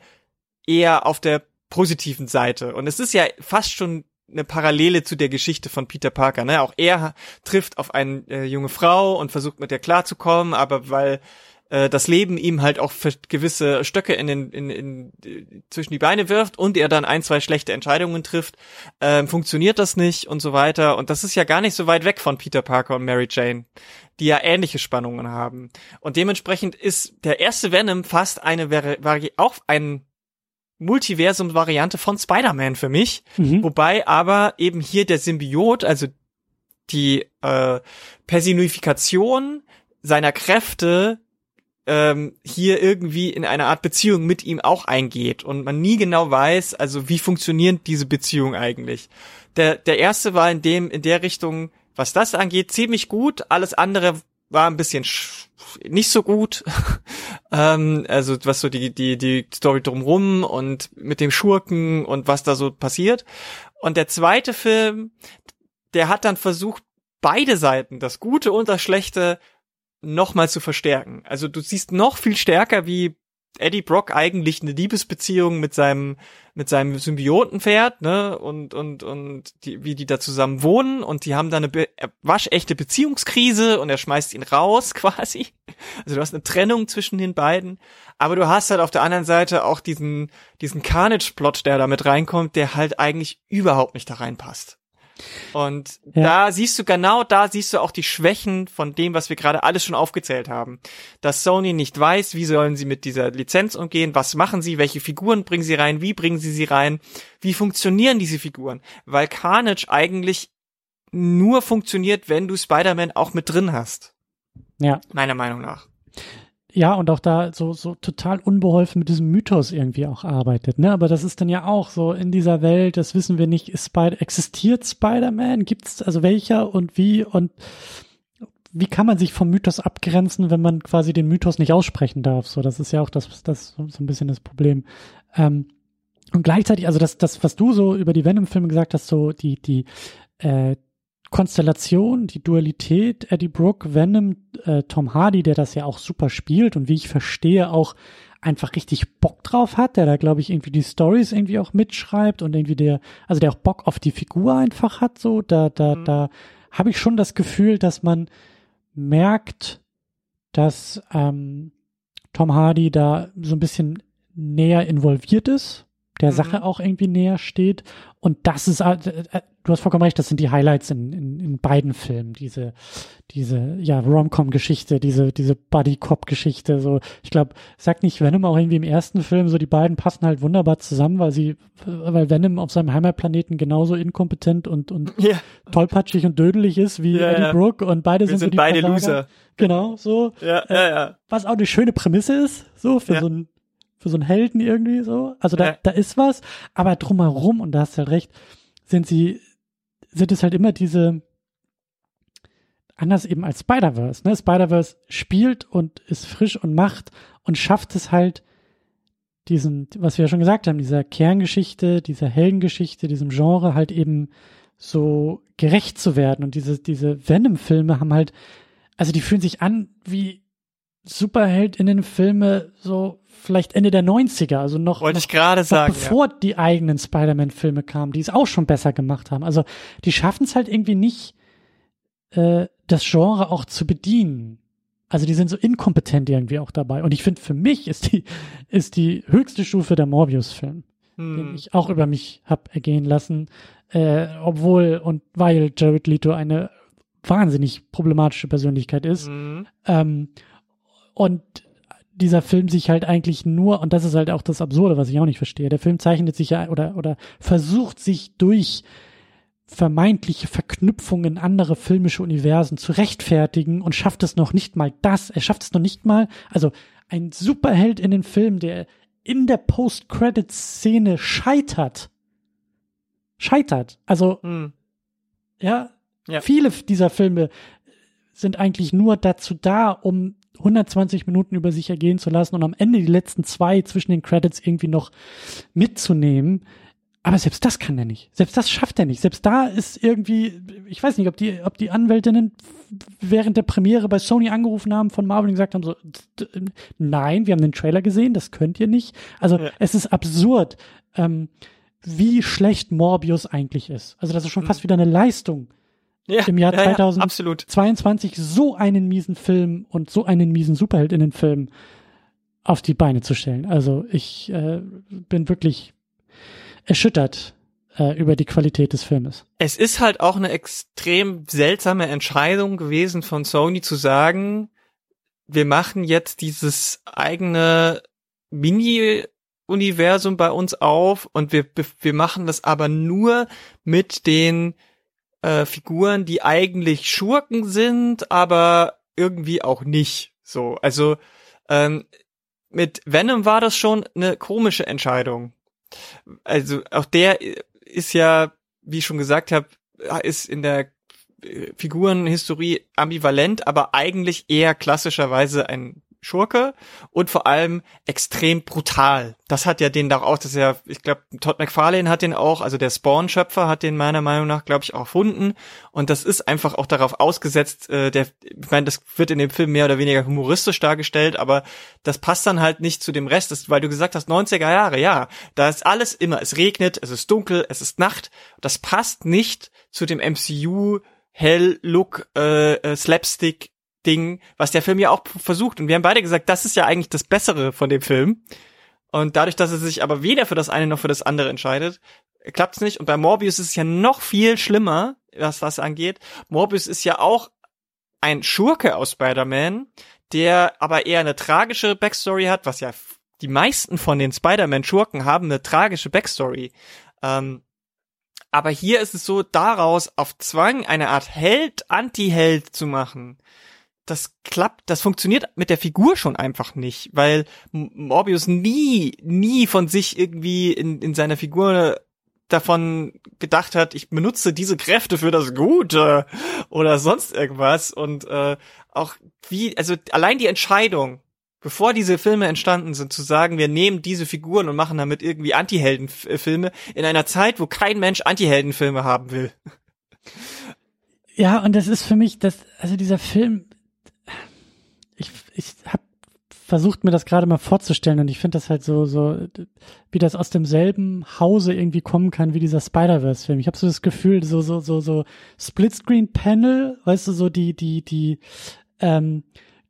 eher auf der positiven Seite. Und es ist ja fast schon eine Parallele zu der Geschichte von Peter Parker. Ne? Auch er trifft auf eine äh, junge Frau und versucht mit der klarzukommen, aber weil äh, das Leben ihm halt auch für gewisse Stöcke in den in, in, zwischen die Beine wirft und er dann ein zwei schlechte Entscheidungen trifft, ähm, funktioniert das nicht und so weiter. Und das ist ja gar nicht so weit weg von Peter Parker und Mary Jane, die ja ähnliche Spannungen haben. Und dementsprechend ist der erste Venom fast eine wäre auch ein Multiversum-Variante von Spider-Man für mich, mhm. wobei aber eben hier der Symbiot, also die äh, Personifikation seiner Kräfte ähm, hier irgendwie in eine Art Beziehung mit ihm auch eingeht und man nie genau weiß, also wie funktioniert diese Beziehung eigentlich. Der, der erste war in dem, in der Richtung, was das angeht, ziemlich gut. Alles andere war ein bisschen nicht so gut. ähm, also was so die, die, die Story drumrum und mit dem Schurken und was da so passiert. Und der zweite Film, der hat dann versucht, beide Seiten, das Gute und das Schlechte, nochmal zu verstärken. Also du siehst noch viel stärker, wie Eddie Brock eigentlich eine Liebesbeziehung mit seinem mit seinem Symbionten fährt, ne, und und und die, wie die da zusammen wohnen und die haben da eine be äh, waschechte Beziehungskrise und er schmeißt ihn raus quasi. Also du hast eine Trennung zwischen den beiden, aber du hast halt auf der anderen Seite auch diesen diesen Carnage-Plot, der da mit reinkommt, der halt eigentlich überhaupt nicht da reinpasst. Und ja. da siehst du genau, da siehst du auch die Schwächen von dem, was wir gerade alles schon aufgezählt haben. Dass Sony nicht weiß, wie sollen sie mit dieser Lizenz umgehen, was machen sie, welche Figuren bringen sie rein, wie bringen sie sie rein, wie funktionieren diese Figuren. Weil Carnage eigentlich nur funktioniert, wenn du Spider-Man auch mit drin hast. Ja. Meiner Meinung nach ja, und auch da so, so total unbeholfen mit diesem Mythos irgendwie auch arbeitet, ne? Aber das ist dann ja auch so in dieser Welt, das wissen wir nicht, ist Spider existiert Spider-Man? Gibt's also welcher und wie und wie kann man sich vom Mythos abgrenzen, wenn man quasi den Mythos nicht aussprechen darf? So, das ist ja auch das, das so ein bisschen das Problem. Ähm, und gleichzeitig, also das, das, was du so über die Venom-Filme gesagt hast, so die, die, äh, Konstellation, die Dualität, Eddie Brooke, Venom, äh, Tom Hardy, der das ja auch super spielt und wie ich verstehe auch einfach richtig Bock drauf hat, der da glaube ich irgendwie die Stories irgendwie auch mitschreibt und irgendwie der, also der auch Bock auf die Figur einfach hat, so da da mhm. da habe ich schon das Gefühl, dass man merkt, dass ähm, Tom Hardy da so ein bisschen näher involviert ist der mhm. Sache auch irgendwie näher steht. Und das ist, äh, äh, du hast vollkommen recht, das sind die Highlights in, in, in beiden Filmen, diese, diese, ja, Rom-Com-Geschichte, diese, diese Buddy-Cop-Geschichte, so. Ich glaube, sagt nicht Venom auch irgendwie im ersten Film, so die beiden passen halt wunderbar zusammen, weil sie, weil Venom auf seinem Heimatplaneten genauso inkompetent und, und ja. tollpatschig und dödelig ist wie ja, Eddie ja. Brooke und beide Wir sind, sind so beide Versager. Loser. Genau, so. Ja, ja, ja. Was auch eine schöne Prämisse ist, so, für so ein für so einen Helden irgendwie so. Also da, ja. da ist was, aber drumherum, und da hast du halt recht, sind sie, sind es halt immer diese, anders eben als Spider-Verse, ne? Spider-Verse spielt und ist frisch und macht und schafft es halt, diesen, was wir ja schon gesagt haben, dieser Kerngeschichte, dieser Heldengeschichte, diesem Genre halt eben so gerecht zu werden. Und diese, diese Venom-Filme haben halt, also die fühlen sich an wie Superheldinnen-Filme so vielleicht Ende der 90er, also noch, Wollte ich gerade sagen, bevor ja. die eigenen Spider-Man-Filme kamen, die es auch schon besser gemacht haben. Also die schaffen es halt irgendwie nicht, äh, das Genre auch zu bedienen. Also die sind so inkompetent irgendwie auch dabei. Und ich finde, für mich ist die, ist die höchste Stufe der Morbius-Film, hm. den ich auch über mich hab ergehen lassen. Äh, obwohl und weil Jared Leto eine wahnsinnig problematische Persönlichkeit ist. Mhm. Ähm, und dieser Film sich halt eigentlich nur, und das ist halt auch das Absurde, was ich auch nicht verstehe, der Film zeichnet sich ja oder, oder versucht sich durch vermeintliche Verknüpfungen andere filmische Universen zu rechtfertigen und schafft es noch nicht mal das. Er schafft es noch nicht mal, also ein Superheld in den Film, der in der Post-Credit-Szene scheitert. Scheitert. Also, hm. ja, ja, viele dieser Filme sind eigentlich nur dazu da, um 120 Minuten über sich ergehen zu lassen und am Ende die letzten zwei zwischen den Credits irgendwie noch mitzunehmen. Aber selbst das kann er nicht. Selbst das schafft er nicht. Selbst da ist irgendwie, ich weiß nicht, ob die, ob die Anwältinnen während der Premiere bei Sony angerufen haben von Marvel und gesagt haben so, nein, wir haben den Trailer gesehen, das könnt ihr nicht. Also ja. es ist absurd, ähm, wie schlecht Morbius eigentlich ist. Also das ist schon mhm. fast wieder eine Leistung ja, im Jahr ja, 2022 ja, so einen miesen Film und so einen miesen Superheldinnenfilm auf die Beine zu stellen. Also ich äh, bin wirklich erschüttert äh, über die Qualität des Filmes. Es ist halt auch eine extrem seltsame Entscheidung gewesen von Sony zu sagen, wir machen jetzt dieses eigene Mini-Universum bei uns auf und wir, wir machen das aber nur mit den äh, Figuren, die eigentlich Schurken sind, aber irgendwie auch nicht. So, also ähm, mit Venom war das schon eine komische Entscheidung. Also auch der ist ja, wie ich schon gesagt habe, ist in der äh, Figurenhistorie ambivalent, aber eigentlich eher klassischerweise ein Schurke und vor allem extrem brutal. Das hat ja den da auch, das ist ja, ich glaube, Todd McFarlane hat den auch, also der Spawn-Schöpfer hat den meiner Meinung nach, glaube ich, auch erfunden. Und das ist einfach auch darauf ausgesetzt, äh, der, ich meine, das wird in dem Film mehr oder weniger humoristisch dargestellt, aber das passt dann halt nicht zu dem Rest, das, weil du gesagt hast, 90er Jahre, ja, da ist alles immer, es regnet, es ist dunkel, es ist Nacht. Das passt nicht zu dem MCU Hell-Look, äh, äh, Slapstick Ding, was der Film ja auch versucht. Und wir haben beide gesagt, das ist ja eigentlich das Bessere von dem Film. Und dadurch, dass er sich aber weder für das eine noch für das andere entscheidet, klappt's nicht. Und bei Morbius ist es ja noch viel schlimmer, was das angeht. Morbius ist ja auch ein Schurke aus Spider-Man, der aber eher eine tragische Backstory hat, was ja die meisten von den Spider-Man-Schurken haben eine tragische Backstory. Ähm, aber hier ist es so, daraus auf Zwang eine Art Held, Anti-Held zu machen, das klappt, das funktioniert mit der Figur schon einfach nicht, weil Morbius nie, nie von sich irgendwie in, in seiner Figur davon gedacht hat, ich benutze diese Kräfte für das Gute oder sonst irgendwas und äh, auch wie, also allein die Entscheidung, bevor diese Filme entstanden sind, zu sagen, wir nehmen diese Figuren und machen damit irgendwie Anti-Heldenfilme in einer Zeit, wo kein Mensch Anti-Heldenfilme haben will. Ja, und das ist für mich, das, also dieser Film ich, habe versucht mir das gerade mal vorzustellen und ich finde das halt so, so, wie das aus demselben Hause irgendwie kommen kann wie dieser Spider-Verse-Film. Ich habe so das Gefühl, so, so, so, so Splitscreen-Panel, weißt du, so die, die, die ähm,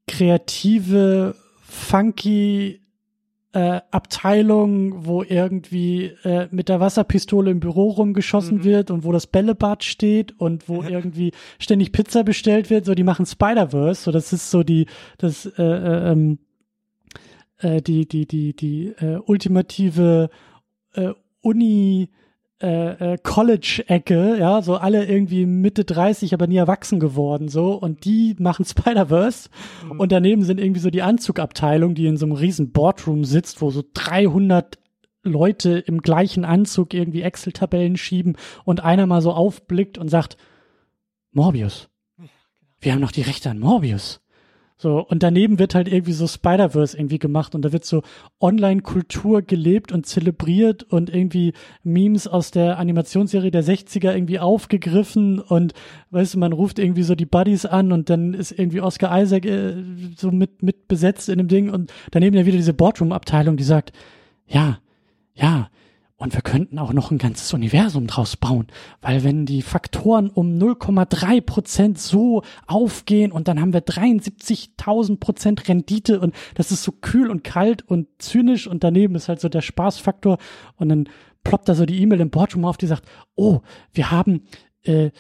kreative, funky äh, Abteilung, wo irgendwie äh, mit der Wasserpistole im Büro rumgeschossen mhm. wird und wo das Bällebad steht und wo irgendwie ständig Pizza bestellt wird, so die machen Spider-Verse, so das ist so die das äh, äh, ähm, äh, die die die die äh, ultimative äh, Uni äh, äh, College-Ecke, ja, so alle irgendwie Mitte 30, aber nie erwachsen geworden, so, und die machen Spider-Verse mhm. und daneben sind irgendwie so die Anzugabteilung, die in so einem riesen Boardroom sitzt, wo so 300 Leute im gleichen Anzug irgendwie Excel-Tabellen schieben und einer mal so aufblickt und sagt, Morbius. Wir haben noch die Rechte an Morbius. So, und daneben wird halt irgendwie so Spider-Verse irgendwie gemacht und da wird so Online-Kultur gelebt und zelebriert und irgendwie Memes aus der Animationsserie der 60er irgendwie aufgegriffen und weißt du, man ruft irgendwie so die Buddies an und dann ist irgendwie Oscar Isaac äh, so mit, mit besetzt in dem Ding und daneben ja wieder diese Boardroom-Abteilung, die sagt, ja, ja, und wir könnten auch noch ein ganzes Universum draus bauen, weil wenn die Faktoren um 0,3 Prozent so aufgehen und dann haben wir 73.000 Prozent Rendite und das ist so kühl und kalt und zynisch und daneben ist halt so der Spaßfaktor und dann ploppt da so die E-Mail im Boardroom auf, die sagt, oh, wir haben äh,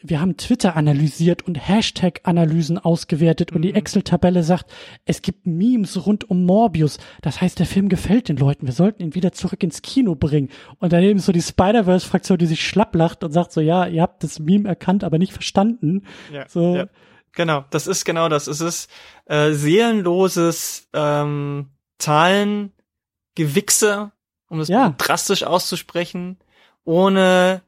wir haben Twitter analysiert und Hashtag-Analysen ausgewertet und die mhm. Excel-Tabelle sagt, es gibt Memes rund um Morbius. Das heißt, der Film gefällt den Leuten. Wir sollten ihn wieder zurück ins Kino bringen. Und daneben ist so die Spider-Verse-Fraktion, die sich schlapp lacht und sagt so, ja, ihr habt das Meme erkannt, aber nicht verstanden. Ja, so. Ja. Genau, das ist genau das. Es ist äh, seelenloses ähm, Zahlengewichse, um es ja. drastisch auszusprechen, ohne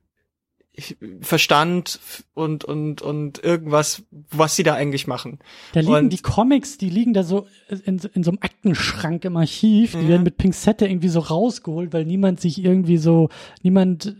Verstand und und und irgendwas, was sie da eigentlich machen. Da liegen und die Comics, die liegen da so in, in so einem Aktenschrank im Archiv, die ja. werden mit Pinzette irgendwie so rausgeholt, weil niemand sich irgendwie so, niemand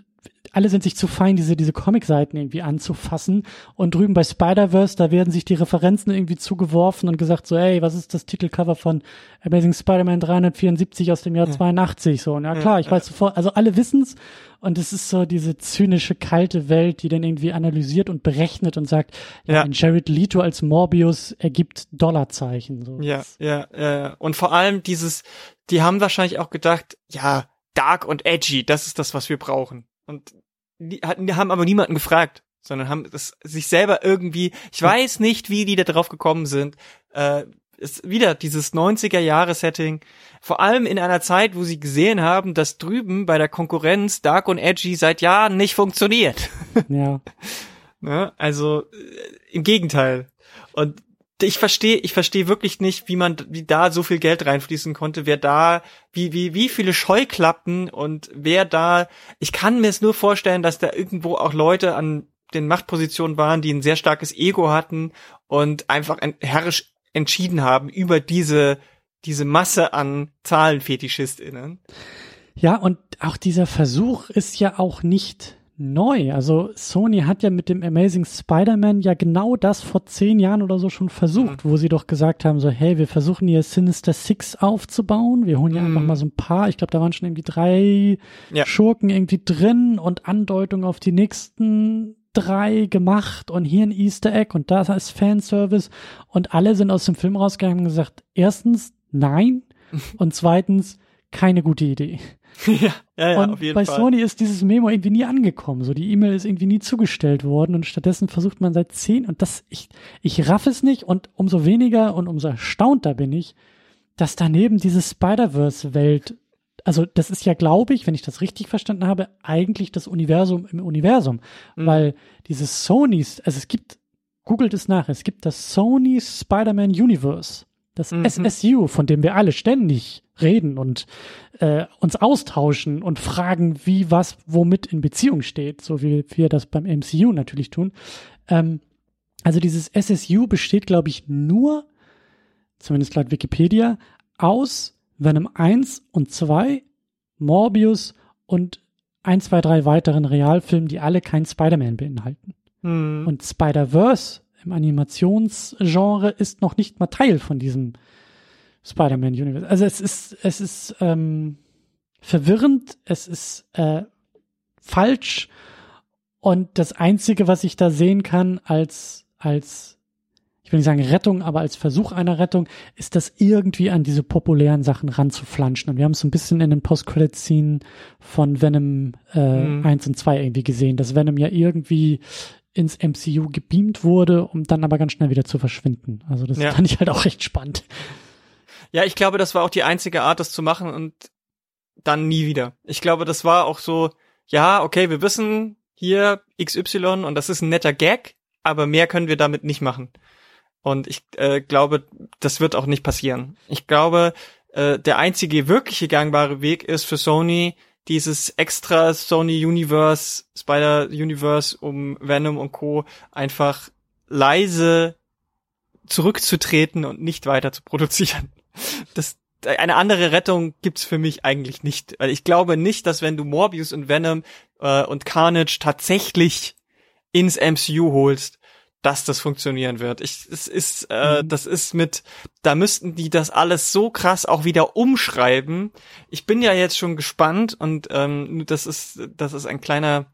alle sind sich zu fein, diese, diese Comic-Seiten irgendwie anzufassen. Und drüben bei Spider-Verse, da werden sich die Referenzen irgendwie zugeworfen und gesagt so, ey, was ist das Titelcover von Amazing Spider-Man 374 aus dem Jahr ja. 82? So, und ja klar, ich ja. weiß sofort, also alle wissen's. Und es ist so diese zynische, kalte Welt, die dann irgendwie analysiert und berechnet und sagt, ja, ja. Jared Leto als Morbius ergibt Dollarzeichen. So. Ja, ja, ja. Und vor allem dieses, die haben wahrscheinlich auch gedacht, ja, dark und edgy, das ist das, was wir brauchen. Und die, hatten, die haben aber niemanden gefragt, sondern haben das sich selber irgendwie, ich weiß nicht, wie die da drauf gekommen sind, äh, ist wieder dieses 90er Jahre Setting, vor allem in einer Zeit, wo sie gesehen haben, dass drüben bei der Konkurrenz Dark und Edgy seit Jahren nicht funktioniert. Ja. ne? Also äh, im Gegenteil. Und ich verstehe, ich verstehe wirklich nicht, wie man, wie da so viel Geld reinfließen konnte, wer da, wie, wie, wie viele Scheuklappen und wer da, ich kann mir es nur vorstellen, dass da irgendwo auch Leute an den Machtpositionen waren, die ein sehr starkes Ego hatten und einfach herrisch entschieden haben über diese, diese Masse an ZahlenfetischistInnen. Ja, und auch dieser Versuch ist ja auch nicht neu. Also Sony hat ja mit dem Amazing Spider-Man ja genau das vor zehn Jahren oder so schon versucht, mhm. wo sie doch gesagt haben, so, hey, wir versuchen hier Sinister Six aufzubauen. Wir holen ja mhm. einfach mal so ein paar, ich glaube, da waren schon irgendwie drei ja. Schurken irgendwie drin und Andeutungen auf die nächsten drei gemacht und hier ein Easter Egg und da ist Fanservice und alle sind aus dem Film rausgegangen und gesagt, erstens, nein und zweitens, keine gute Idee. ja, ja, ja, und auf jeden bei Fall. Sony ist dieses Memo irgendwie nie angekommen. So, die E-Mail ist irgendwie nie zugestellt worden und stattdessen versucht man seit zehn und das, ich, ich raff es nicht und umso weniger und umso erstaunter bin ich, dass daneben diese Spider-Verse-Welt, also das ist ja, glaube ich, wenn ich das richtig verstanden habe, eigentlich das Universum im Universum, mhm. weil dieses Sonys, also es gibt, googelt es nach, es gibt das Sony Spider-Man Universe. Das mhm. SSU, von dem wir alle ständig reden und äh, uns austauschen und fragen, wie was womit in Beziehung steht, so wie wir das beim MCU natürlich tun. Ähm, also dieses SSU besteht, glaube ich, nur, zumindest laut Wikipedia, aus Venom 1 und 2, Morbius und 1, 2, 3 weiteren Realfilmen, die alle kein Spider-Man beinhalten. Mhm. Und Spider-Verse im Animationsgenre ist noch nicht mal Teil von diesem Spider-Man-Universe. Also es ist, es ist ähm, verwirrend, es ist äh, falsch und das Einzige, was ich da sehen kann als, als, ich will nicht sagen Rettung, aber als Versuch einer Rettung, ist das irgendwie an diese populären Sachen ranzuflanschen. Und wir haben es so ein bisschen in den Post-Credit-Scene von Venom äh, mhm. 1 und 2 irgendwie gesehen, dass Venom ja irgendwie ins MCU gebeamt wurde, um dann aber ganz schnell wieder zu verschwinden. Also das ja. fand ich halt auch recht spannend. Ja, ich glaube, das war auch die einzige Art, das zu machen und dann nie wieder. Ich glaube, das war auch so, ja, okay, wir wissen hier XY und das ist ein netter Gag, aber mehr können wir damit nicht machen. Und ich äh, glaube, das wird auch nicht passieren. Ich glaube, äh, der einzige wirkliche gangbare Weg ist für Sony, dieses extra Sony Universe, Spider Universe um Venom und Co. einfach leise zurückzutreten und nicht weiter zu produzieren. Das, eine andere Rettung gibt's für mich eigentlich nicht. Weil ich glaube nicht, dass wenn du Morbius und Venom äh, und Carnage tatsächlich ins MCU holst, dass das funktionieren wird. Ich, es ist, äh, mhm. das ist mit, da müssten die das alles so krass auch wieder umschreiben. Ich bin ja jetzt schon gespannt und ähm, das ist, das ist ein kleiner,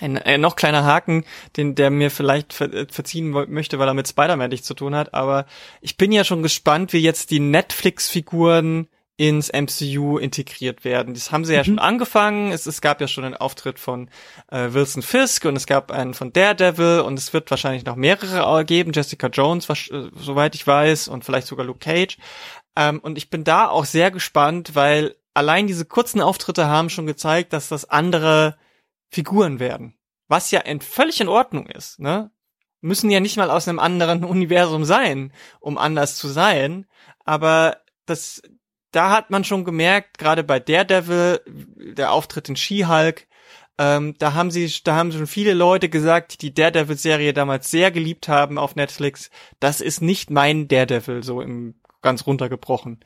ein, ein noch kleiner Haken, den der mir vielleicht ver äh, verziehen möchte, weil er mit Spider-Man nichts zu tun hat. Aber ich bin ja schon gespannt, wie jetzt die Netflix-Figuren ins MCU integriert werden. Das haben sie mhm. ja schon angefangen. Es, es gab ja schon einen Auftritt von äh, Wilson Fisk und es gab einen von Daredevil und es wird wahrscheinlich noch mehrere geben. Jessica Jones, was, äh, soweit ich weiß, und vielleicht sogar Luke Cage. Ähm, und ich bin da auch sehr gespannt, weil allein diese kurzen Auftritte haben schon gezeigt, dass das andere Figuren werden. Was ja in, völlig in Ordnung ist, ne? Müssen ja nicht mal aus einem anderen Universum sein, um anders zu sein. Aber das, da hat man schon gemerkt, gerade bei Daredevil, der Auftritt in She-Hulk, ähm, da haben sie, da haben schon viele Leute gesagt, die Daredevil-Serie damals sehr geliebt haben auf Netflix. Das ist nicht mein Daredevil, so im ganz runtergebrochen.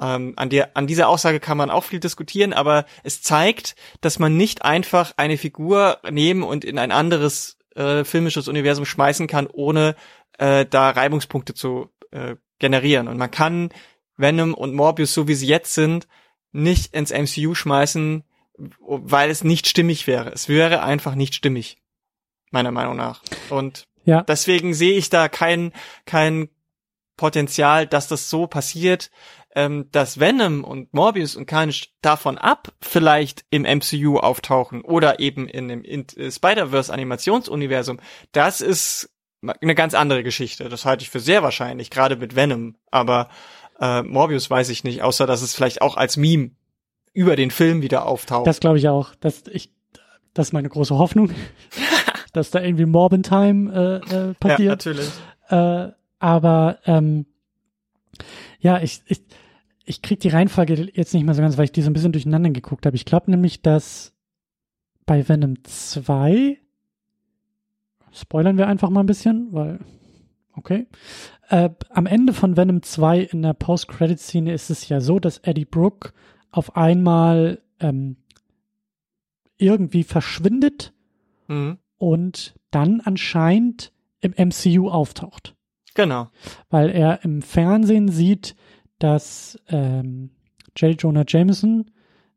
Ähm, an der, an dieser Aussage kann man auch viel diskutieren, aber es zeigt, dass man nicht einfach eine Figur nehmen und in ein anderes äh, filmisches Universum schmeißen kann, ohne äh, da Reibungspunkte zu äh, generieren. Und man kann Venom und Morbius, so wie sie jetzt sind, nicht ins MCU schmeißen, weil es nicht stimmig wäre. Es wäre einfach nicht stimmig, meiner Meinung nach. Und ja. deswegen sehe ich da kein, kein Potenzial, dass das so passiert, ähm, dass Venom und Morbius und Carnage davon ab vielleicht im MCU auftauchen oder eben in dem äh, Spider-Verse Animationsuniversum. Das ist eine ganz andere Geschichte. Das halte ich für sehr wahrscheinlich, gerade mit Venom. Aber äh, Morbius weiß ich nicht, außer dass es vielleicht auch als Meme über den Film wieder auftaucht. Das glaube ich auch. Das, ich, das ist meine große Hoffnung, dass da irgendwie Morbin Time äh, äh, passiert. Ja, natürlich. Äh, aber ähm, ja, ich, ich, ich krieg die Reihenfolge jetzt nicht mehr so ganz, weil ich die so ein bisschen durcheinander geguckt habe. Ich glaube nämlich, dass bei Venom 2 spoilern wir einfach mal ein bisschen, weil okay. Äh, am Ende von Venom 2 in der Post-Credit-Szene ist es ja so, dass Eddie Brooke auf einmal ähm, irgendwie verschwindet Mhm. und dann anscheinend im MCU auftaucht. Genau. Weil er im Fernsehen sieht, dass ähm, J. Jonah Jameson,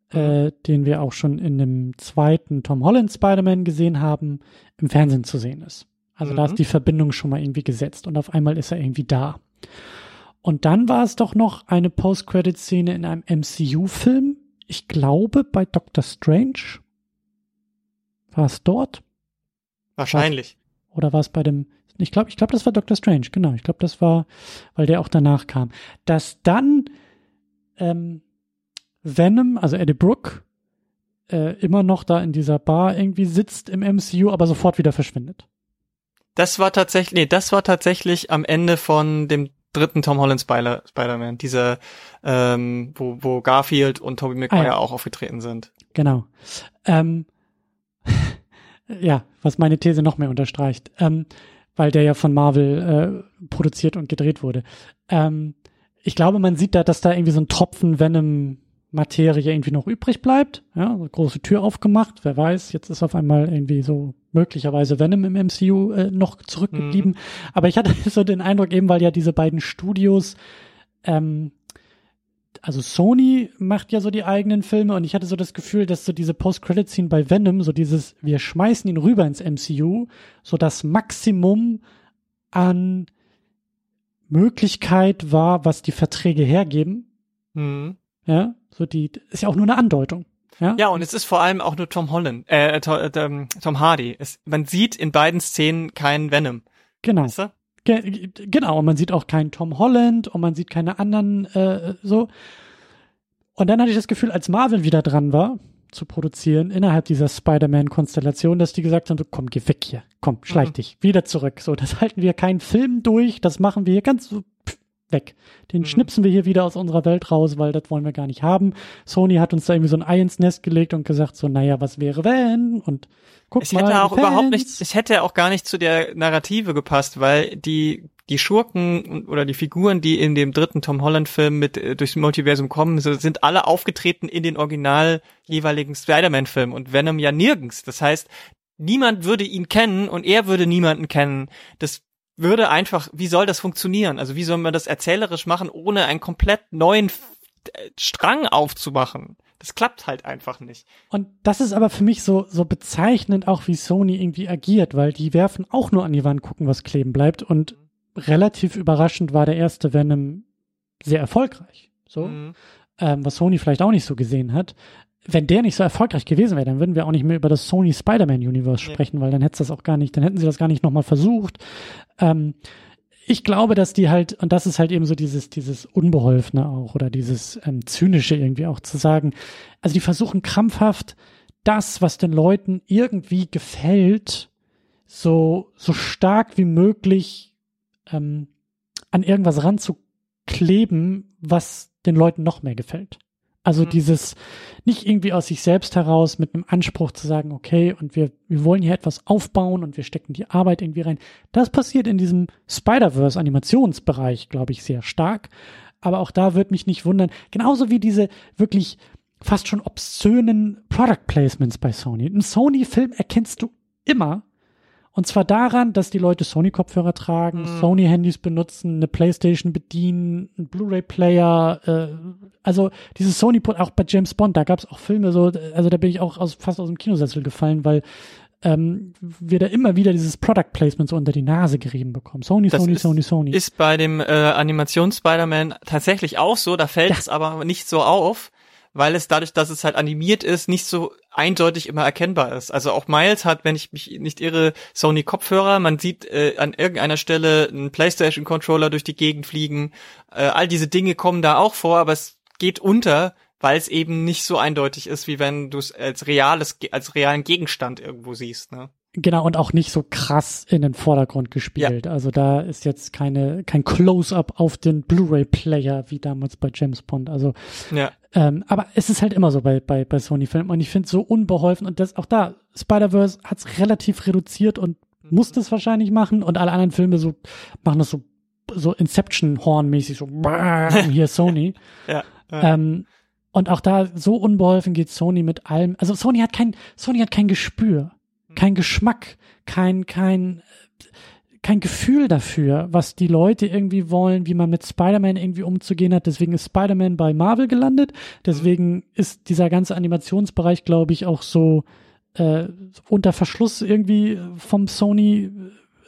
äh, den wir auch schon in dem zweiten Tom Holland Spider-Man gesehen haben, im Fernsehen zu sehen ist. Also da Mhm. ist die Verbindung schon mal irgendwie gesetzt und auf einmal ist er irgendwie da. Und dann war es doch noch eine Post-Credit-Szene in einem MCU-Film. Ich glaube bei Doctor Strange. War es dort? Wahrscheinlich. Oder war es bei dem, ich glaube, ich glaube, das war Doctor Strange, genau. Ich glaube, das war, weil der auch danach kam. Dass dann ähm, Venom, also Eddie Brooke, äh, immer noch da in dieser Bar irgendwie sitzt im MCU, aber sofort wieder verschwindet. Das war tatsächlich, nee, das war tatsächlich am Ende von dem dritten Tom Holland Spider- Spider-Man, dieser, ähm, wo, wo Garfield und Tobey Maguire Ah, ja. auch aufgetreten sind. Genau. Ähm, ja, was meine These noch mehr unterstreicht, ähm, weil der ja von Marvel äh, produziert und gedreht wurde. Ähm, ich glaube, man sieht da, dass da irgendwie so ein Tropfen Venom Materie irgendwie noch übrig bleibt. Ja, so große Tür aufgemacht. Wer weiß, jetzt ist auf einmal irgendwie so möglicherweise Venom im MCU äh, noch zurückgeblieben. Aber ich hatte so den Eindruck eben, weil ja diese beiden Studios ähm, also Sony macht ja so die eigenen Filme und ich hatte so das Gefühl, dass so diese Post-Credit-Scene bei Venom, so dieses, wir schmeißen ihn rüber ins MCU, so das Maximum an Möglichkeit war, was die Verträge hergeben. Mhm. Ja, so die, ist ja auch nur eine Andeutung. Ja, Ja, und es ist vor allem auch nur Tom Holland, äh, To- äh, ähm, Tom Hardy. Es, man sieht in beiden Szenen keinen Venom. genau. Weißt du? Ge genau, und man sieht auch keinen Tom Holland und man sieht keine anderen äh, so. Und dann hatte ich das Gefühl, als Marvel wieder dran war, zu produzieren, innerhalb dieser Spider-Man-Konstellation, dass die gesagt haben, so, komm, geh weg hier, komm, schleich Mhm. dich, wieder zurück. So, das halten wir keinen Film durch, das machen wir hier ganz so pff, weg. Den Mhm. schnipsen wir hier wieder aus unserer Welt raus, weil das wollen wir gar nicht haben. Sony hat uns da irgendwie so ein Ei ins Nest gelegt und gesagt, so, naja, was wäre wenn? Und guck Es mal. hätte die auch überhaupt nicht, es hätte auch gar nicht zu der Narrative gepasst, weil die die Schurken oder die Figuren, die in dem dritten Tom Holland Film mit äh, durchs Multiversum kommen, so, sind alle aufgetreten in den original jeweiligen Spider-Man Filmen und Venom ja nirgends. Das heißt, niemand würde ihn kennen und er würde niemanden kennen. Das würde einfach, wie soll das funktionieren? Also wie soll man das erzählerisch machen, ohne einen komplett neuen äh, Strang aufzumachen? Das klappt halt einfach nicht. Und das ist aber für mich so, so bezeichnend auch, wie Sony irgendwie agiert, weil die werfen auch nur an die Wand, gucken, was kleben bleibt. Und relativ überraschend war der erste Venom sehr erfolgreich. So, Mhm. ähm, was Sony vielleicht auch nicht so gesehen hat. Wenn der nicht so erfolgreich gewesen wäre, dann würden wir auch nicht mehr über das Sony Spider-Man-Universe Ja. sprechen, weil dann hätte das auch gar nicht, dann hätten sie das gar nicht nochmal versucht. Ähm, ich glaube, dass die halt, und das ist halt eben so dieses, dieses Unbeholfene auch oder dieses ähm, Zynische irgendwie auch zu sagen, also die versuchen krampfhaft, das, was den Leuten irgendwie gefällt, so, so stark wie möglich ähm, an irgendwas ranzukleben, was den Leuten noch mehr gefällt. Also Mhm. dieses nicht irgendwie aus sich selbst heraus mit einem Anspruch zu sagen, okay, und wir, wir wollen hier etwas aufbauen und wir stecken die Arbeit irgendwie rein. Das passiert in diesem Spider-Verse Animationsbereich, glaube ich, sehr stark. Aber auch da wird mich nicht wundern. Genauso wie diese wirklich fast schon obszönen Product Placements bei Sony. Einen Sony-Film erkennst du immer. Und zwar daran, dass die Leute Sony-Kopfhörer tragen, Mhm. Sony-Handys benutzen, eine Playstation bedienen, einen Blu-ray-Player, äh, also dieses Sony, auch bei James Bond, da gab es auch Filme so, also da bin ich auch aus, fast aus dem Kinosessel gefallen, weil ähm, wir da immer wieder dieses Product Placement so unter die Nase gerieben bekommen. Sony, Das Sony, ist- Sony, Sony. Ist bei dem äh, Animations-Spider-Man tatsächlich auch so, da fällt Ja. es aber nicht so auf, weil es dadurch, dass es halt animiert ist, nicht so eindeutig immer erkennbar ist. Also auch Miles hat, wenn ich mich nicht irre, Sony Kopfhörer, man sieht äh, an irgendeiner Stelle einen PlayStation Controller durch die Gegend fliegen. Äh, all diese Dinge kommen da auch vor, aber es geht unter, weil es eben nicht so eindeutig ist, wie wenn du es als reales, als realen Gegenstand irgendwo siehst. Ne? Genau, und auch nicht so krass in den Vordergrund gespielt. Also da ist jetzt keine, kein Close-up auf den Blu-ray-Player wie damals bei James Bond. Also, Ja. ähm, aber es ist halt immer so bei, bei, bei Sony-Filmen und ich finde so unbeholfen und das auch da, Spider-Verse hat es relativ reduziert und muss das wahrscheinlich machen und alle anderen Filme so machen das so so Inception-Horn-mäßig, so hier Sony. ja, ja. Ähm, und auch da so unbeholfen geht Sony mit allem. Also Sony hat kein, Sony hat kein Gespür, kein Geschmack, kein, kein, kein Gefühl dafür, was die Leute irgendwie wollen, wie man mit Spider-Man irgendwie umzugehen hat. Deswegen ist Spider-Man bei Marvel gelandet. Deswegen ist dieser ganze Animationsbereich, glaube ich, auch so äh, unter Verschluss irgendwie vom Sony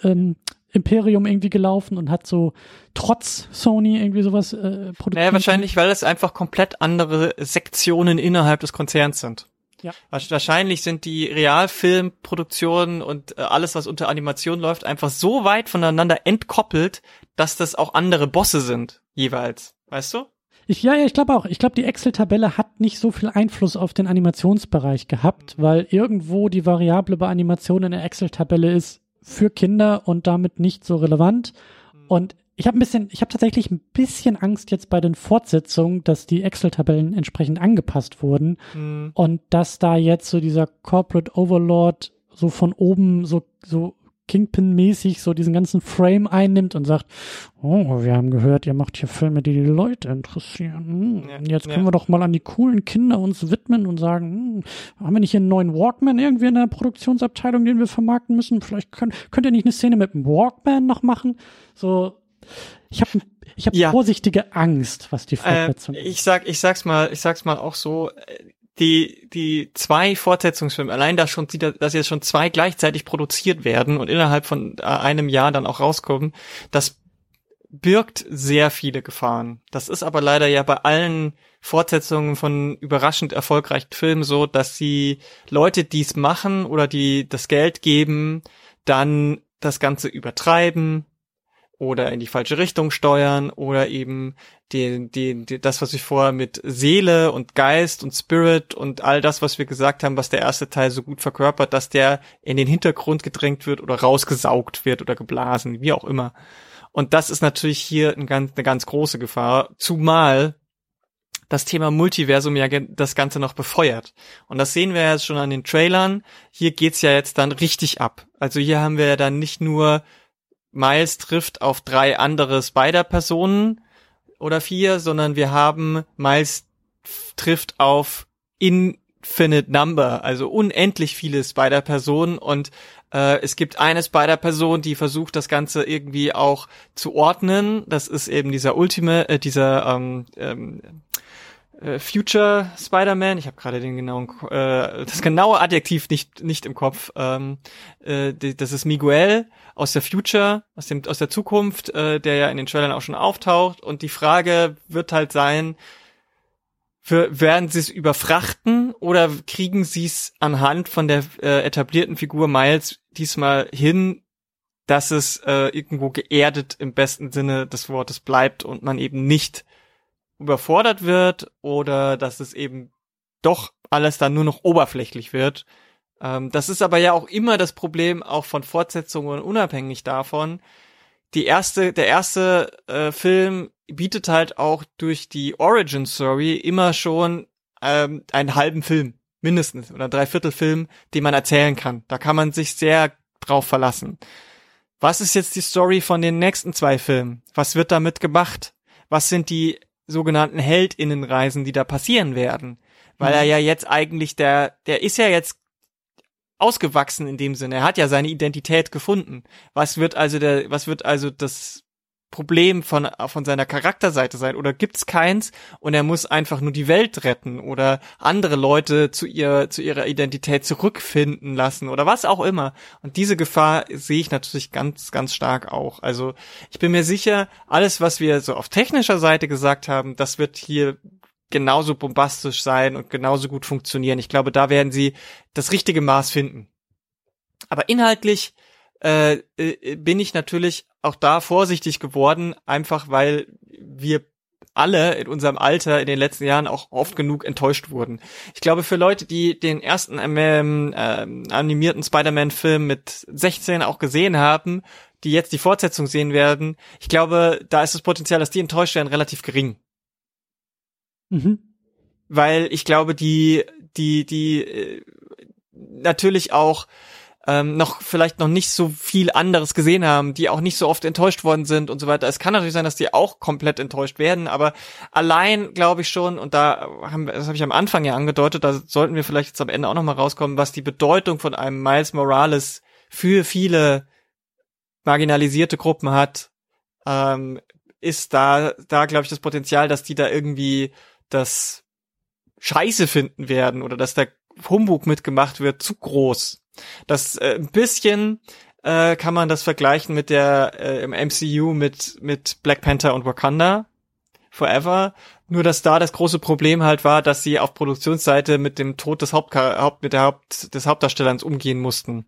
ähm, Imperium irgendwie gelaufen und hat so trotz Sony irgendwie sowas äh, produziert. Naja, wahrscheinlich, weil es einfach komplett andere Sektionen innerhalb des Konzerns sind. Ja. Wahrscheinlich sind die Realfilmproduktionen und äh, alles, was unter Animation läuft, einfach so weit voneinander entkoppelt, dass das auch andere Bosse sind, jeweils. Weißt du? Ich, ja, ja, ich glaube auch. Ich glaube, die Excel-Tabelle hat nicht so viel Einfluss auf den Animationsbereich gehabt, weil irgendwo die Variable bei Animation in der Excel-Tabelle ist für Kinder und damit nicht so relevant. Mhm. Und ich habe ein bisschen, ich habe tatsächlich ein bisschen Angst jetzt bei den Fortsetzungen, dass die Excel-Tabellen entsprechend angepasst wurden mhm. und dass da jetzt so dieser Corporate Overlord so von oben so so Kingpin-mäßig so diesen ganzen Frame einnimmt und sagt, oh, wir haben gehört, ihr macht hier Filme, die die Leute interessieren. Hm, ja, jetzt können ja. wir doch mal an die coolen Kinder uns widmen und sagen, hm, haben wir nicht hier einen neuen Walkman irgendwie in der Produktionsabteilung, den wir vermarkten müssen? Vielleicht könnt, könnt ihr nicht eine Szene mit dem Walkman noch machen? So, ich habe ich hab ja. vorsichtige Angst, was die äh, Fortsetzung äh, Ich sag, ich sag's mal, ich sag's mal auch so, die, die zwei Fortsetzungsfilme, allein da schon, dass jetzt schon zwei gleichzeitig produziert werden und innerhalb von äh, einem Jahr dann auch rauskommen, das birgt sehr viele Gefahren. Das ist aber leider ja bei allen Fortsetzungen von überraschend erfolgreichen Filmen so, dass die Leute, die es machen oder die das Geld geben, dann das Ganze übertreiben, oder in die falsche Richtung steuern oder eben den, den, den, das, was ich vorher mit Seele und Geist und Spirit und all das, was wir gesagt haben, was der erste Teil so gut verkörpert, dass der in den Hintergrund gedrängt wird oder rausgesaugt wird oder geblasen, wie auch immer. Und das ist natürlich hier ein ganz, eine ganz große Gefahr, zumal das Thema Multiversum ja das Ganze noch befeuert. Und das sehen wir jetzt schon an den Trailern. Hier geht's ja jetzt dann richtig ab. Also hier haben wir ja dann nicht nur Miles trifft auf drei andere Spider-Personen oder vier, sondern wir haben Miles trifft auf Infinite Number, also unendlich viele Spider-Personen und äh, es gibt eine Spider-Person, die versucht, das Ganze irgendwie auch zu ordnen. Das ist eben dieser Ultime, äh, dieser ähm, ähm, äh, Future Spider-Man, ich habe gerade den genauen, äh, das genaue Adjektiv nicht nicht im Kopf. Ähm, äh, das ist Miguel aus der Future, aus dem aus der Zukunft, äh, der ja in den Trailern auch schon auftaucht. Und die Frage wird halt sein: für, Werden sie es überfrachten oder kriegen sie es anhand von der äh, etablierten Figur Miles diesmal hin, dass es äh, irgendwo geerdet im besten Sinne des Wortes bleibt und man eben nicht überfordert wird oder dass es eben doch alles dann nur noch oberflächlich wird. Ähm, das ist aber ja auch immer das Problem auch von Fortsetzungen unabhängig davon. Die erste, der erste äh, Film bietet halt auch durch die Origin Story immer schon ähm, einen halben Film, mindestens, oder dreiviertel Film, den man erzählen kann. Da kann man sich sehr drauf verlassen. Was ist jetzt die Story von den nächsten zwei Filmen? Was wird damit gemacht? Was sind die sogenannten Heldinnenreisen, die da passieren werden. Weil mhm. er ja jetzt eigentlich der, der ist ja jetzt ausgewachsen in dem Sinne. Er hat ja seine Identität gefunden. Was wird also der, was wird also das Problem von, von seiner Charakterseite sein oder gibt's keins und er muss einfach nur die Welt retten oder andere Leute zu ihr, zu ihrer Identität zurückfinden lassen oder was auch immer. Und diese Gefahr sehe ich natürlich ganz, ganz stark auch. Also ich bin mir sicher, alles, was wir so auf technischer Seite gesagt haben, das wird hier genauso bombastisch sein und genauso gut funktionieren. Ich glaube, da werden sie das richtige Maß finden. Aber inhaltlich äh, äh, bin ich natürlich auch da vorsichtig geworden, einfach weil wir alle in unserem Alter in den letzten Jahren auch oft genug enttäuscht wurden. Ich glaube, für Leute, die den ersten ähm, äh, animierten Spider-Man-Film mit 16 auch gesehen haben, die jetzt die Fortsetzung sehen werden, ich glaube, da ist das Potenzial, dass die enttäuscht werden, relativ gering. Mhm. Weil ich glaube, die, die, die äh, natürlich auch ähm, noch vielleicht noch nicht so viel anderes gesehen haben, die auch nicht so oft enttäuscht worden sind und so weiter. Es kann natürlich sein, dass die auch komplett enttäuscht werden, aber allein glaube ich schon, und da haben das habe ich am Anfang ja angedeutet, da sollten wir vielleicht jetzt am Ende auch nochmal rauskommen, was die Bedeutung von einem Miles Morales für viele marginalisierte Gruppen hat, ähm, ist da, da glaube ich das Potenzial, dass die da irgendwie das Scheiße finden werden oder dass da Humbug mitgemacht wird, zu groß. Das äh, ein bisschen äh, kann man das vergleichen mit der äh, im MCU mit mit Black Panther und Wakanda Forever. Nur dass da das große Problem halt war, dass sie auf Produktionsseite mit dem Tod des Haupt, Haupt mit der Haupt des Hauptdarstellers umgehen mussten.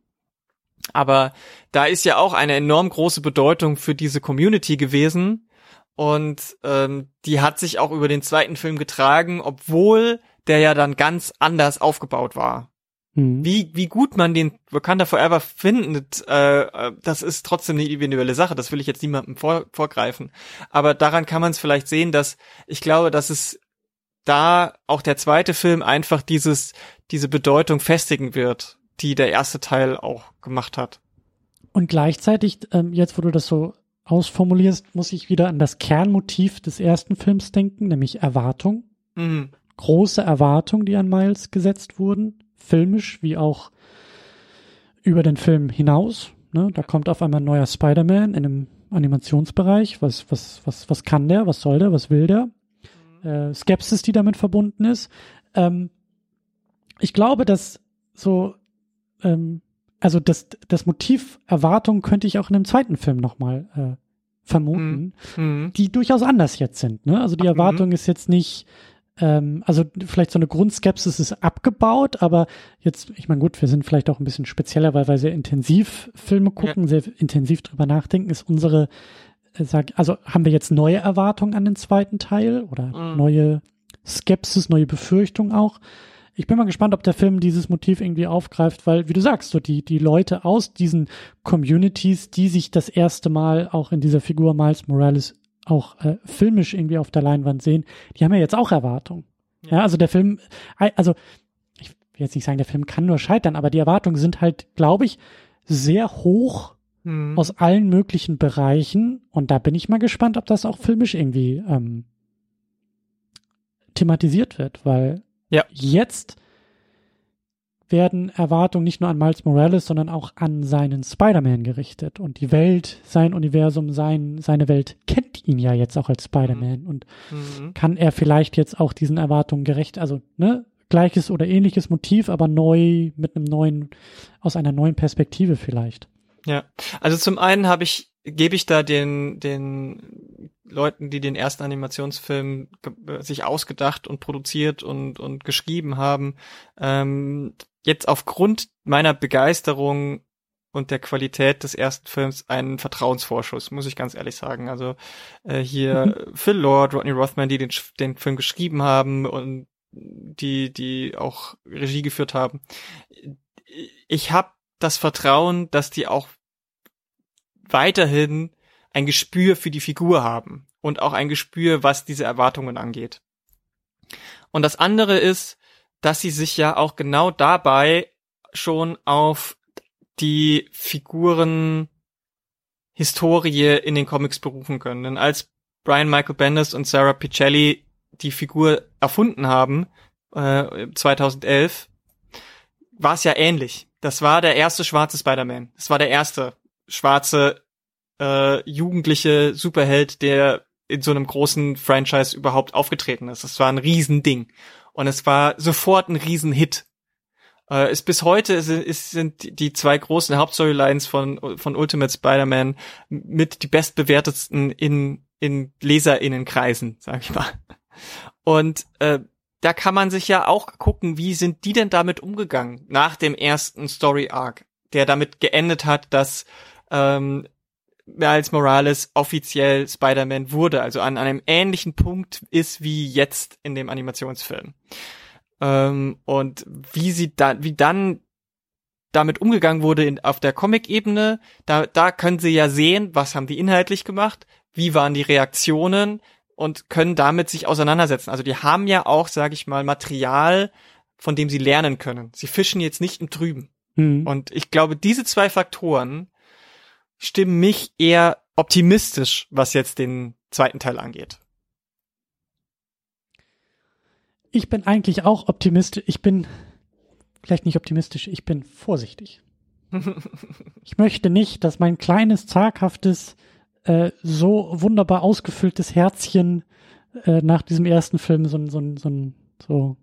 Aber da ist ja auch eine enorm große Bedeutung für diese Community gewesen. Und ähm, die hat sich auch über den zweiten Film getragen, obwohl der ja dann ganz anders aufgebaut war. Mhm. Wie, wie gut man den Wakanda Forever findet, äh, äh, das ist trotzdem eine individuelle Sache. Das will ich jetzt niemandem vor, vorgreifen. Aber daran kann man es vielleicht sehen, dass ich glaube, dass es da auch der zweite Film einfach dieses, diese Bedeutung festigen wird, die der erste Teil auch gemacht hat. Und gleichzeitig, ähm, jetzt wo du das so ausformulierst, muss ich wieder an das Kernmotiv des ersten Films denken, nämlich Erwartung. Mhm. Große Erwartungen, die an Miles gesetzt wurden filmisch wie auch über den Film hinaus. Ne? Da kommt auf einmal ein neuer Spider-Man in einem Animationsbereich. Was, was, was, was kann der? Was soll der? Was will der? Mhm. Äh, Skepsis, die damit verbunden ist. Ähm, ich glaube, dass so, ähm, also das, das Motiv Erwartung könnte ich auch in einem zweiten Film nochmal äh, vermuten, mhm. mhm. die durchaus anders jetzt sind. Ne? Also die mhm. Erwartung mhm. ist jetzt nicht, ähm, also vielleicht so eine Grundskepsis ist abgebaut, aber jetzt, ich meine, gut, wir sind vielleicht auch ein bisschen spezieller, weil wir sehr intensiv Filme gucken, ja. sehr intensiv drüber nachdenken, ist unsere, äh, sag, also haben wir jetzt neue Erwartungen an den zweiten Teil oder mhm. neue Skepsis, neue Befürchtungen auch. Ich bin mal gespannt, ob der Film dieses Motiv irgendwie aufgreift, weil, wie du sagst, so die, die Leute aus diesen Communities, die sich das erste Mal auch in dieser Figur Miles Morales auch äh, filmisch irgendwie auf der Leinwand sehen, die haben ja jetzt auch Erwartungen. Ja. ja, also der Film, also ich will jetzt nicht sagen, der Film kann nur scheitern, aber die Erwartungen sind halt, glaube ich, sehr hoch mhm. aus allen möglichen Bereichen. Und da bin ich mal gespannt, ob das auch filmisch irgendwie ähm, thematisiert wird, weil ja. jetzt werden Erwartungen nicht nur an Miles Morales, sondern auch an seinen Spider-Man gerichtet. Und die Welt, sein Universum, sein, seine Welt kennt ihn ja jetzt auch als Spider-Man. Mhm. Und mhm. kann er vielleicht jetzt auch diesen Erwartungen gerecht, also, ne, gleiches oder ähnliches Motiv, aber neu, mit einem neuen, aus einer neuen Perspektive vielleicht. Ja, also zum einen habe ich, gebe ich da den, den Leuten, die den ersten Animationsfilm sich ausgedacht und produziert und, und geschrieben haben, ähm, jetzt aufgrund meiner Begeisterung und der Qualität des ersten Films einen Vertrauensvorschuss, muss ich ganz ehrlich sagen. Also äh, hier mhm. Phil Lord, Rodney Rothman, die den, den Film geschrieben haben und die, die auch Regie geführt haben. Ich habe das Vertrauen, dass die auch weiterhin ein Gespür für die Figur haben und auch ein Gespür, was diese Erwartungen angeht. Und das andere ist, dass sie sich ja auch genau dabei schon auf die Figuren Historie in den Comics berufen können. Denn als Brian Michael Bendis und Sarah Pichelli die Figur erfunden haben, äh, 2011, war es ja ähnlich. Das war der erste schwarze Spider-Man. Das war der erste schwarze äh, jugendliche Superheld, der in so einem großen Franchise überhaupt aufgetreten ist. Das war ein Riesending. Und es war sofort ein Riesenhit. Äh, ist bis heute ist, ist, sind die zwei großen Hauptstorylines von, von Ultimate Spider-Man mit die bestbewertetsten in, in LeserInnenkreisen, sag ich mal. Und äh, da kann man sich ja auch gucken, wie sind die denn damit umgegangen nach dem ersten Story Arc, der damit geendet hat, dass ähm, Miles Morales offiziell Spider-Man wurde, also an einem ähnlichen Punkt ist wie jetzt in dem Animationsfilm. Ähm, und wie sie da, wie dann damit umgegangen wurde in, auf der Comic-Ebene, da, da können sie ja sehen, was haben die inhaltlich gemacht, wie waren die Reaktionen und können damit sich auseinandersetzen. Also die haben ja auch, sage ich mal, Material, von dem sie lernen können. Sie fischen jetzt nicht im Trüben. Mhm. Und ich glaube, diese zwei Faktoren stimmen mich eher optimistisch, was jetzt den zweiten Teil angeht. Ich bin eigentlich auch optimistisch. Ich bin vielleicht nicht optimistisch, ich bin vorsichtig. ich möchte nicht, dass mein kleines, zaghaftes, äh, so wunderbar ausgefülltes Herzchen äh, nach diesem ersten Film so, so, so, so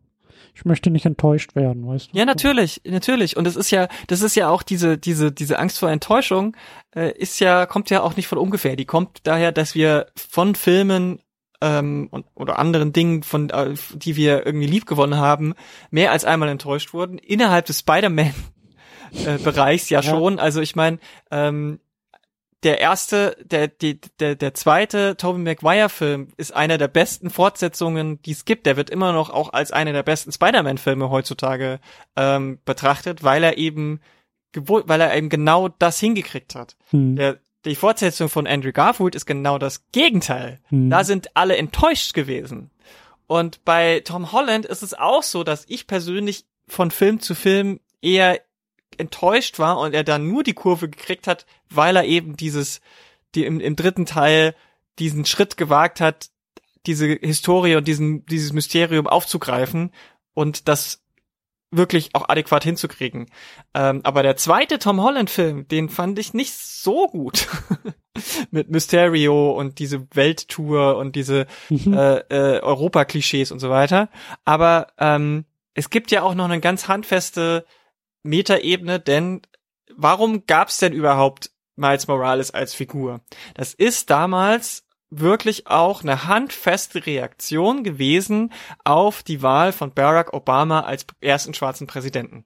ich möchte nicht enttäuscht werden, weißt du? Ja, natürlich, natürlich. Und es ist ja, das ist ja auch diese, diese, diese Angst vor Enttäuschung, äh, ist ja, kommt ja auch nicht von ungefähr. Die kommt daher, dass wir von Filmen ähm, und, oder anderen Dingen, von äh, die wir irgendwie liebgewonnen haben, mehr als einmal enttäuscht wurden. Innerhalb des Spider-Man äh, Bereichs ja, ja, schon. Also ich meine, ähm, der erste, der, die, der, der zweite Tobey Maguire-Film ist einer der besten Fortsetzungen, die es gibt. Der wird immer noch auch als einer der besten Spider-Man-Filme heutzutage ähm, betrachtet, weil er eben weil er eben genau das hingekriegt hat. Hm. Der, die Fortsetzung von Andrew Garfield ist genau das Gegenteil. Hm. Da sind alle enttäuscht gewesen. Und bei Tom Holland ist es auch so, dass ich persönlich von Film zu Film eher enttäuscht war und er dann nur die Kurve gekriegt hat, weil er eben dieses, die im, im dritten Teil diesen Schritt gewagt hat, diese Historie und diesen, dieses Mysterium aufzugreifen und das wirklich auch adäquat hinzukriegen. Ähm, aber der zweite Tom Holland-Film, den fand ich nicht so gut. Mit Mysterio und diese Welttour und diese mhm. äh, äh, Europa-Klischees und so weiter. Aber ähm, es gibt ja auch noch eine ganz handfeste Metaebene, denn warum gab's denn überhaupt Miles Morales als Figur? Das ist damals wirklich auch eine handfeste Reaktion gewesen auf die Wahl von Barack Obama als ersten schwarzen Präsidenten.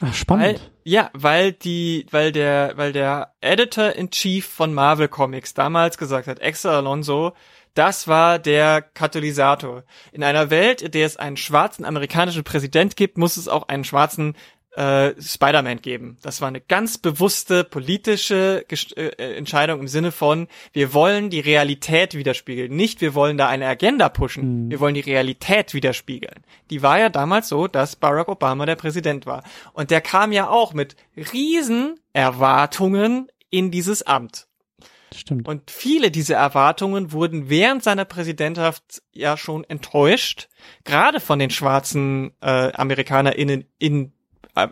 Ach, spannend. Weil, ja, weil die, weil der, weil der Editor in Chief von Marvel Comics damals gesagt hat, Exa Alonso, das war der Katalysator. In einer Welt, in der es einen schwarzen amerikanischen Präsident gibt, muss es auch einen schwarzen äh, Spider-Man geben. Das war eine ganz bewusste politische Gest äh, äh, Entscheidung im Sinne von, wir wollen die Realität widerspiegeln. Nicht, wir wollen da eine Agenda pushen. Mhm. Wir wollen die Realität widerspiegeln. Die war ja damals so, dass Barack Obama der Präsident war. Und der kam ja auch mit riesen Erwartungen in dieses Amt. Stimmt. Und viele dieser Erwartungen wurden während seiner Präsidentschaft ja schon enttäuscht, gerade von den schwarzen äh, AmerikanerInnen in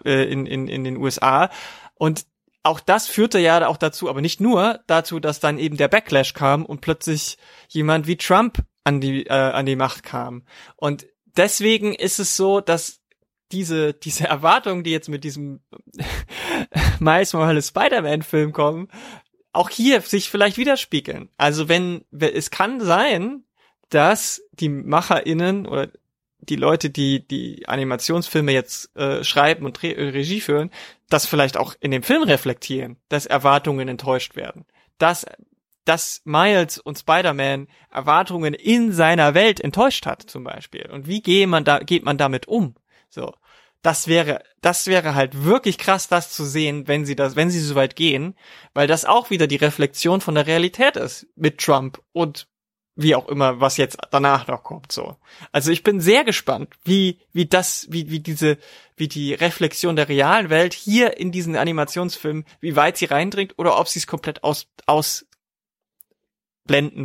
in, in, in den USA. Und auch das führte ja auch dazu, aber nicht nur dazu, dass dann eben der Backlash kam und plötzlich jemand wie Trump an die äh, an die Macht kam. Und deswegen ist es so, dass diese diese Erwartungen, die jetzt mit diesem Miles Morales Spider-Man Film kommen, auch hier sich vielleicht widerspiegeln. Also wenn es kann sein, dass die MacherInnen oder die Leute, die die Animationsfilme jetzt äh, schreiben und Re Regie führen, das vielleicht auch in dem Film reflektieren, dass Erwartungen enttäuscht werden. Dass, dass Miles und Spider-Man Erwartungen in seiner Welt enttäuscht hat, zum Beispiel. Und wie geht man da, geht man damit um? So. Das wäre, das wäre halt wirklich krass, das zu sehen, wenn sie das, wenn sie so weit gehen, weil das auch wieder die Reflexion von der Realität ist mit Trump und wie auch immer, was jetzt danach noch kommt, so. Also ich bin sehr gespannt, wie, wie das, wie, wie diese, wie die Reflexion der realen Welt hier in diesen Animationsfilm, wie weit sie reindringt oder ob sie es komplett aus, ausblenden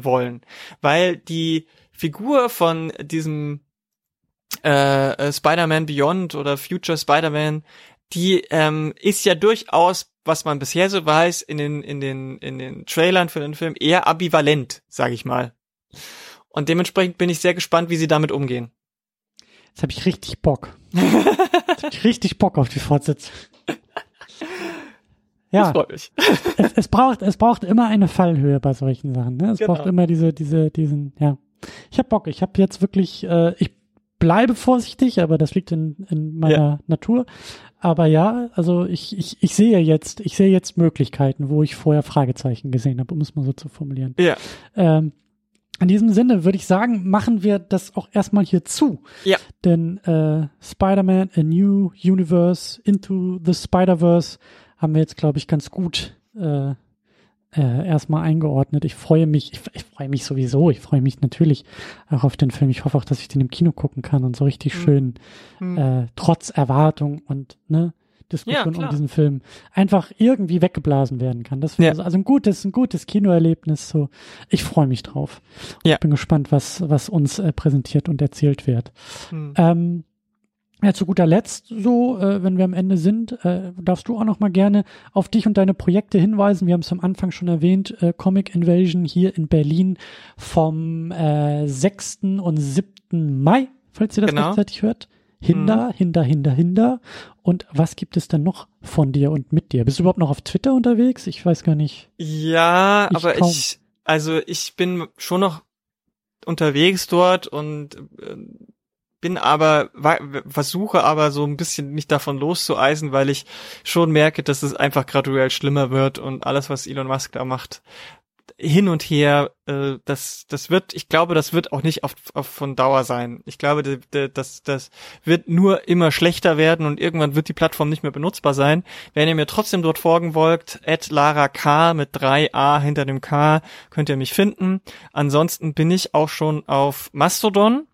wollen. Weil die Figur von diesem äh, äh, Spider-Man Beyond oder Future Spider-Man, die ähm, ist ja durchaus was man bisher so weiß in den in den in den Trailern für den Film eher ambivalent, sage ich mal. Und dementsprechend bin ich sehr gespannt, wie sie damit umgehen. Jetzt habe ich richtig Bock. Jetzt hab ich richtig Bock auf die Fortsetzung. Ja, es, es, braucht es braucht immer eine Fallhöhe bei solchen Sachen. Ne? Es genau. braucht immer diese diese diesen ja. Ich habe Bock. Ich habe jetzt wirklich äh, ich bleibe vorsichtig, aber das liegt in, in meiner ja. Natur. Aber ja, also ich, ich, ich sehe jetzt, ich sehe jetzt Möglichkeiten, wo ich vorher Fragezeichen gesehen habe, um es mal so zu formulieren. Ja. Ähm, in diesem Sinne würde ich sagen, machen wir das auch erstmal hier zu. Ja. Denn äh, Spider-Man, A New Universe, Into the Spider-Verse haben wir jetzt, glaube ich, ganz gut äh, äh, erstmal eingeordnet. Ich freue mich, ich, ich freue mich sowieso, ich freue mich natürlich auch auf den Film. Ich hoffe auch, dass ich den im Kino gucken kann und so richtig mhm. schön, mhm. Äh, trotz Erwartung und ne, Diskussion ja, um diesen Film einfach irgendwie weggeblasen werden kann. Das ja. also, ein gutes, ein gutes Kinoerlebnis. So, ich freue mich drauf. Ja. Ich bin gespannt, was was uns äh, präsentiert und erzählt wird. Hm. Ähm, ja, zu guter Letzt, so, äh, wenn wir am Ende sind, äh, darfst du auch noch mal gerne auf dich und deine Projekte hinweisen. Wir haben es am Anfang schon erwähnt, äh, Comic Invasion hier in Berlin vom äh, 6. und 7. Mai, falls ihr das genau. rechtzeitig hört. Hinder, mhm. Hinder, Hinder, Hinder. Und was gibt es dann noch von dir und mit dir? Bist du überhaupt noch auf Twitter unterwegs? Ich weiß gar nicht. Ja, ich aber kaum. ich, also ich bin schon noch unterwegs dort und äh, bin aber, versuche aber so ein bisschen mich davon loszueisen, weil ich schon merke, dass es einfach graduell schlimmer wird und alles, was Elon Musk da macht, hin und her, äh, das, das wird, ich glaube, das wird auch nicht auf, auf von Dauer sein. Ich glaube, das, das wird nur immer schlechter werden und irgendwann wird die Plattform nicht mehr benutzbar sein. Wenn ihr mir trotzdem dort folgen wollt, at Lara K mit 3a hinter dem K, könnt ihr mich finden. Ansonsten bin ich auch schon auf Mastodon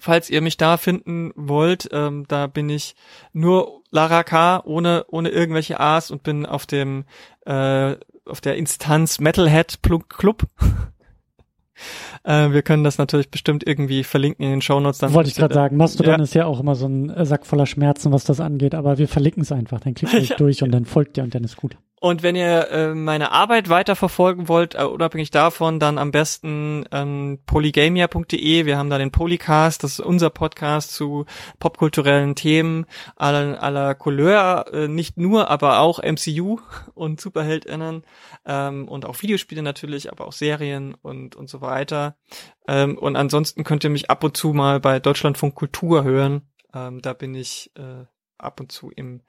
falls ihr mich da finden wollt, ähm, da bin ich nur Lara K ohne ohne irgendwelche A's und bin auf dem äh, auf der Instanz Metalhead Club. äh, wir können das natürlich bestimmt irgendwie verlinken in den Shownotes. Dann Wollte ich gerade sagen, Mastodon ja. ist ja auch immer so ein Sack voller Schmerzen, was das angeht, aber wir verlinken es einfach, dann klickt euch ja. durch und dann folgt ihr und dann ist gut. Und wenn ihr äh, meine Arbeit weiterverfolgen wollt, äh, unabhängig davon, dann am besten ähm, polygamia.de. Wir haben da den Polycast, das ist unser Podcast zu popkulturellen Themen aller, aller Couleur, äh, nicht nur, aber auch MCU und SuperheldInnen ähm, und auch Videospiele natürlich, aber auch Serien und, und so weiter. Ähm, und ansonsten könnt ihr mich ab und zu mal bei Deutschlandfunk Kultur hören. Ähm, da bin ich äh, ab und zu im,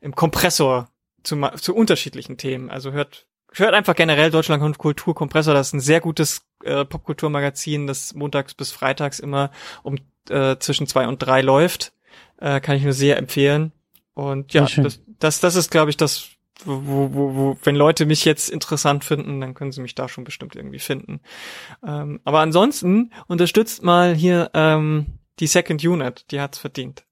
im Kompressor zu, zu unterschiedlichen Themen. Also hört hört einfach generell Deutschland Kultur Kompressor. Das ist ein sehr gutes äh, Popkulturmagazin, das montags bis freitags immer um äh, zwischen zwei und drei läuft. Äh, kann ich nur sehr empfehlen. Und ja, das, das, das ist, glaube ich, das, wo, wo, wo, wenn Leute mich jetzt interessant finden, dann können sie mich da schon bestimmt irgendwie finden. Ähm, aber ansonsten unterstützt mal hier ähm, die Second Unit, die hat's verdient.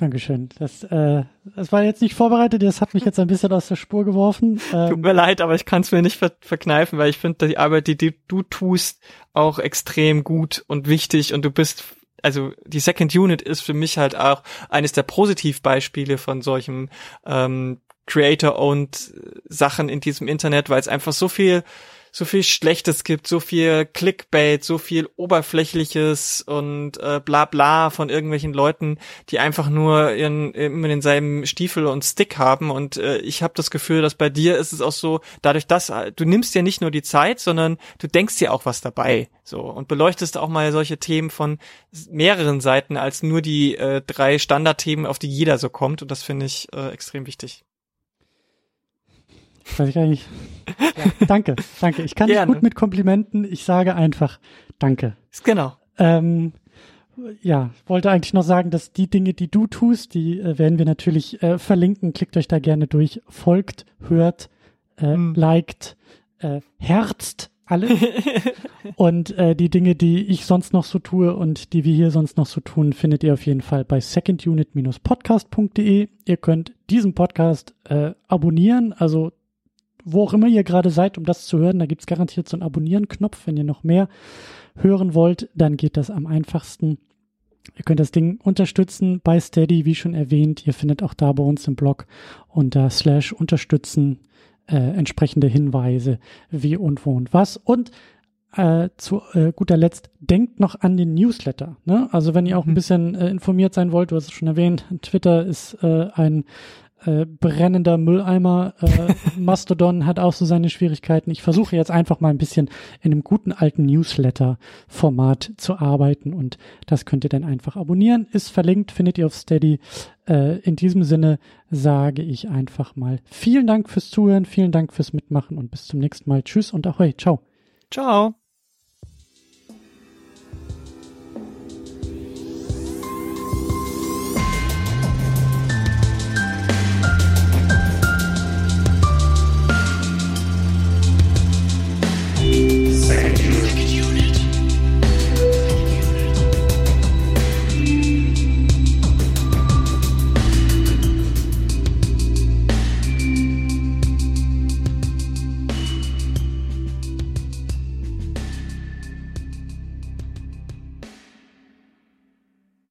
Dankeschön. Das, äh, das war jetzt nicht vorbereitet, das hat mich jetzt ein bisschen aus der Spur geworfen. Ähm, Tut mir leid, aber ich kann es mir nicht ver verkneifen, weil ich finde die Arbeit, die, die du tust, auch extrem gut und wichtig und du bist also die Second Unit ist für mich halt auch eines der Positivbeispiele von solchen ähm, Creator-owned Sachen in diesem Internet, weil es einfach so viel so viel Schlechtes gibt, so viel Clickbait, so viel Oberflächliches und äh, bla bla von irgendwelchen Leuten, die einfach nur ihren, immer denselben Stiefel und Stick haben. Und äh, ich habe das Gefühl, dass bei dir ist es auch so, dadurch, dass äh, du nimmst ja nicht nur die Zeit, sondern du denkst dir auch was dabei. So und beleuchtest auch mal solche Themen von mehreren Seiten als nur die äh, drei Standardthemen, auf die jeder so kommt. Und das finde ich äh, extrem wichtig. Weiß ich eigentlich. Ja, danke, danke. Ich kann Gerne. nicht gut mit Komplimenten. Ich sage einfach Danke. Genau. Ähm, ja, wollte eigentlich noch sagen, dass die Dinge, die du tust, die äh, werden wir natürlich äh, verlinken. Klickt euch da gerne durch, folgt, hört, äh, hm. liked, äh, herzt alle. und äh, die Dinge, die ich sonst noch so tue und die wir hier sonst noch so tun, findet ihr auf jeden Fall bei secondunit-podcast.de. Ihr könnt diesen Podcast äh, abonnieren, also wo auch immer ihr gerade seid, um das zu hören, da gibt's garantiert so einen Abonnieren-Knopf. Wenn ihr noch mehr hören wollt, dann geht das am einfachsten. Ihr könnt das Ding unterstützen bei Steady, wie schon erwähnt. Ihr findet auch da bei uns im Blog unter slash unterstützen äh, entsprechende Hinweise, wie und wo und was. Und äh, zu äh, guter Letzt, denkt noch an den Newsletter. Ne? Also wenn ihr auch ein mhm. bisschen äh, informiert sein wollt, du hast es schon erwähnt, Twitter ist äh, ein äh, brennender Mülleimer. Äh, Mastodon hat auch so seine Schwierigkeiten. Ich versuche jetzt einfach mal ein bisschen in einem guten alten Newsletter-Format zu arbeiten und das könnt ihr dann einfach abonnieren. Ist verlinkt, findet ihr auf Steady. Äh, in diesem Sinne sage ich einfach mal vielen Dank fürs Zuhören, vielen Dank fürs Mitmachen und bis zum nächsten Mal. Tschüss und ahoi, ciao. Ciao.